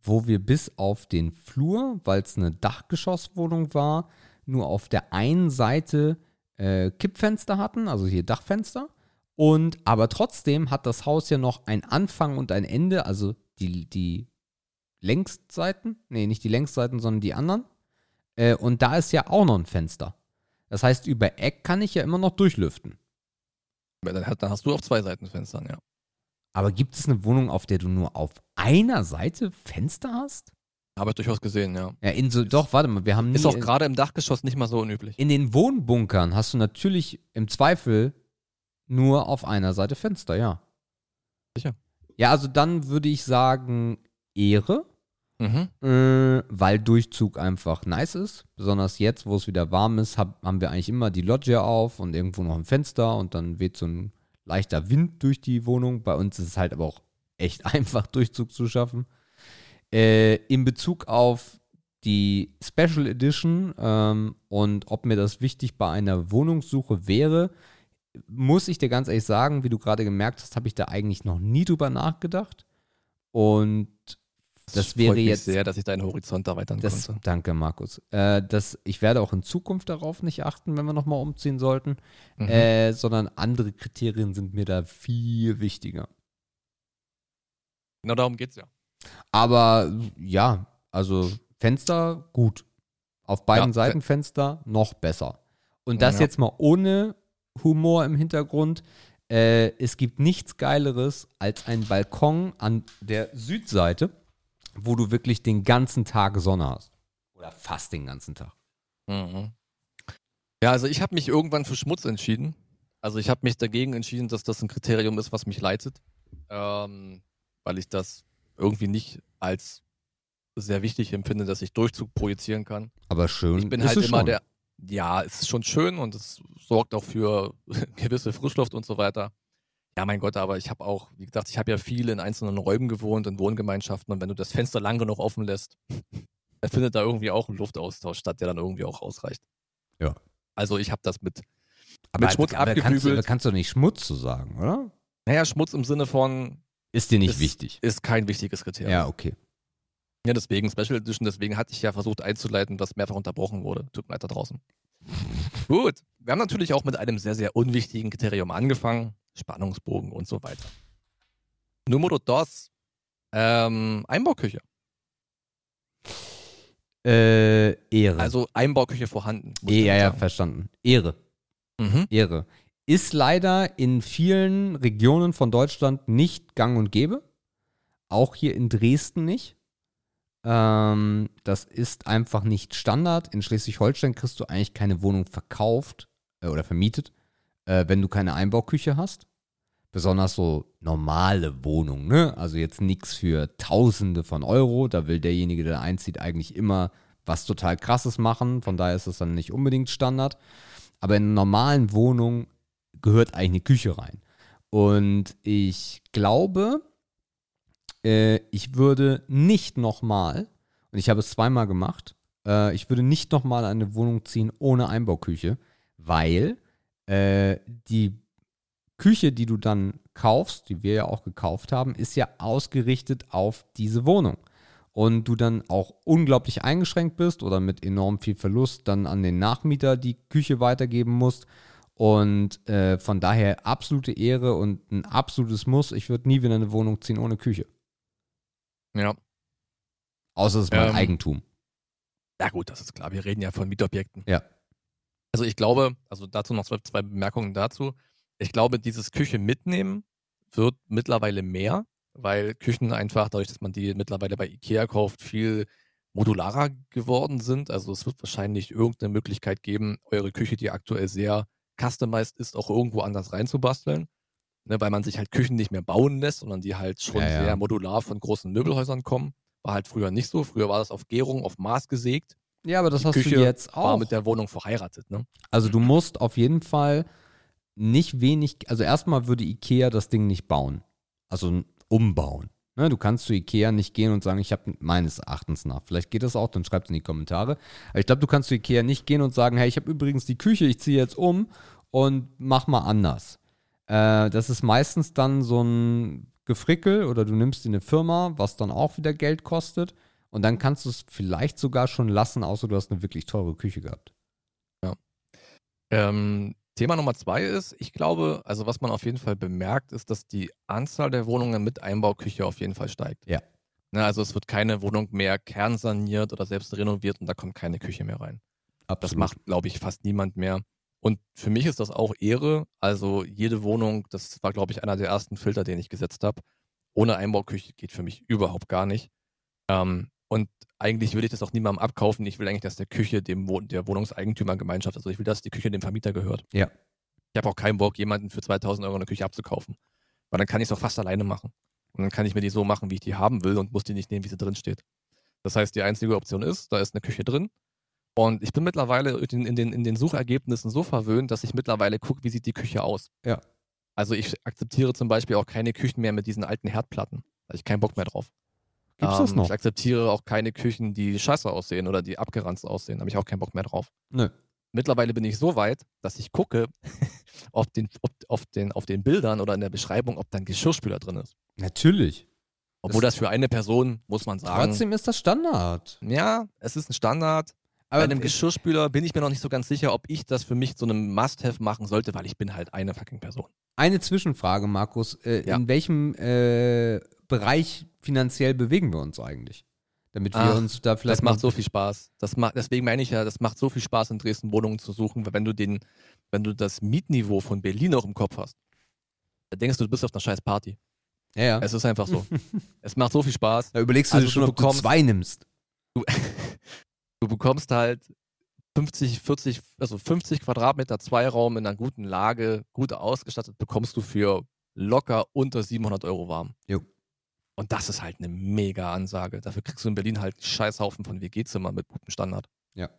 wo wir bis auf den Flur, weil es eine Dachgeschosswohnung war, nur auf der einen Seite äh, Kippfenster hatten, also hier Dachfenster. Und aber trotzdem hat das Haus ja noch ein Anfang und ein Ende, also die, die Längsseiten, nee, nicht die Längsseiten, sondern die anderen. Äh, und da ist ja auch noch ein Fenster. Das heißt, über Eck kann ich ja immer noch durchlüften. Dann, hast du auf zwei Seiten Fenstern, ja. Aber gibt es eine Wohnung, auf der du nur auf einer Seite Fenster hast? Habe ich durchaus gesehen, ja. Ja, in so, doch, warte mal, wir haben nie. Ist auch gerade im Dachgeschoss nicht mal so unüblich. in den Wohnbunkern hast du natürlich im Zweifel nur auf einer Seite Fenster, ja. Sicher. Ja, also dann würde ich sagen Ehre. Mhm. äh, weil Durchzug einfach nice ist. Besonders jetzt, wo es wieder warm ist, hab, haben wir eigentlich immer die Loggia auf und irgendwo noch ein Fenster und dann weht so ein leichter Wind durch die Wohnung. Bei uns ist es halt aber auch echt einfach, Durchzug zu schaffen. Äh, in Bezug auf die Special Edition ähm, und ob mir das wichtig bei einer Wohnungssuche wäre, muss ich dir ganz ehrlich sagen, wie du gerade gemerkt hast, habe ich da eigentlich noch nie drüber nachgedacht. Und das wäre mich jetzt sehr, dass ich deinen Horizont erweitern das, konnte. danke, Markus. Äh, das, ich werde auch in Zukunft darauf nicht achten, wenn wir nochmal umziehen sollten, Mhm. äh, sondern andere Kriterien sind mir da viel wichtiger. Genau darum geht's ja. Aber ja, also Fenster gut. Auf beiden Ja, Seiten Fenster noch besser. Und das Ja. jetzt mal ohne Humor im Hintergrund. Äh, es gibt nichts Geileres als ein Balkon an der Südseite, wo du wirklich den ganzen Tag Sonne hast. Oder fast den ganzen Tag. Mhm. Ja, also ich habe mich irgendwann für Schmutz entschieden. Also ich habe mich dagegen entschieden, dass das ein Kriterium ist, was mich leitet, ähm, weil ich das irgendwie nicht als sehr wichtig empfinde, dass ich Durchzug projizieren kann. Aber schön. Ich bin ist halt immer schon. der, ja, es ist schon schön und es sorgt auch für gewisse Frischluft und so weiter. Ja, mein Gott, aber ich habe auch, wie gesagt, ich habe ja viel in einzelnen Räumen gewohnt, in Wohngemeinschaften und wenn du das Fenster lang genug offen lässt, dann findet da irgendwie auch ein Luftaustausch statt, der dann irgendwie auch ausreicht. Ja. Also ich habe das mit, Aber, mit Schmutz aber kannst, du, abgebügelt. kannst du nicht Schmutz zu sagen, oder? naja, Schmutz im Sinne von, Ist dir nicht Ist- wichtig. ist kein wichtiges Kriterium. Ja, okay. Ja, deswegen Special Edition, deswegen hatte ich ja versucht einzuleiten, was mehrfach unterbrochen wurde. Tut mir leid da draußen. Gut, wir haben natürlich auch mit einem sehr, sehr unwichtigen Kriterium angefangen. Spannungsbogen und so weiter. Numero dos, ähm, Einbauküche. Äh, Ehre. Also Einbauküche vorhanden. ich ja, ja, verstanden. Ehre. Mhm. Ehre. Ist leider in vielen Regionen von Deutschland nicht gang und gäbe. Auch hier in Dresden nicht. Ähm, das ist einfach nicht Standard. In Schleswig-Holstein kriegst du eigentlich keine Wohnung verkauft äh, oder vermietet, äh, wenn du keine Einbauküche hast. Besonders so normale Wohnungen, ne? Also jetzt nichts für Tausende von Euro. Da will derjenige, der einzieht, eigentlich immer was total krasses machen. Von daher ist es dann nicht unbedingt Standard. Aber in normalen Wohnung gehört eigentlich eine Küche rein. Und ich glaube, äh, ich würde nicht nochmal, und ich habe es zweimal gemacht, äh, ich würde nicht nochmal eine Wohnung ziehen ohne Einbauküche, weil äh, die Küche, die du dann kaufst, die wir ja auch gekauft haben, ist ja ausgerichtet auf diese Wohnung. Und du dann auch unglaublich eingeschränkt bist oder mit enorm viel Verlust dann an den Nachmieter die Küche weitergeben musst. Und äh, von daher absolute Ehre und ein absolutes Muss. Ich würde nie wieder eine Wohnung ziehen ohne Küche. Ja. Außer es ist mein Ähm, Eigentum. ja, gut, das ist klar. Wir reden ja von Mietobjekten. Ja. Also ich glaube, also dazu noch zwei, zwei Bemerkungen dazu. Ich glaube, dieses Küche mitnehmen wird mittlerweile mehr, weil Küchen einfach, dadurch, dass man die mittlerweile bei Ikea kauft, viel modularer geworden sind. Also es wird wahrscheinlich irgendeine Möglichkeit geben, eure Küche, die aktuell sehr customized ist, auch irgendwo anders reinzubasteln. Ne, weil man sich halt Küchen nicht mehr bauen lässt, sondern die halt schon Ja, ja. sehr modular von großen Möbelhäusern kommen. War halt früher nicht so. Früher war das auf Gärung, auf Maß gesägt. Ja, aber das die hast Küche du jetzt War auch. mit der Wohnung verheiratet. Ne? Also du musst auf jeden Fall nicht wenig, also erstmal würde Ikea das Ding nicht bauen. Also umbauen. Ne, du kannst zu Ikea nicht gehen und sagen, ich habe meines Erachtens nach. Vielleicht geht das auch, dann schreibt es in die Kommentare. Aber ich glaube, du kannst zu Ikea nicht gehen und sagen, hey, ich habe übrigens die Küche, ich ziehe jetzt um und mach mal anders. Äh, das ist meistens dann so ein Gefrickel oder du nimmst dir eine Firma, was dann auch wieder Geld kostet. Und dann kannst du es vielleicht sogar schon lassen, außer du hast eine wirklich teure Küche gehabt. Ähm, Thema Nummer zwei ist, ich glaube, also was man auf jeden Fall bemerkt, ist, dass die Anzahl der Wohnungen mit Einbauküche auf jeden Fall steigt. Ja. Ne, also es wird keine Wohnung mehr kernsaniert oder selbst renoviert und da kommt keine Küche mehr rein. Das Absolut. macht, glaube ich, fast niemand mehr. Und für mich ist das auch Ehre. Also jede Wohnung, das war, glaube ich, einer der ersten Filter, den ich gesetzt habe. Ohne Einbauküche geht für mich überhaupt gar nicht. Ähm, und eigentlich will ich das auch niemandem abkaufen. Ich will eigentlich, dass der Küche dem Wohn der Wohnungseigentümergemeinschaft, also ich will, dass die Küche dem Vermieter gehört. Ja. Ich habe auch keinen Bock, jemanden für 2000 Euro eine Küche abzukaufen. Weil dann kann ich es auch fast alleine machen. Und dann kann ich mir die so machen, wie ich die haben will und muss die nicht nehmen, wie sie drin steht. Das heißt, die einzige Option ist, da ist eine Küche drin. Und ich bin mittlerweile in, in, den, in den Suchergebnissen so verwöhnt, dass ich mittlerweile gucke, wie sieht die Küche aus. Ja. Also ich akzeptiere zum Beispiel auch keine Küchen mehr mit diesen alten Herdplatten. Da habe ich keinen Bock mehr drauf. Gibt's das Ähm, noch? Ich akzeptiere auch keine Küchen, die scheiße aussehen oder die abgeranzt aussehen. Da habe ich auch keinen Bock mehr drauf. Nö. Mittlerweile bin ich so weit, dass ich gucke auf, den, auf, auf, den, auf den Bildern oder in der Beschreibung, ob da ein Geschirrspüler drin ist. Natürlich. Obwohl das, für eine Person, muss man sagen. Trotzdem ist das Standard. Ja, es ist ein Standard. Aber Bei einem Geschirrspüler bin ich mir noch nicht so ganz sicher, ob ich das für mich so einem Must-Have machen sollte, weil ich bin halt eine fucking Person. eine Zwischenfrage, Markus. Äh, Ja. In welchem äh, Bereich finanziell bewegen wir uns eigentlich? Damit wir Ach, uns da vielleicht. Das macht so viel Spaß. Das macht, deswegen meine ich ja, das macht so viel Spaß, in Dresden Wohnungen zu suchen, weil wenn du den, wenn du das Mietniveau von Berlin auch im Kopf hast, dann denkst du, du bist auf einer scheiß Party. Ja, ja. Es ist einfach so. es macht so viel Spaß. Da überlegst du Also dir schon, du ob du zwei nimmst. Du bekommst halt 50, 40, also 50 Quadratmeter Zweiraum in einer guten Lage, gut ausgestattet, bekommst du für locker unter 700 Euro warm. Jo. Und das ist halt eine mega Ansage. Dafür kriegst du in Berlin halt einen Scheißhaufen von WG-Zimmern mit gutem Standard. Ja.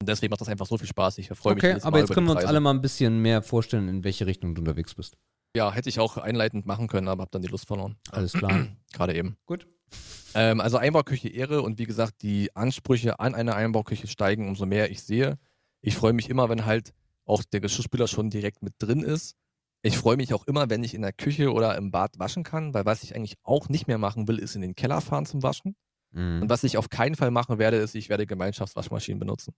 Und deswegen macht das einfach so viel Spaß. Ich freue mich Okay, aber Mal jetzt können wir uns alle mal ein bisschen mehr vorstellen, in welche Richtung du unterwegs bist. Ja, hätte ich auch einleitend machen können, aber habe dann die Lust verloren. Alles klar. Gerade eben. Gut. Ähm, also Einbauküche Ehre und wie gesagt, die Ansprüche an eine Einbauküche steigen, umso mehr ich sehe. Ich freue mich immer, wenn halt auch der Geschirrspüler schon direkt mit drin ist. Ich freue mich auch immer, wenn ich in der Küche oder im Bad waschen kann, weil was ich eigentlich auch nicht mehr machen will, ist in den Keller fahren zum Waschen. Mhm. Und was ich auf keinen Fall machen werde, ist, ich werde Gemeinschaftswaschmaschinen benutzen.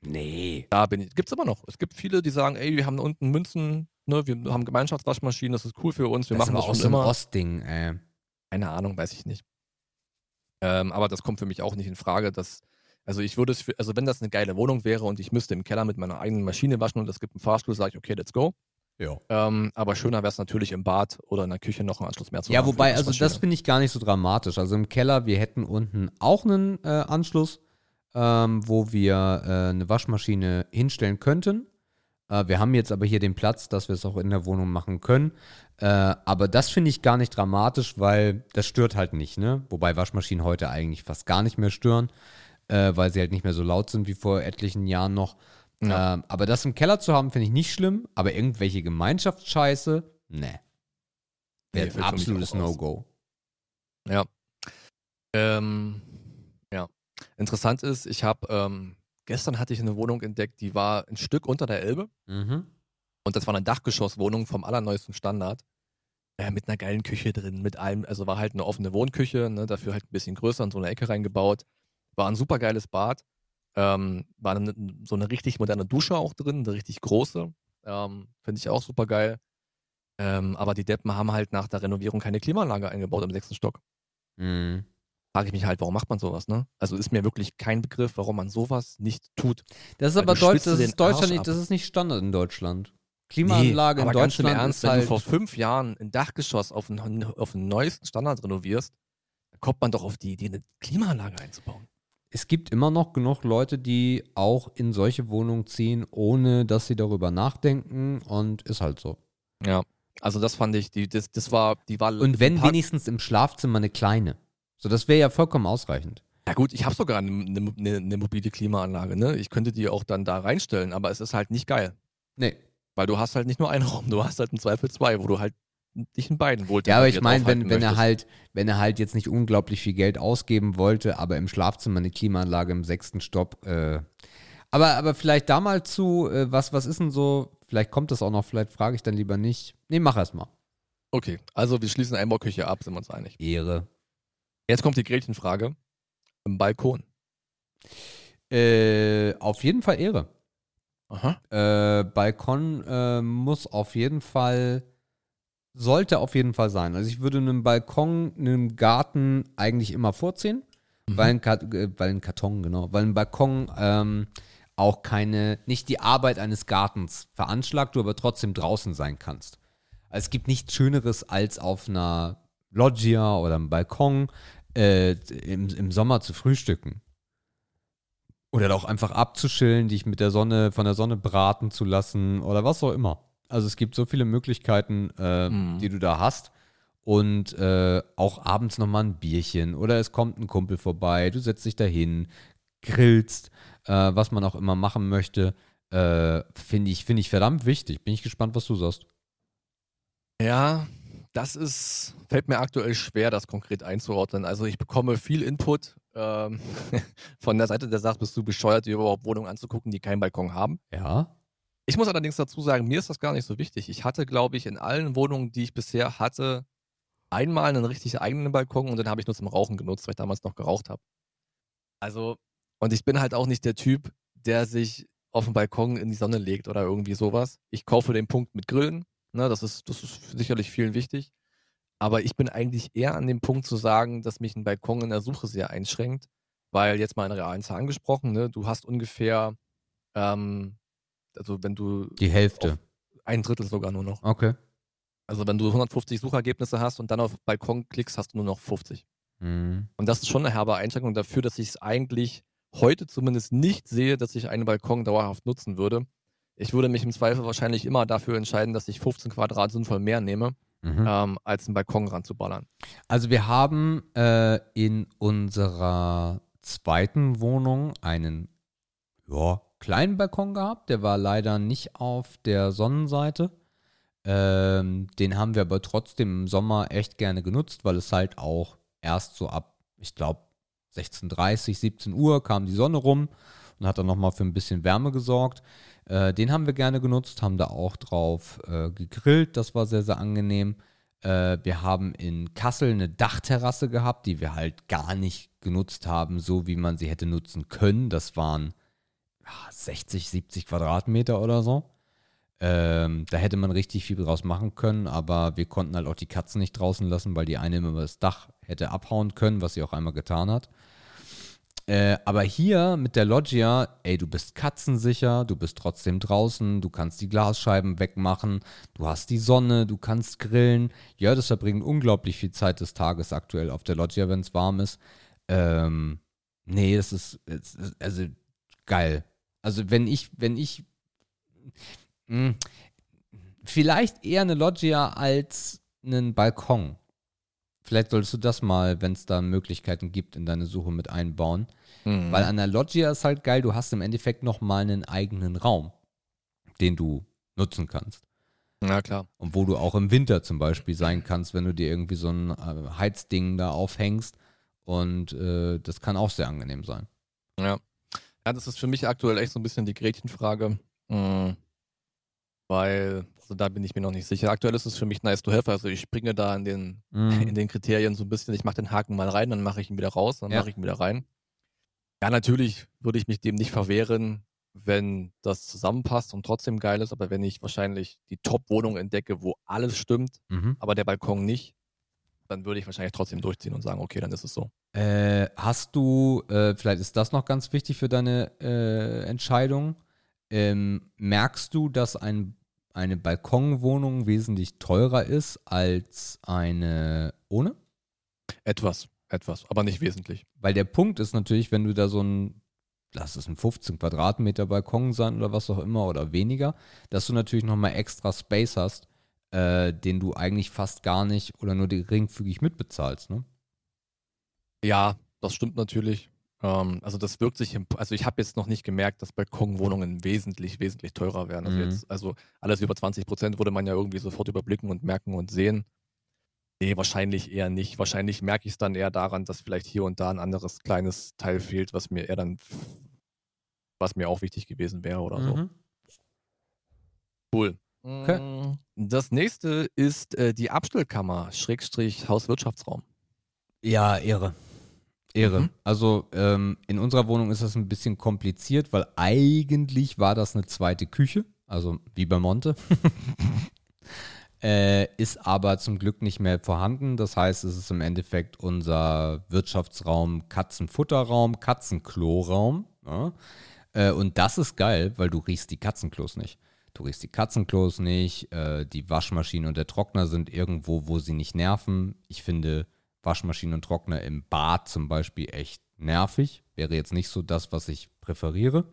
Nee. Da bin ich. Gibt's immer noch. Es gibt viele, die sagen, ey, wir haben unten Münzen, ne, wir haben Gemeinschaftswaschmaschinen, das ist cool für uns, wir das machen ist das aber auch schon so immer. Ostding, ey. Keine Ahnung, weiß ich nicht. Ähm, aber das kommt für mich auch nicht in Frage. Dass, also ich würde es für, also wenn das eine geile Wohnung wäre und ich müsste im Keller mit meiner eigenen Maschine waschen und es gibt einen Fahrstuhl, sage ich, okay, let's go. Ja. Ähm, aber schöner wäre es natürlich im Bad oder in der Küche noch einen Anschluss mehr zu Ja, haben die wobei, also das finde ich gar nicht so dramatisch. Also im Keller, wir hätten unten auch einen äh, Anschluss, ähm, wo wir äh, eine Waschmaschine hinstellen könnten. Äh, wir haben jetzt aber hier den Platz, dass wir es auch in der Wohnung machen können. Äh, aber das finde ich gar nicht dramatisch, weil das stört halt nicht, ne? Wobei Waschmaschinen heute eigentlich fast gar nicht mehr stören, äh, weil sie halt nicht mehr so laut sind wie vor etlichen Jahren noch. Ja. Ähm, aber das im Keller zu haben, finde ich nicht schlimm. Aber irgendwelche Gemeinschaftsscheiße, ne. Nee, Wäre ein absolutes. No-Go. Ja. Ähm, ja. Interessant ist, ich habe ähm, gestern hatte ich eine Wohnung entdeckt, die war ein Stück unter der Elbe. Mhm. Und das war eine Dachgeschosswohnung vom allerneuesten Standard. Äh, mit einer geilen Küche drin, mit allem, also war halt eine offene Wohnküche, ne, dafür halt ein bisschen größer in so eine Ecke reingebaut. War ein super geiles Bad. Ähm, war eine, so eine richtig moderne Dusche auch drin, eine richtig große. Ähm, Finde ich auch super geil. Ähm, aber die Deppen haben halt nach der Renovierung keine Klimaanlage eingebaut im sechsten Stock. Mhm. Frage ich mich halt, warum macht man sowas, ne? Also ist mir wirklich kein Begriff, warum man sowas nicht tut. Das ist Weil aber Deutsch, das ist Deutschland nicht, das ist nicht Standard in Deutschland. Klimaanlage aber in ganz Deutschland Ernst, ist wenn halt. du vor fünf Jahren ein Dachgeschoss auf einen, auf einen neuesten Standard renovierst, dann kommt man doch auf die Idee, eine Klimaanlage einzubauen. es gibt immer noch genug Leute, die auch in solche Wohnungen ziehen, ohne dass sie darüber nachdenken und ist halt so. Ja. Also das fand ich, die, das, das war, die war. Und wenn wenigstens im Schlafzimmer eine kleine. So, das wäre ja vollkommen ausreichend. Ja gut, ich habe sogar eine, eine, eine, eine mobile Klimaanlage, ne? Ich könnte die auch dann da reinstellen, aber es ist halt nicht geil. Nee. Weil du hast halt nicht nur einen Raum, du hast halt im Zweifel zwei, wo du halt dich in beiden wohl Ja, aber ich meine, wenn, wenn er halt, wenn er halt jetzt nicht unglaublich viel Geld ausgeben wollte, aber im Schlafzimmer eine Klimaanlage im sechsten Stopp. Äh, aber, aber vielleicht da mal zu, äh, was, was ist denn so, vielleicht kommt das auch noch, vielleicht frage ich dann lieber nicht. Nee, mach erst mal. Okay, also wir schließen Einbauküche ab, sind wir uns einig. Ehre. Jetzt kommt die Gretchenfrage. Im Balkon. Äh, auf jeden Fall Ehre. Aha. Äh, Balkon äh, muss auf jeden Fall, sollte auf jeden Fall sein. Also ich würde einen Balkon, einen Garten eigentlich immer vorziehen, weil, ein Kat äh, weil ein Karton, genau, weil ein Balkon ähm, auch keine, nicht die Arbeit eines Gartens veranschlagt, du aber trotzdem draußen sein kannst. Also es gibt nichts Schöneres als auf einer Loggia oder einem Balkon äh, im, im Sommer zu frühstücken. Oder auch einfach abzuschillen, dich mit der Sonne, von der Sonne braten zu lassen oder was auch immer. Also es gibt so viele Möglichkeiten, äh, Mhm. die du da hast. und äh, auch abends nochmal ein Bierchen oder es kommt ein Kumpel vorbei, du setzt dich dahin, grillst, äh, was man auch immer machen möchte, äh, finde ich, find ich verdammt wichtig. Bin ich gespannt, was du sagst. Ja, das ist, fällt mir aktuell schwer, das konkret einzuordnen. Also ich bekomme viel Input ähm, von der Seite, der sagt, bist du bescheuert, dir überhaupt Wohnungen anzugucken, die keinen Balkon haben. Ja. Ich muss allerdings dazu sagen, mir ist das gar nicht so wichtig. Ich hatte, glaube ich, in allen Wohnungen, die ich bisher hatte, einmal einen richtig eigenen Balkon und den habe ich nur zum Rauchen genutzt, weil ich damals noch geraucht habe. Also, und ich bin halt auch nicht der Typ, der sich auf dem Balkon in die Sonne legt oder irgendwie sowas. Ich kaufe den Punkt mit Grillen. Ne, das, ist, das ist sicherlich vielen wichtig. Aber ich bin eigentlich eher an dem Punkt zu sagen, dass mich ein Balkon in der Suche sehr einschränkt. Weil jetzt mal in realen Zahlen gesprochen, ne, du hast ungefähr, ähm, also wenn du. Die Hälfte. Ein Drittel sogar nur noch. Okay. Also wenn du 150 Suchergebnisse hast und dann auf Balkon klickst, hast du nur noch 50. Mhm. Und das ist schon eine herbe Einschränkung dafür, dass ich es eigentlich heute zumindest nicht sehe, dass ich einen Balkon dauerhaft nutzen würde. Ich würde mich im Zweifel wahrscheinlich immer dafür entscheiden, dass ich 15 Quadrat sinnvoll mehr nehme, Mhm. ähm, als einen Balkon ranzuballern. Also wir haben äh, in unserer zweiten Wohnung einen ja, kleinen Balkon gehabt. Der war leider nicht auf der Sonnenseite. Ähm, den haben wir aber trotzdem im Sommer echt gerne genutzt, weil es halt auch erst so ab, ich glaube, 16.30, 17 Uhr kam die Sonne rum und hat dann nochmal für ein bisschen Wärme gesorgt. Äh, den haben wir gerne genutzt, haben da auch drauf äh, gegrillt. Das war sehr, sehr angenehm. Äh, wir haben in Kassel eine Dachterrasse gehabt, die wir halt gar nicht genutzt haben, so wie man sie hätte nutzen können. Das waren ja, 60, 70 Quadratmeter oder so. Ähm, da hätte man richtig viel draus machen können, aber wir konnten halt auch die Katzen nicht draußen lassen, weil die eine immer das Dach hätte abhauen können, was sie auch einmal getan hat. Äh, aber hier mit der Loggia, ey, du bist katzensicher, du bist trotzdem draußen, du kannst die Glasscheiben wegmachen, du hast die Sonne, du kannst grillen. Ja, das verbringt unglaublich viel Zeit des Tages aktuell auf der Loggia, wenn es warm ist. Ähm, nee, das ist, es ist also geil. Also wenn ich, wenn ich, mh, vielleicht eher eine Loggia als einen Balkon. Vielleicht solltest du das mal, wenn es da Möglichkeiten gibt, in deine Suche mit einbauen. Mhm. Weil an der Loggia ist halt geil, du hast im Endeffekt nochmal einen eigenen Raum, den du nutzen kannst. Ja, klar. Und wo du auch im Winter zum Beispiel sein kannst, wenn du dir irgendwie so ein äh, Heizding da aufhängst. Und äh, das kann auch sehr angenehm sein. Ja. Ja, das ist für mich aktuell echt so ein bisschen die Gretchenfrage. Mhm. Weil, also da bin ich mir noch nicht sicher. Aktuell ist es für mich nice to have. Also ich springe da in den, in den Kriterien so ein bisschen, ich mache den Haken mal rein, dann mache ich ihn wieder raus, dann Ja. mache ich ihn wieder rein. Ja, natürlich würde ich mich dem nicht verwehren, wenn das zusammenpasst und trotzdem geil ist, aber wenn ich wahrscheinlich die Top-Wohnung entdecke, wo alles stimmt, Mhm. aber der Balkon nicht, dann würde ich wahrscheinlich trotzdem durchziehen und sagen, okay, dann ist es so. Äh, hast du, äh, vielleicht ist das noch ganz wichtig für deine äh, Entscheidung, ähm, merkst du, dass ein, eine Balkonwohnung wesentlich teurer ist als eine ohne? Etwas, etwas, aber nicht wesentlich. Weil der Punkt ist natürlich, wenn du da so ein, lass es ein 15 Quadratmeter Balkon sein oder was auch immer oder weniger, dass du natürlich nochmal extra Space hast, äh, den du eigentlich fast gar nicht oder nur geringfügig mitbezahlst, ne? Ja, das stimmt natürlich. Ähm, also das wirkt sich, im, also ich habe jetzt noch nicht gemerkt, dass Balkonwohnungen wesentlich, wesentlich teurer werden. Also Mhm. jetzt, also alles über 20 Prozent würde man ja irgendwie sofort überblicken und merken und sehen. Nee, wahrscheinlich eher nicht. Wahrscheinlich merke ich es dann eher daran, dass vielleicht hier und da ein anderes kleines Teil fehlt, was mir eher dann, was mir auch wichtig gewesen wäre oder so. Mhm. Cool. Okay. Mm, Das nächste ist äh, die Abstellkammer, Schrägstrich Hauswirtschaftsraum. Ja, Ehre. Ehre. Mhm. Also ähm, in unserer Wohnung ist das ein bisschen kompliziert, weil eigentlich war das eine zweite Küche, also wie bei Monte. äh, ist aber zum Glück nicht mehr vorhanden. Das heißt, es ist im Endeffekt unser Wirtschaftsraum, Katzenfutterraum, Katzenkloraum. Ja? Äh, und das ist geil, weil du riechst die Katzenklos nicht. Du riechst die Katzenklos nicht, äh, die Waschmaschine und der Trockner sind irgendwo, wo sie nicht nerven. Ich finde Waschmaschine und Trockner im Bad zum Beispiel echt nervig. Wäre jetzt nicht so das, was ich präferiere.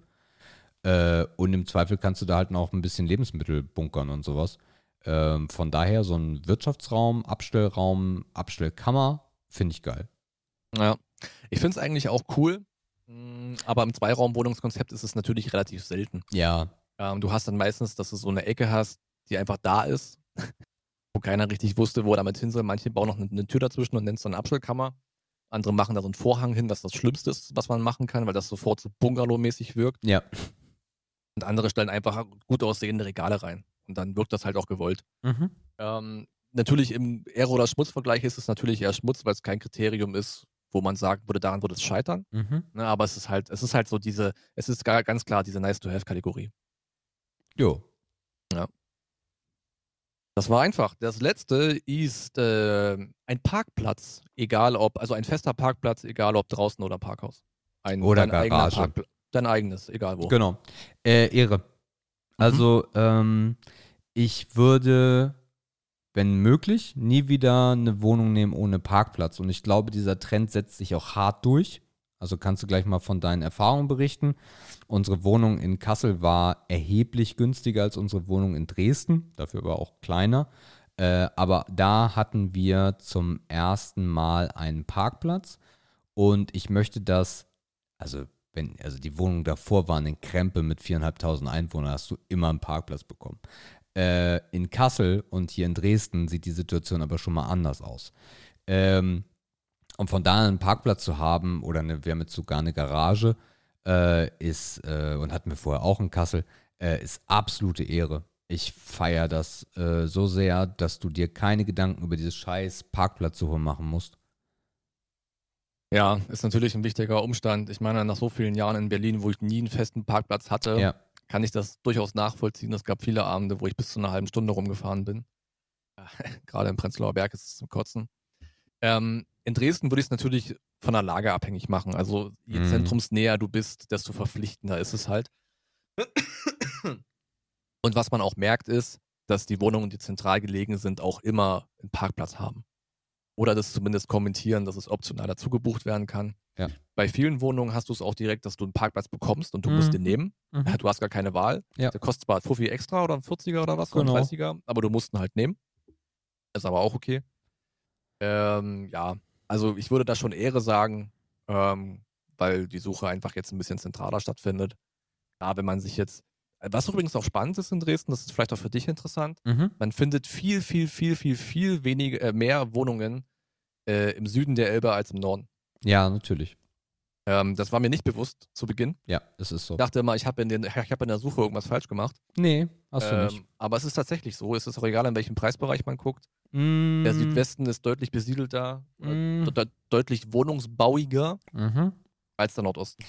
Äh, und im Zweifel kannst du da halt noch ein bisschen Lebensmittel bunkern und sowas. Ähm, von daher so ein Wirtschaftsraum, Abstellraum, Abstellkammer finde ich geil. Ja, ich finde es eigentlich auch cool, mh, aber im Zweiraumwohnungskonzept ist es natürlich relativ selten. Ja. Ähm, du hast dann meistens, dass du so eine Ecke hast, die einfach da ist, wo keiner richtig wusste, wo er damit hin soll. Manche bauen noch eine, eine Tür dazwischen und nennen es dann Abstellkammer. Andere machen da so einen Vorhang hin, was das Schlimmste ist, was man machen kann, weil das sofort so Bungalow-mäßig wirkt. Ja. Und andere stellen einfach gut aussehende Regale rein. Und dann wirkt das halt auch gewollt. Mhm. Ähm, natürlich im Aero- oder Schmutzvergleich ist es natürlich eher Schmutz, weil es kein Kriterium ist, wo man sagen würde, daran würde es scheitern. Mhm. Ne, aber es ist halt, es ist halt so diese, es ist gar, ganz klar diese Nice-to-Have-Kategorie. Jo. Das war einfach. Das letzte ist äh, ein Parkplatz, egal ob, also ein fester Parkplatz, egal ob draußen oder Parkhaus. Ein, Oder dein eigener Garage. Dein eigenes, egal wo. Genau. Äh, Ehre. Also, ähm, ich würde, wenn möglich, nie wieder eine Wohnung nehmen ohne Parkplatz. Und ich glaube, dieser Trend setzt sich auch hart durch. Also kannst du gleich mal von deinen Erfahrungen berichten. Unsere Wohnung in Kassel war erheblich günstiger als unsere Wohnung in Dresden, dafür aber auch kleiner. Äh, aber da hatten wir zum ersten Mal einen Parkplatz und ich möchte das, also wenn, also die Wohnung davor war eine Krempe mit 4.500 Einwohnern, hast du immer einen Parkplatz bekommen. Äh, in Kassel und hier in Dresden sieht die Situation aber schon mal anders aus. Ähm, und von da einen Parkplatz zu haben oder eine, wir haben jetzt sogar eine Garage, äh, ist, äh, und hatten wir vorher auch in Kassel, äh, ist absolute Ehre. Ich feiere das äh, so sehr, dass du dir keine Gedanken über dieses scheiß Parkplatzsuche machen musst. Ja, ist natürlich ein wichtiger Umstand. Ich meine, nach so vielen Jahren in Berlin, wo ich nie einen festen Parkplatz hatte, Ja. kann ich das durchaus nachvollziehen. Es gab viele Abende, wo ich bis zu einer halben Stunde rumgefahren bin. Gerade im Prenzlauer Berg ist es zum Kotzen. Ähm, in Dresden würde ich es natürlich von der Lage abhängig machen. Also je Mhm. zentrumsnäher du bist, desto verpflichtender ist es halt. Und was man auch merkt, ist, dass die Wohnungen, die zentral gelegen sind, auch immer einen Parkplatz haben. Oder das zumindest kommentieren, dass es optional dazu gebucht werden kann. Ja. Bei vielen Wohnungen hast du es auch direkt, dass du einen Parkplatz bekommst und du musst Mhm. den nehmen. Mhm. Du hast gar keine Wahl. Ja. Der kostet zwar 50 extra oder ein 40er oder was, Genau. oder ein 30er, aber du musst ihn halt nehmen. Ist aber auch okay. Ähm, ja, also ich würde da schon Ehre sagen, ähm, weil die Suche einfach jetzt ein bisschen zentraler stattfindet. Ja, wenn man sich jetzt, was übrigens auch spannend ist in Dresden, das ist vielleicht auch für dich interessant, Mhm. man findet viel, viel, viel, viel, viel weniger, äh, mehr Wohnungen äh, im Süden der Elbe als im Norden. Ja, natürlich. Ähm, das war mir nicht bewusst zu Beginn. Ja, es ist so. Ich dachte immer, ich habe in, den- ich hab in der Suche irgendwas falsch gemacht. Nee, hast du Ähm, nicht. Aber es ist tatsächlich so. Es ist auch egal, in welchem Preisbereich man guckt. Mm, Der Südwesten ist deutlich besiedelter, äh, mm, de deutlich wohnungsbauiger mhm. als der Nordosten.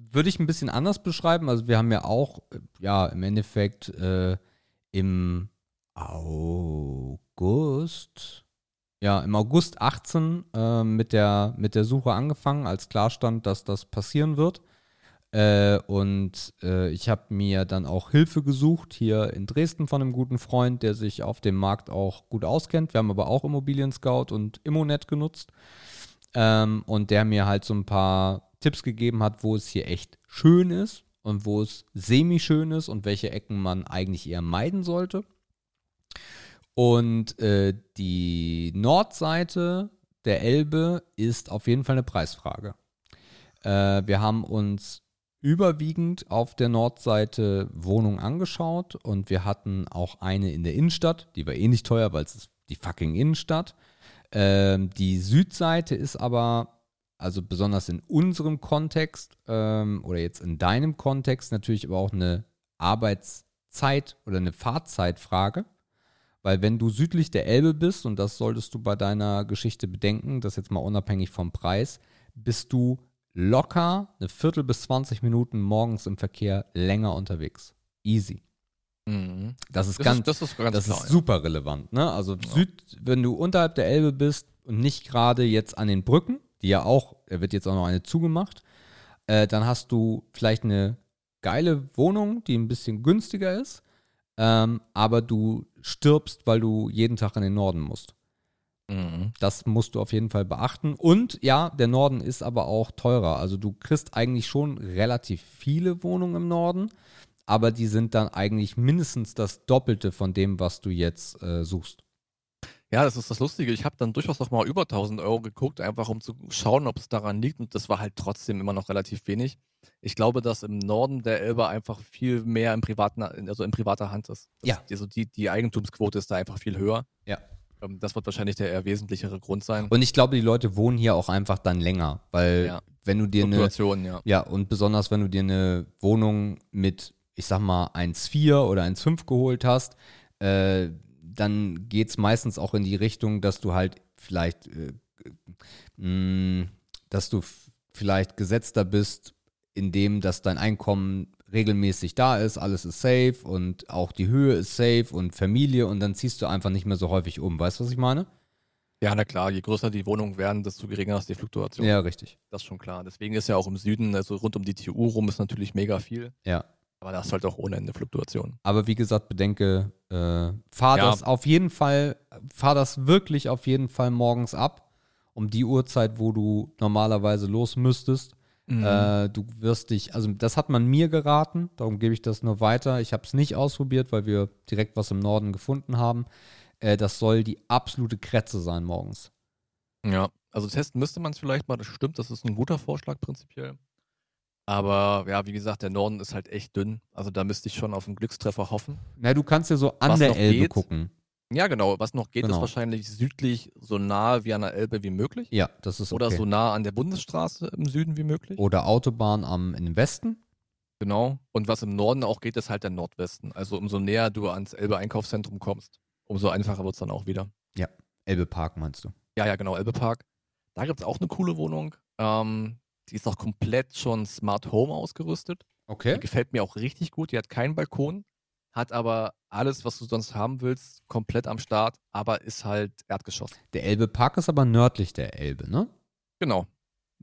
Würde ich ein bisschen anders beschreiben. Also wir haben ja auch, äh, ja, im Endeffekt äh, im August, ja, im August 18 äh, mit, der, mit der Suche angefangen, als klar stand, dass das passieren wird. Äh, und äh, ich habe mir dann auch Hilfe gesucht hier in Dresden von einem guten Freund, der sich auf dem Markt auch gut auskennt. Wir haben aber auch Immobilien Scout und Immonet genutzt. Ähm, und der mir halt so ein paar Tipps gegeben hat, wo es hier echt schön ist und wo es semi-schön ist und welche Ecken man eigentlich eher meiden sollte. Und äh, die Nordseite der Elbe ist auf jeden Fall eine Preisfrage. Äh, wir haben uns überwiegend auf der Nordseite Wohnungen angeschaut und wir hatten auch eine in der Innenstadt, die war eh nicht teuer, weil es ist die fucking Innenstadt. Ähm, die Südseite ist aber, also besonders in unserem Kontext ähm, oder jetzt in deinem Kontext natürlich aber auch eine Arbeitszeit oder eine Fahrzeitfrage. Weil wenn du südlich der Elbe bist, und das solltest du bei deiner Geschichte bedenken, das jetzt mal unabhängig vom Preis, bist du locker eine Viertel bis 20 Minuten morgens im Verkehr länger unterwegs. Easy. Mhm. Das ist Das, ganz, ist, das ist ganz das klar. ist super relevant. Ne? Also Süd, wenn du unterhalb der Elbe bist und nicht gerade jetzt an den Brücken, die ja auch, er wird jetzt auch noch eine zugemacht, äh, dann hast du vielleicht eine geile Wohnung, die ein bisschen günstiger ist, ähm, aber du stirbst, weil du jeden Tag in den Norden musst. mhm. Das musst du auf jeden Fall beachten. Und ja, der Norden ist aber auch teurer. Also du kriegst eigentlich schon relativ viele Wohnungen im Norden, aber die sind dann eigentlich mindestens das Doppelte von dem, was du jetzt äh, suchst. Ja, das ist das Lustige. Ich habe dann durchaus noch mal über 1000 Euro geguckt, einfach um zu schauen, ob es daran liegt. Und das war halt trotzdem immer noch relativ wenig. Ich glaube, dass im Norden der Elbe einfach viel mehr im privaten, also in privater Hand ist. Das, Ja. Also die, die Eigentumsquote ist da einfach viel höher. Ja. Ähm, Das wird wahrscheinlich der eher wesentlichere Grund sein. Und ich glaube, die Leute wohnen hier auch einfach dann länger, weil Ja. wenn du dir eine ja. Ja, und besonders wenn du dir eine Wohnung mit, ich sag mal, 1,4 oder 1,5 geholt hast, äh, dann geht es meistens auch in die Richtung, dass du halt vielleicht, äh, dass du vielleicht gesetzter bist, indem dass dein Einkommen regelmäßig da ist, alles ist safe und auch die Höhe ist safe und Familie und dann ziehst du einfach nicht mehr so häufig um. Weißt du, was ich meine? Ja, na klar, je größer die Wohnungen werden, desto geringer ist die Fluktuation. Ja, richtig. Das ist schon klar. Deswegen ist ja auch im Süden, also rund um die TU rum, ist natürlich mega viel. Ja. Aber da ist halt auch ohne Ende Fluktuation. Aber wie gesagt, bedenke, äh, fahr Ja. das auf jeden Fall, fahr das wirklich auf jeden Fall morgens ab, um die Uhrzeit, wo du normalerweise los müsstest. Mhm. Äh, du wirst dich, also das hat man mir geraten, darum gebe ich das nur weiter. Ich habe es nicht ausprobiert, weil wir direkt was im Norden gefunden haben. Äh, das soll die absolute Kretze sein morgens. Ja, also testen müsste man es vielleicht mal, das stimmt, das ist ein guter Vorschlag prinzipiell. Aber ja, wie gesagt, der Norden ist halt echt dünn. Also da müsste ich schon auf einen Glückstreffer hoffen. Na, du kannst ja so an Was der Elbe geht? gucken. Ja, genau. Was noch geht, Genau. ist wahrscheinlich südlich so nah wie an der Elbe wie möglich. Ja, das ist okay. Oder so nah an der Bundesstraße im Süden wie möglich. Oder Autobahn am, im Westen. Genau. Und was im Norden auch geht, ist halt der Nordwesten. Also umso näher du ans Elbe-Einkaufszentrum kommst, umso einfacher wird es dann auch wieder. Elbe Park meinst du? Ja, ja, genau, Elbe-Park. Da gibt es auch eine coole Wohnung. Ähm, die ist auch komplett schon Smart Home ausgerüstet. Die Okay. gefällt mir auch richtig gut. Die hat keinen Balkon, hat aber alles, was du sonst haben willst, komplett am Start, aber ist halt Erdgeschoss. Der Elbe Park ist aber nördlich der Elbe, ne? Genau.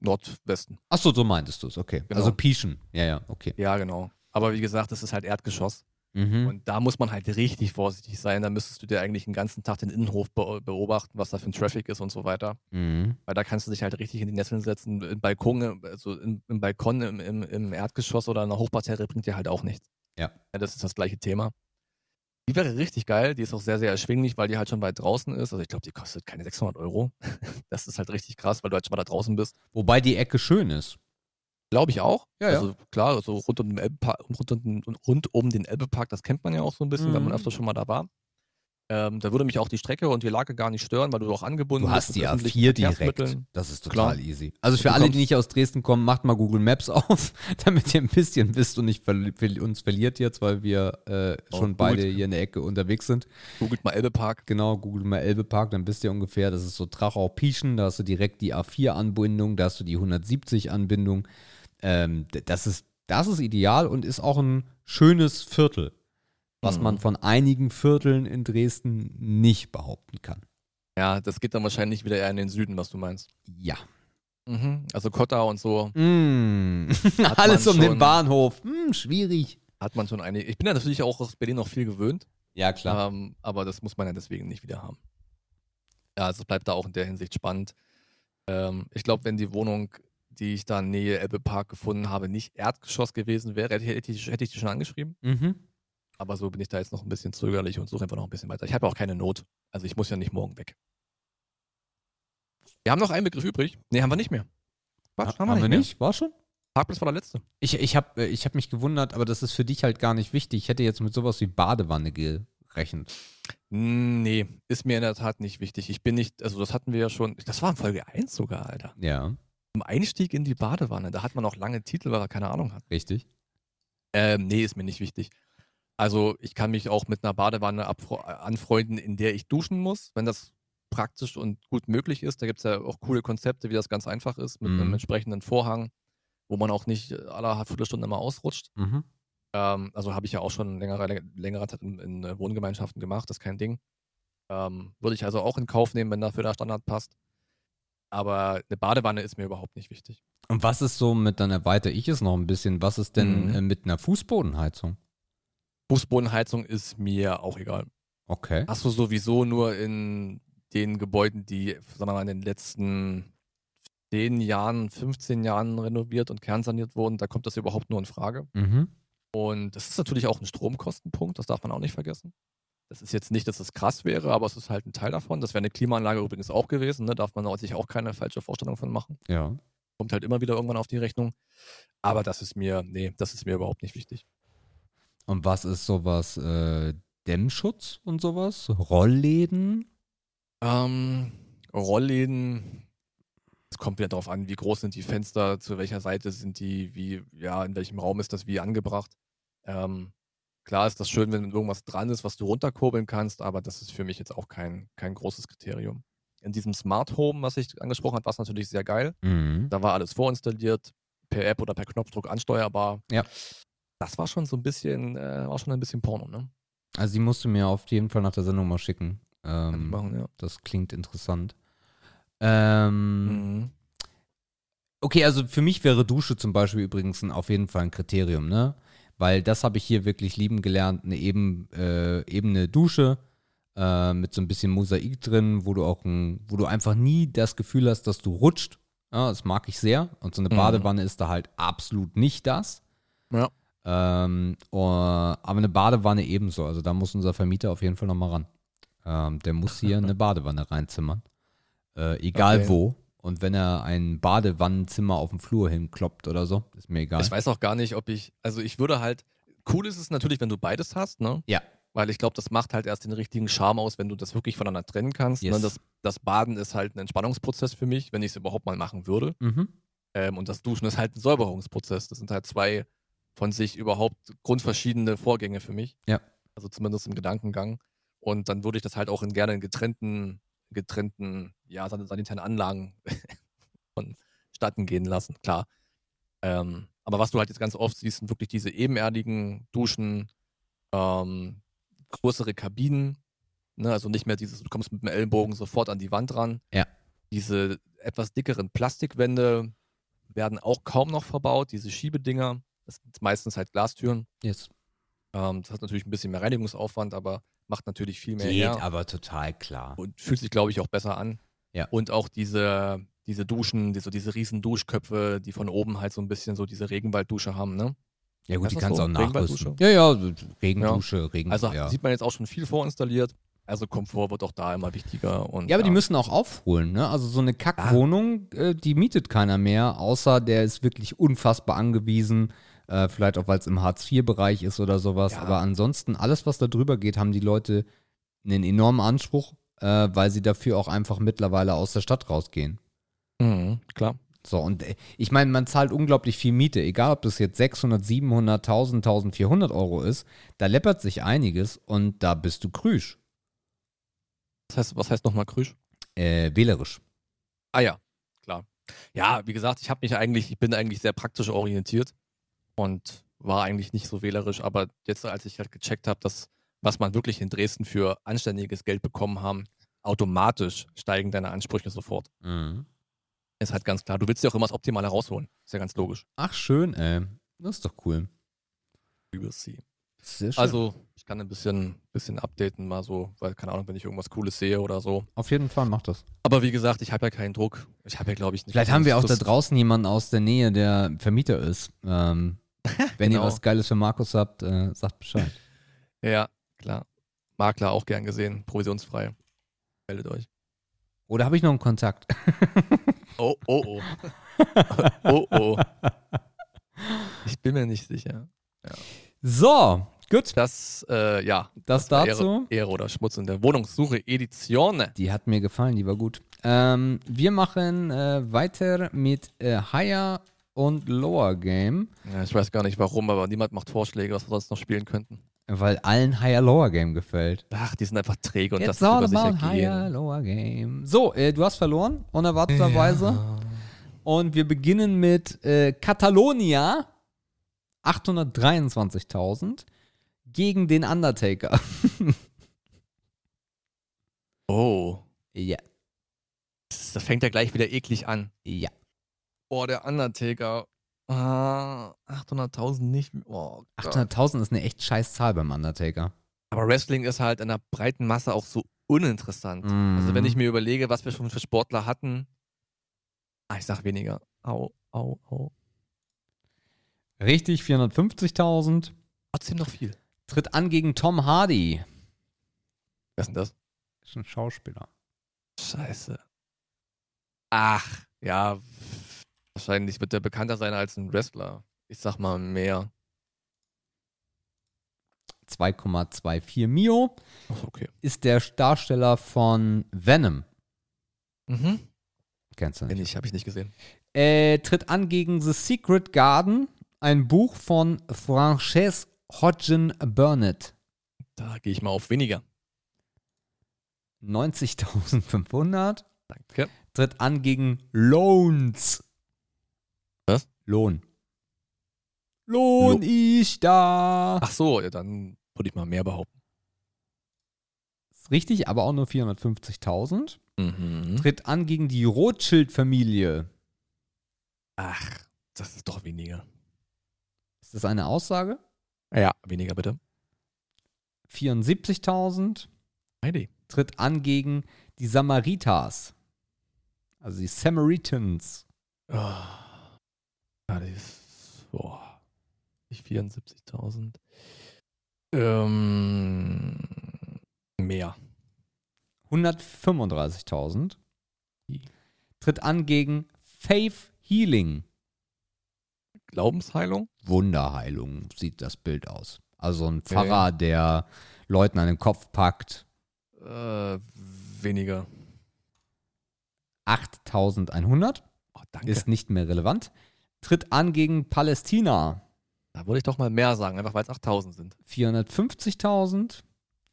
Nordwesten. Achso, so meintest du es, okay. Genau. Also Pieschen. Ja, ja, okay. Ja, genau. Aber wie gesagt, das ist halt Erdgeschoss. Mhm. Und da muss man halt richtig vorsichtig sein. Da müsstest du dir eigentlich den ganzen Tag den Innenhof be beobachten, was da für ein Traffic ist und so weiter. Mhm. Weil da kannst du dich halt richtig in die Nesseln setzen. Im Balkon, also im, im Balkon, im, im, im Erdgeschoss oder in einer Hochparterre bringt dir halt auch nichts. Ja. Das ist das gleiche Thema. Die wäre richtig geil. Die ist auch sehr, sehr erschwinglich, weil die halt schon weit draußen ist. Also ich glaube, die kostet keine 600 Euro. Das ist halt richtig krass, weil du halt schon mal da draußen bist. Wobei die Ecke schön ist. Glaube ich auch. Ja, ja. also klar, so rund um den Elbepark, rund, um, rund um den Elbepark, das kennt man ja auch so ein bisschen, wenn man Mhm. öfter schon mal da war. Ähm, da würde mich auch die Strecke und die Lage gar nicht stören, weil du auch angebunden Du hast bist die mit öffentlichen A4 direkt. Das ist Klar. total easy. Also für alle, die nicht aus Dresden kommen, macht mal Google Maps auf, damit ihr ein bisschen wisst und nicht verli uns verliert jetzt, weil wir äh, Oh, schon beide hier in der Ecke unterwegs sind. Googelt mal Elbepark. Genau, google mal Elbe Park, dann wisst ihr ungefähr, das ist so Trachau-Pieschen, da hast du direkt die A4-Anbindung, da hast du die 170-Anbindung. Ähm, das, ist, das ist ideal und ist auch ein schönes Viertel, was Mhm. man von einigen Vierteln in Dresden nicht behaupten kann. Ja, das geht dann wahrscheinlich wieder eher in den Süden, was du meinst. Ja. Mhm. Also Kotta und so. Hat Alles um den Bahnhof. Hm, schwierig. hat man schon einige. Ich bin ja natürlich auch aus Berlin noch viel gewöhnt, Ja, klar. ähm, aber das muss man ja deswegen nicht wieder haben. Ja, also es bleibt da auch in der Hinsicht spannend. Ähm, ich glaube, wenn die Wohnung, die ich da Nähe Elbepark gefunden habe, nicht Erdgeschoss gewesen wäre, hätte, hätte, ich, hätte ich die schon angeschrieben. Mhm. Aber so bin ich da jetzt noch ein bisschen zögerlich und suche einfach noch ein bisschen weiter. Ich habe ja auch keine Not. Also ich muss ja nicht morgen weg. Wir haben noch einen Begriff übrig. Nee, haben wir nicht mehr. Quatsch, haben wir mehr. nicht? War schon? Parkplatz war der letzte. Ich, ich habe ich hab mich gewundert, aber das ist für dich halt gar nicht wichtig. Ich hätte jetzt mit sowas wie Badewanne gerechnet. Nee, ist mir in der Tat nicht wichtig. Ich bin nicht, also das hatten wir ja schon, das war in Folge 1 sogar, Alter. Ja, Im Einstieg in die Badewanne, da hat man auch lange Titel, weil er keine Ahnung hat. richtig. Ähm, nee, ist mir nicht wichtig. Also ich kann mich auch mit einer Badewanne anfreunden, in der ich duschen muss, wenn das praktisch und gut möglich ist. Da gibt es ja auch coole Konzepte, wie das ganz einfach ist, mit Mhm. einem entsprechenden Vorhang, wo man auch nicht alle Viertelstunde immer ausrutscht. Mhm. Ähm, also habe ich ja auch schon längere, längere Zeit in, in Wohngemeinschaften gemacht, das ist kein Ding. Ähm, würde ich also auch in Kauf nehmen, wenn dafür der Standard passt. Aber eine Badewanne ist mir überhaupt nicht wichtig. Und was ist so mit, dann erweitere ich es noch ein bisschen, was ist denn Mhm. äh, mit einer Fußbodenheizung? Fußbodenheizung ist mir auch egal. Okay. Hast du sowieso nur in den Gebäuden, die, sagen wir mal, in den letzten 10 Jahren, 15 Jahren renoviert und kernsaniert wurden, da kommt das überhaupt nur in Frage. Mhm. Und das ist natürlich auch ein Stromkostenpunkt, das darf man auch nicht vergessen. Das ist jetzt nicht, dass es krass wäre, aber es ist halt ein Teil davon. Das wäre eine Klimaanlage übrigens auch gewesen, ne? darf man sich auch keine falsche Vorstellung von machen. Ja. Kommt halt immer wieder irgendwann auf die Rechnung. Aber das ist mir, nee, das ist mir überhaupt nicht wichtig. Und was ist sowas? Äh, Dämmschutz und sowas? Rollläden? Ähm, Rollläden, es kommt wieder darauf an, wie groß sind die Fenster, zu welcher Seite sind die, wie, ja, in welchem Raum ist das wie angebracht. Ähm, klar ist das schön, wenn irgendwas dran ist, was du runterkurbeln kannst, aber das ist für mich jetzt auch kein, kein großes Kriterium. In diesem Smart Home, was ich angesprochen habe, war es natürlich sehr geil. Mhm. Da war alles vorinstalliert, per App oder per Knopfdruck ansteuerbar. Ja. Das war schon so ein bisschen, äh, war schon ein bisschen Porno, ne? Also die musst du mir auf jeden Fall nach der Sendung mal schicken. Ähm, machen, ja. das klingt interessant. Ähm, Mhm. Okay, also für mich wäre Dusche zum Beispiel übrigens ein, auf jeden Fall ein Kriterium, ne? Weil das habe ich hier wirklich lieben gelernt, eine eben, äh, ebene Dusche äh, mit so ein bisschen Mosaik drin, wo du auch ein, wo du einfach nie das Gefühl hast, dass du rutscht. Ja, das mag ich sehr. Und so eine Mhm. Badewanne ist da halt absolut nicht das. Ja. Ähm, oh, aber eine Badewanne ebenso. Also da muss unser Vermieter auf jeden Fall nochmal ran. Ähm, der muss hier eine Badewanne reinzimmern. Äh, egal Okay. wo. Und wenn er ein Badewannenzimmer auf dem Flur hinkloppt oder so, ist mir egal. Ich weiß auch gar nicht, ob ich, also ich würde halt, cool ist es natürlich, wenn du beides hast, ne? Ja. Weil ich glaube, das macht halt erst den richtigen Charme aus, wenn du das wirklich voneinander trennen kannst. Yes. Ne? Das, das Baden ist halt ein Entspannungsprozess für mich, wenn ich es überhaupt mal machen würde. Mhm. Ähm, und das Duschen ist halt ein Säuberungsprozess. Das sind halt zwei von sich überhaupt grundverschiedene Vorgänge für mich. Ja. Also zumindest im Gedankengang. Und dann würde ich das halt auch in gerne in getrennten, getrennten, ja, san- sanitären Anlagen vonstatten gehen lassen, klar. Ähm, aber was du halt jetzt ganz oft siehst, sind wirklich diese ebenerdigen Duschen, ähm, größere Kabinen, ne? also nicht mehr dieses, du kommst mit dem Ellenbogen sofort an die Wand ran. Ja. Diese etwas dickeren Plastikwände werden auch kaum noch verbaut, diese Schiebedinger, das sind meistens halt Glastüren. Yes. Ähm, das hat natürlich ein bisschen mehr Reinigungsaufwand, aber macht natürlich viel mehr Geht her aber total klar. und fühlt sich, glaube ich, auch besser an. Ja. Und auch diese, diese Duschen, diese, diese riesen Duschköpfe, die von oben halt so ein bisschen so diese Regenwalddusche haben, ne? Ja gut, Heißt die kannst du so? auch nachrüsten. Ja, ja, Regendusche, Regen. Also ja. sieht man jetzt auch schon viel vorinstalliert. Also Komfort wird auch da immer wichtiger. Und, Ja, aber die müssen auch aufholen, ne? Also so eine Kackwohnung, äh, die mietet keiner mehr, außer der ist wirklich unfassbar angewiesen. Äh, vielleicht auch, weil es im Hartz-IV-Bereich ist oder sowas. Ja. Aber ansonsten, alles, was da drüber geht, haben die Leute einen enormen Anspruch, äh, weil sie dafür auch einfach mittlerweile aus der Stadt rausgehen. Mhm, klar. So, und äh, ich meine, man zahlt unglaublich viel Miete, egal ob das jetzt 600, 700, 1000, 1400 Euro ist, da läppert sich einiges und da bist du krüsch, Was heißt, was heißt nochmal Krüsch? äh, wählerisch. Ah ja, klar. Ja, wie gesagt, ich habe mich eigentlich, ich bin eigentlich sehr praktisch orientiert und war eigentlich nicht so wählerisch, aber jetzt, als ich halt gecheckt habe, dass was man wirklich in Dresden für anständiges Geld bekommen haben, automatisch steigen deine Ansprüche sofort. Mhm. Ist halt ganz klar. Du willst ja auch immer das Optimale rausholen. Ist ja ganz logisch. Ach, schön, ey. Das ist doch cool. Will see. Sehr schön. Also, ich kann ein bisschen, bisschen updaten, mal so, weil, keine Ahnung, wenn ich irgendwas Cooles sehe oder so. auf jeden Fall macht das. Aber wie gesagt, ich habe ja keinen Druck. Ich habe ja, glaube ich, nicht. Vielleicht haben wir auch da draußen jemanden aus der Nähe, der Vermieter ist. Ähm, wenn ihr Genau. was Geiles für Markus habt, äh, sagt Bescheid. Ja, klar. Makler auch gern gesehen, provisionsfrei. Meldet euch. Oder habe ich noch einen Kontakt? Oh, oh, oh. oh, oh. Ich bin mir nicht sicher. So, gut. Das, äh, ja. Das war dazu. Ehre, Ehre oder Schmutz in der Wohnungssuche Edition. Die hat mir gefallen, die war gut. Ähm, wir machen äh, weiter mit äh, Higher und Lower Game, Ja, ich weiß gar nicht warum, aber niemand macht Vorschläge, was wir sonst noch spielen könnten. weil allen Higher Lower Game gefällt. Ach, die sind einfach träge und It's das ist all über sich about Higher ergehen. Lower Game. So, äh, du hast verloren, unerwarteterweise. Und wir beginnen mit äh, Catalonia, 823.000, gegen den Undertaker. Oh, ja, das, das fängt ja gleich wieder eklig an. ja. Oh, der Undertaker. Ah, 800.000 nicht. Oh, Gott. 800.000 ist eine echt scheiß Zahl beim Undertaker. Aber Wrestling ist halt in der breiten Masse auch so uninteressant. Mhm. Also wenn ich mir überlege, was wir schon für Sportler hatten, ah, ich sag weniger. Au, au, au. Richtig, 450.000. Trotzdem noch viel. Tritt an gegen Tom Hardy. Wer ist denn das? Ist ein Schauspieler. Scheiße. Ach, ja. Wahrscheinlich wird der bekannter sein als ein Wrestler. Ich sag mal mehr. 2,24 Mio. Ach, okay. Ist der Darsteller von Venom. Mhm. Kennst du nicht? ich, habe ich nicht gesehen. Äh, tritt an gegen The Secret Garden. Ein Buch von Frances Hodgson Burnett. Da gehe ich mal auf weniger. 90.500. Danke. Tritt an gegen Loans. Lohn. Lohn ich da. Ach so, ja, dann würde ich mal mehr behaupten. Ist richtig, aber auch nur 450.000. Mhm. Tritt an gegen die Rothschild-Familie. Ach, das ist doch weniger. Ist das eine Aussage? Ja, weniger bitte. 74.000. Heidi. Tritt an gegen die Samaritas. Also die Samaritans. Oh. Ja, die ist. Boah. Nicht 74.000. Ähm. Mehr. 135.000. Wie? Tritt an gegen Faith Healing. Glaubensheilung? Wunderheilung sieht das Bild aus. Also ein Pfarrer, der Leuten an den Kopf packt. Äh, weniger. 8100 Oh, ist nicht mehr relevant. Tritt an gegen Palästina. da würde ich doch mal mehr sagen, einfach weil es 8000 sind. 450.000.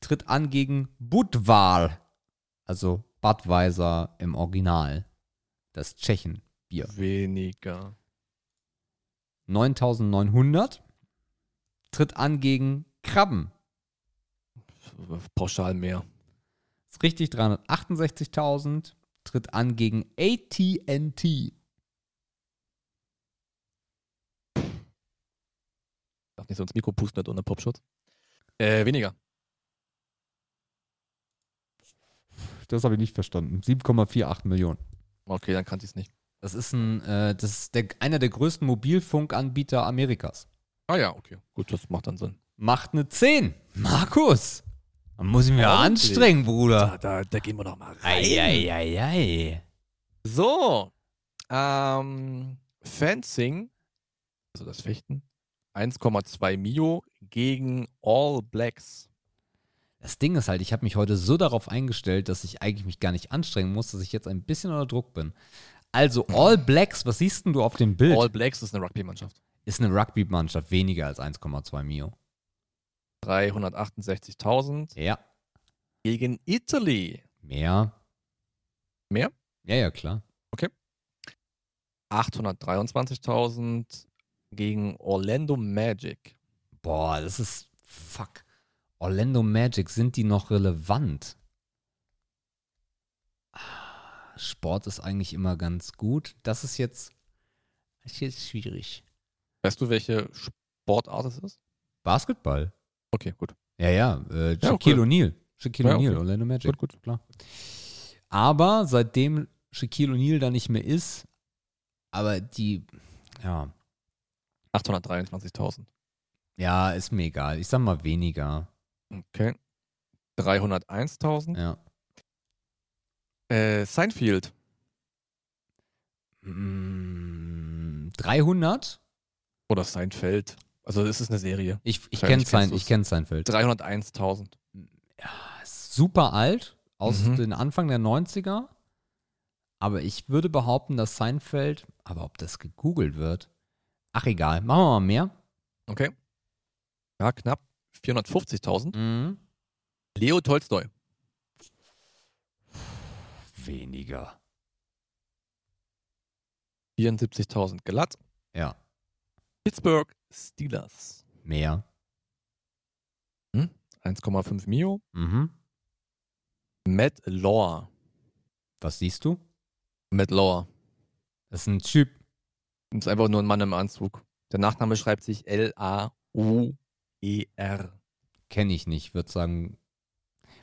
Tritt an gegen Budval. Also Budweiser im Original. Das Tschechenbier. Weniger. 9900. Tritt an gegen Krabben. Pauschal mehr. Ist richtig, 368.000. Tritt an gegen AT&T. Darf nicht so ins Mikro pusten mit ohne Popschutz. Äh, weniger. Das habe ich nicht verstanden. 7,48 Millionen. Okay, dann kannte ich es nicht. Das ist ein, äh, das ist der, einer der größten Mobilfunkanbieter Amerikas. Ah ja, okay. Gut, das macht dann Sinn. Macht eine 10. Markus. Da muss ich mir Ordentlich. anstrengen, Bruder. da, da gehen wir doch mal Eieieiei. So. Ähm, Fencing, also das Fechten, 1,2 Mio gegen All Blacks. Das Ding ist halt, ich habe mich heute so darauf eingestellt, dass ich eigentlich mich gar nicht anstrengen muss, dass ich jetzt ein bisschen unter Druck bin. Also All Blacks, was siehst denn du auf dem Bild? All Blacks ist eine Rugby-Mannschaft. ist eine Rugby-Mannschaft weniger als 1,2 Mio. 368.000 Ja. gegen Italy. Mehr? Mehr? Ja, ja, klar. 823.000 gegen Orlando Magic. Boah, das ist. Fuck. Orlando Magic, sind die noch relevant? Ah, Sport ist eigentlich immer ganz gut. Das ist jetzt. Das ist jetzt schwierig. Weißt du, welche Sportart es ist? Basketball. Okay, gut. Ja, ja. Äh, Ja, Shaquille okay. O'Neal. Shaquille Ja, O'Neal, okay. Orlando Magic. Gut, gut. Klar. Aber seitdem Shaquille O'Neal da nicht mehr ist, aber die. Ja. 823.000. Ja, ist mir egal. Ich sag mal weniger. Okay. 301.000. Ja. Äh, Seinfeld. Mm, 300? Oder Seinfeld. Also es ist eine Serie. Ich, ich kenne sein, ich kenn Seinfeld. 301.000. Ist super alt, aus Mhm. den Anfang der 90er. Aber ich würde behaupten, dass Seinfeld, aber ob das gegoogelt wird, ach egal, machen wir mal mehr. Okay. Ja, knapp 450.000. Mhm. Leo Tolstoi. Weniger. 74.000 glatt. Ja, Pittsburgh Steelers. mehr. 1,5 Mio. Mhm. Matt Law. Was siehst du? Matt Law. Das ist ein Typ. Das ist einfach nur ein Mann im Anzug. Der Nachname schreibt sich L-A-U-E-R. Kenne ich nicht. Würde sagen,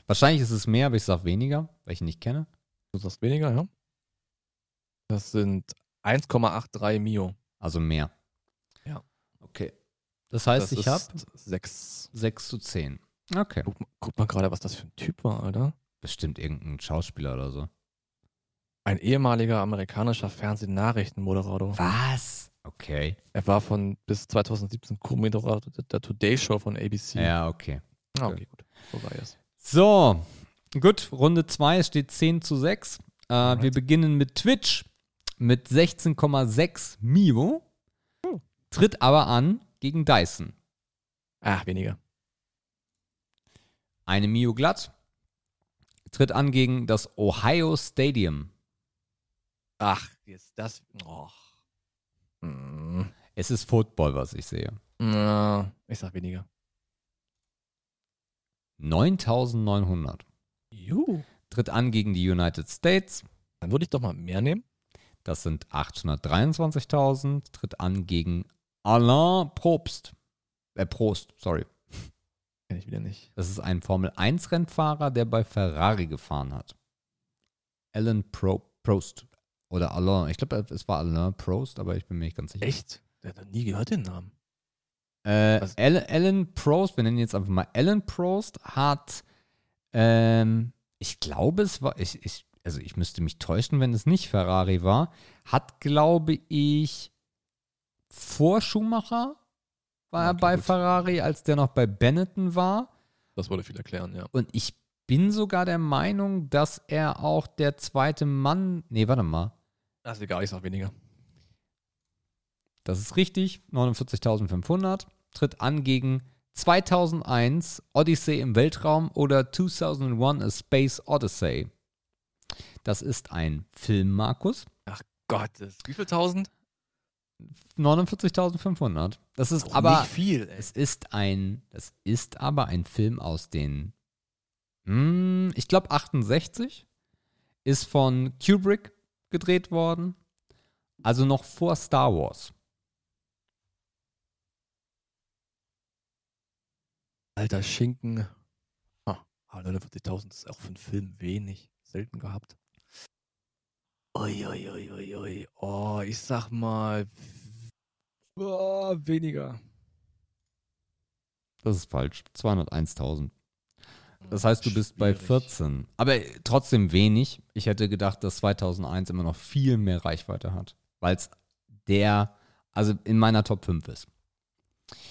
wahrscheinlich ist es mehr, aber ich sag weniger, weil ich ihn nicht kenne. Du sagst weniger, ja? Das sind 1,83 Mio. Also mehr. Ja. Okay. Das heißt, das ich habe ist 6. 6 zu 10. Okay. Guck, mal- guck mal gerade, was das für ein Typ war, Alter. Bestimmt irgendein Schauspieler oder so. Ein ehemaliger amerikanischer Fernsehnachrichtenmoderator. Was? Okay. Er war von bis 2017 Co-Moderator der Today Show von ABC. Ja, okay. Ah, okay, gut. So sei es. So, gut, Runde 2 steht 10 zu 6. Äh, wir beginnen mit Twitch mit 16,6 Mio. Oh. Tritt aber an gegen Dyson. Ah, weniger. Eine Mio glatt. Tritt an gegen das Ohio Stadium. Ach, jetzt das. Oh. Es ist Football, was ich sehe. Ich sag weniger. 9900. Juhu. Tritt an gegen die United States. Dann würde ich doch mal mehr nehmen. Das sind 823.000. Tritt an gegen Alain Probst. Äh, Prost, sorry. Kenn ich wieder nicht. Das ist ein Formel-1-Rennfahrer, der bei Ferrari gefahren hat. Alan Pro Prost. Oder Alain. Ich glaube, es war Alain Prost, aber ich bin mir nicht ganz sicher. Echt? Der hat noch nie gehört den Namen. Äh? Alan, Alan Prost, wir nennen ihn jetzt einfach mal Alan Prost, hat, ähm, ich glaube, es war, ich, ich, also ich müsste mich täuschen, wenn es nicht Ferrari war, hat, glaube ich, vor Schumacher war er Okay, bei gut. Ferrari, als der noch bei Benetton war. Das würde viel erklären, ja. Und ich bin sogar der Meinung, dass er auch der zweite Mann, nee, warte mal, Das ist egal, ich sag weniger. Das ist richtig, 49.500. Tritt an gegen 2001 Odyssey im Weltraum oder 2001 A Space Odyssey. Das ist ein Film, Markus. Gottes. Wie viel tausend? 49.500. Das ist Doch aber nicht viel, ey. es ist ein das ist aber ein Film aus den hm, ich glaube 68 ist von Kubrick gedreht worden. Also noch vor Star Wars. Alter Schinken. Ah, aber 49.000 ist auch für einen Film wenig. Selten gehabt. Ui, ui, ui, ui, ui. Oh, ich sag mal. Oh, weniger. Das ist falsch. 201.000. Das heißt, du bist bei Schwierig. 14. Aber trotzdem wenig. Ich hätte gedacht, dass 2001 immer noch viel mehr Reichweite hat. Weil es der, also in meiner Top 5 ist.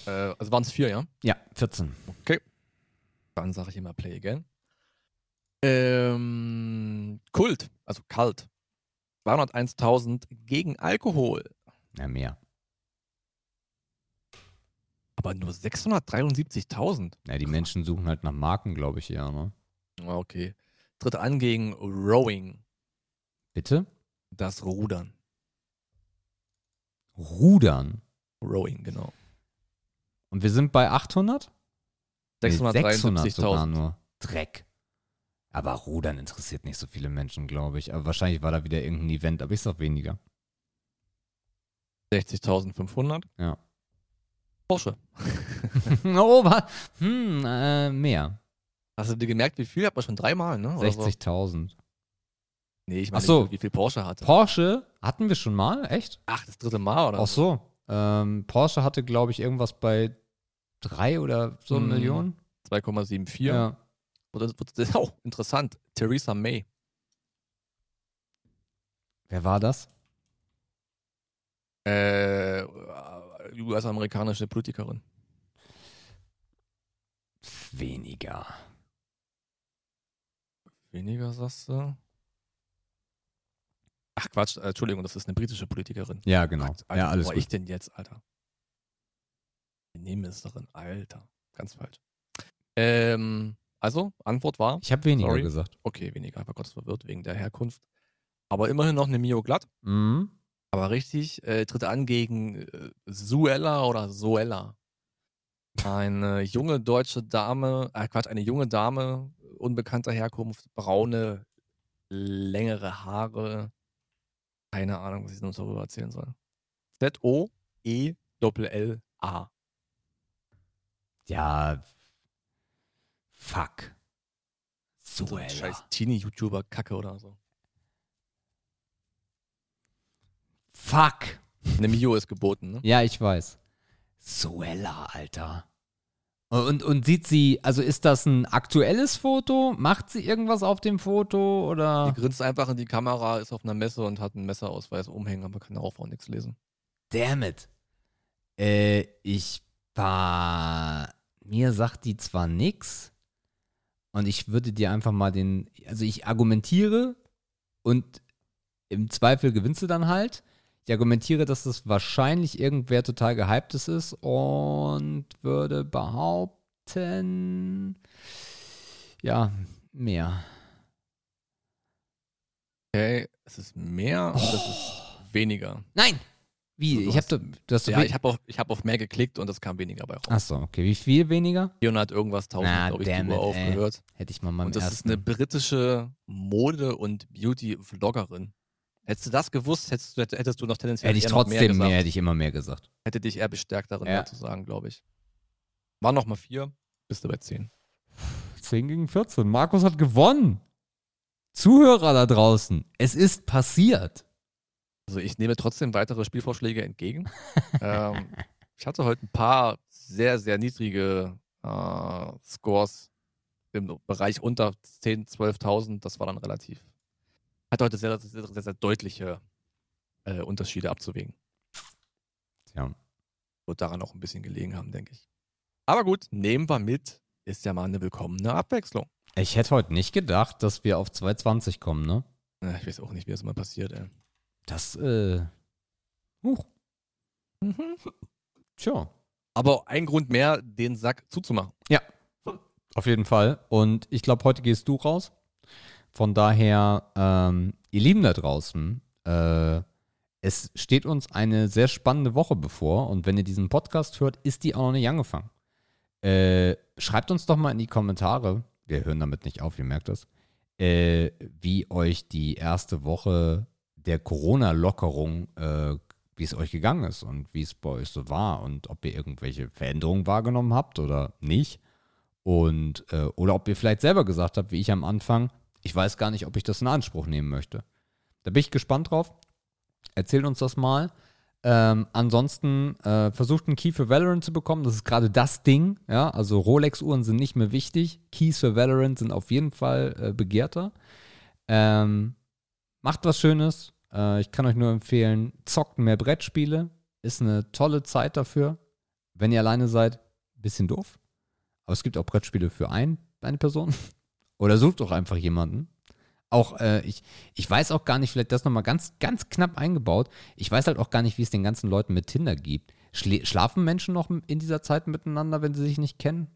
Äh, also waren es vier, ja? Ja, 14. Dann sage ich immer Play again. Ähm, Kult, also Kalt. 201.000 gegen Alkohol. Ja, mehr. Aber nur 673.000. Ja, die Menschen suchen halt nach Marken, glaube ich, eher, ne? Ah, Okay. Tritt an gegen Rowing. Bitte? Das Rudern. Rudern. Rowing, genau. Und wir sind bei 800? Nee, 600 sogar 673.000. nur. Dreck. Aber Rudern interessiert nicht so viele Menschen, glaube ich. Aber wahrscheinlich war da wieder irgendein Event, aber ich sag weniger. 60.500. Ja. Porsche. oh, wa- hm, äh, mehr. Hast du dir gemerkt, wie viel? Hat man schon dreimal, ne? Oder so? 60.000. Nee, ich meine, so. wie viel Porsche hatte. Porsche hatten wir schon mal, echt? Ach, das dritte Mal, oder? Ach so. Ähm, Porsche hatte, glaube ich, irgendwas bei drei oder so Hm. Millionen. 2,74. Ja. Das, das ist auch interessant. Theresa May. Wer war das? Äh, US-amerikanische Politikerin. Weniger. Weniger, sagst du? Ach Quatsch, äh, Entschuldigung, das ist eine britische Politikerin. Ja, genau. Alter, ja, wo alles war gut. ich denn jetzt, Alter? Innenministerin, Alter. Ganz falsch. Ähm, also, Antwort war, Ich habe weniger Sorry. gesagt. okay, weniger, war Gottes verwirrt wegen der Herkunft. Aber immerhin noch eine Mio glatt. Mhm. Aber richtig, äh, tritt an gegen äh, Suella oder Soella. Eine junge deutsche Dame, äh Quatsch, eine junge Dame, unbekannter Herkunft, braune, längere Haare. Keine Ahnung, was ich noch darüber erzählen soll. E Z-O-E-L-L-A. Ja. Fuck. So scheiß Teenie-YouTuber-Kacke oder so. Fuck. Eine Mio ist geboten, ne? Ja, ich weiß. Suella, Alter. Und, und sieht sie, also ist das ein aktuelles Foto? Macht sie irgendwas auf dem Foto Die oder? grinst einfach in die Kamera, ist auf einer Messe und hat einen Messerausweis umhängen, aber kann darauf auch nichts lesen. Damn it. Äh, ich war. Mir sagt die zwar nix. Und ich würde dir einfach mal den. Also ich argumentiere und im Zweifel gewinnst du dann halt. Ich argumentiere, dass das wahrscheinlich irgendwer total gehyptes ist und würde behaupten. Ja, mehr. Okay, es ist mehr und es ist weniger. Nein! Wie? Du Ich hab hast- doch. Du hast Ja, ich habe auf, ich hab auf mehr geklickt und es kam weniger bei raus. Achso, okay. Wie viel weniger? 400 irgendwas tausend, Na, glaube ich, it, aufgehört. Hätte ich mal meinem Und das ist ersten. eine britische Mode- und Beauty-Vloggerin. Hättest du das gewusst, hättest du, hättest du noch tendenziell Hätte ich eher noch trotzdem mehr, gesagt. hätte ich immer mehr gesagt. Hätte dich eher bestärkt darin, Ja. mehr zu sagen, glaube ich. War noch mal vier, bist du bei zehn. 10 gegen 14. Markus hat gewonnen. Zuhörer da draußen, es ist passiert. Also ich nehme trotzdem weitere Spielvorschläge entgegen. ähm, ich hatte heute ein paar sehr, sehr niedrige äh, Scores im Bereich unter 10.000, 12.000. Das war dann relativ. Hat heute sehr, sehr, sehr, sehr deutliche äh, Unterschiede abzuwägen. Tja. Wird daran auch ein bisschen gelegen haben, denke ich. Aber gut, nehmen wir mit. Ist ja mal eine willkommene Abwechslung. Ich hätte heute nicht gedacht, dass wir auf 220 kommen, ne? Ich weiß auch nicht, wie das mal passiert, ey. Das, äh. Huch. Tja. Aber ein Grund mehr, den Sack zuzumachen. Auf jeden Fall. Und ich glaube, heute gehst du raus. Von daher, ähm, ihr Lieben da draußen, äh, es steht uns eine sehr spannende Woche bevor. Und wenn ihr diesen Podcast hört, ist die auch noch nicht angefangen. Äh, schreibt uns doch mal in die Kommentare, wir hören damit nicht auf, ihr merkt das, äh, wie euch die erste Woche der Corona-Lockerung, äh, wie es euch gegangen ist und wie es bei euch so war und ob ihr irgendwelche Veränderungen wahrgenommen habt oder nicht. Und, äh, oder ob ihr vielleicht selber gesagt habt, wie ich am Anfang, ich weiß gar nicht, ob ich das in Anspruch nehmen möchte. Da bin ich gespannt drauf. Erzählt uns das mal. Ähm, ansonsten äh, versucht einen Key für Valorant zu bekommen. Das ist gerade das Ding. Ja, also Rolex-Uhren sind nicht mehr wichtig. Keys für Valorant sind auf jeden Fall äh, begehrter. Ähm, macht was Schönes. Äh, ich kann euch nur empfehlen, zockt mehr Brettspiele. Ist eine tolle Zeit dafür. Wenn ihr alleine seid, bisschen doof. Aber es gibt auch Brettspiele für ein, eine Person. Oder sucht doch einfach jemanden. Auch, äh, ich, ich weiß auch gar nicht, vielleicht das nochmal ganz, ganz knapp eingebaut. Ich weiß halt auch gar nicht, wie es den ganzen Leuten mit Tinder gibt. Schla schlafen Menschen noch in dieser Zeit miteinander, wenn sie sich nicht kennen?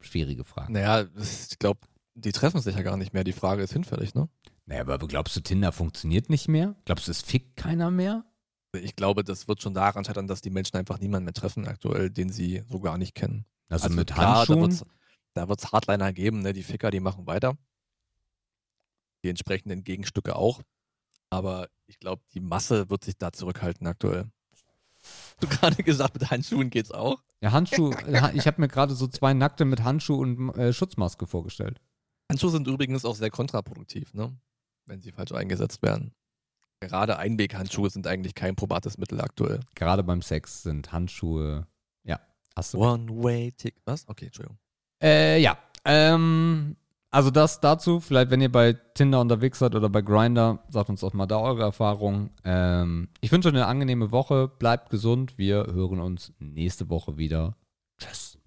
Schwierige Frage. Naja, ich glaube, die treffen sich ja gar nicht mehr. Die Frage ist hinfällig, ne? Naja, aber glaubst du, Tinder funktioniert nicht mehr? Glaubst du, es fickt keiner mehr? Ich glaube, das wird schon daran scheitern, dass die Menschen einfach niemanden mehr treffen aktuell, den sie so gar nicht kennen. Also, mit klar, Handschuhen? Da wird es Hardliner geben, ne? Die Ficker, die machen weiter. Die entsprechenden Gegenstücke auch. Aber ich glaube, die Masse wird sich da zurückhalten aktuell. Du gerade gesagt, mit Handschuhen geht's auch. Ja, Handschuh. äh, ich habe mir gerade so zwei Nackte mit Handschuh und äh, Schutzmaske vorgestellt. Handschuhe sind übrigens auch sehr kontraproduktiv, ne? Wenn sie falsch eingesetzt werden. Gerade Einweghandschuhe sind eigentlich kein probates Mittel aktuell. Gerade beim Sex sind Handschuhe. Ja, hast du. One-way-tick. Was? Okay, Entschuldigung. Äh, ja. Ähm, also das dazu. Vielleicht, wenn ihr bei Tinder unterwegs seid oder bei Grinder, sagt uns doch mal da eure Erfahrungen. Ähm, ich wünsche euch eine angenehme Woche. Bleibt gesund. Wir hören uns nächste Woche wieder. Tschüss.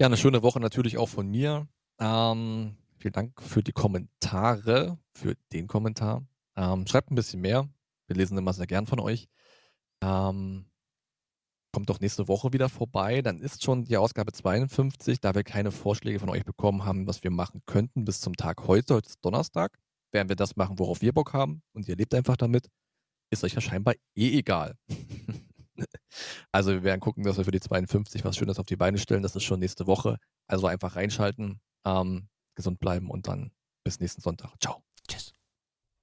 Ja, eine schöne Woche natürlich auch von mir. Ähm, vielen Dank für die Kommentare, für den Kommentar. Ähm, schreibt ein bisschen mehr. Wir lesen immer sehr gern von euch. Ähm, kommt doch nächste Woche wieder vorbei. Dann ist schon die Ausgabe 52, da wir keine Vorschläge von euch bekommen haben, was wir machen könnten bis zum Tag heute, heute ist Donnerstag, werden wir das machen, worauf wir Bock haben und ihr lebt einfach damit. Ist euch ja scheinbar eh egal. also wir werden gucken, dass wir für die 52 was Schönes auf die Beine stellen. Das ist schon nächste Woche. Also einfach reinschalten, ähm, gesund bleiben und dann bis nächsten Sonntag. Ciao. Tschüss.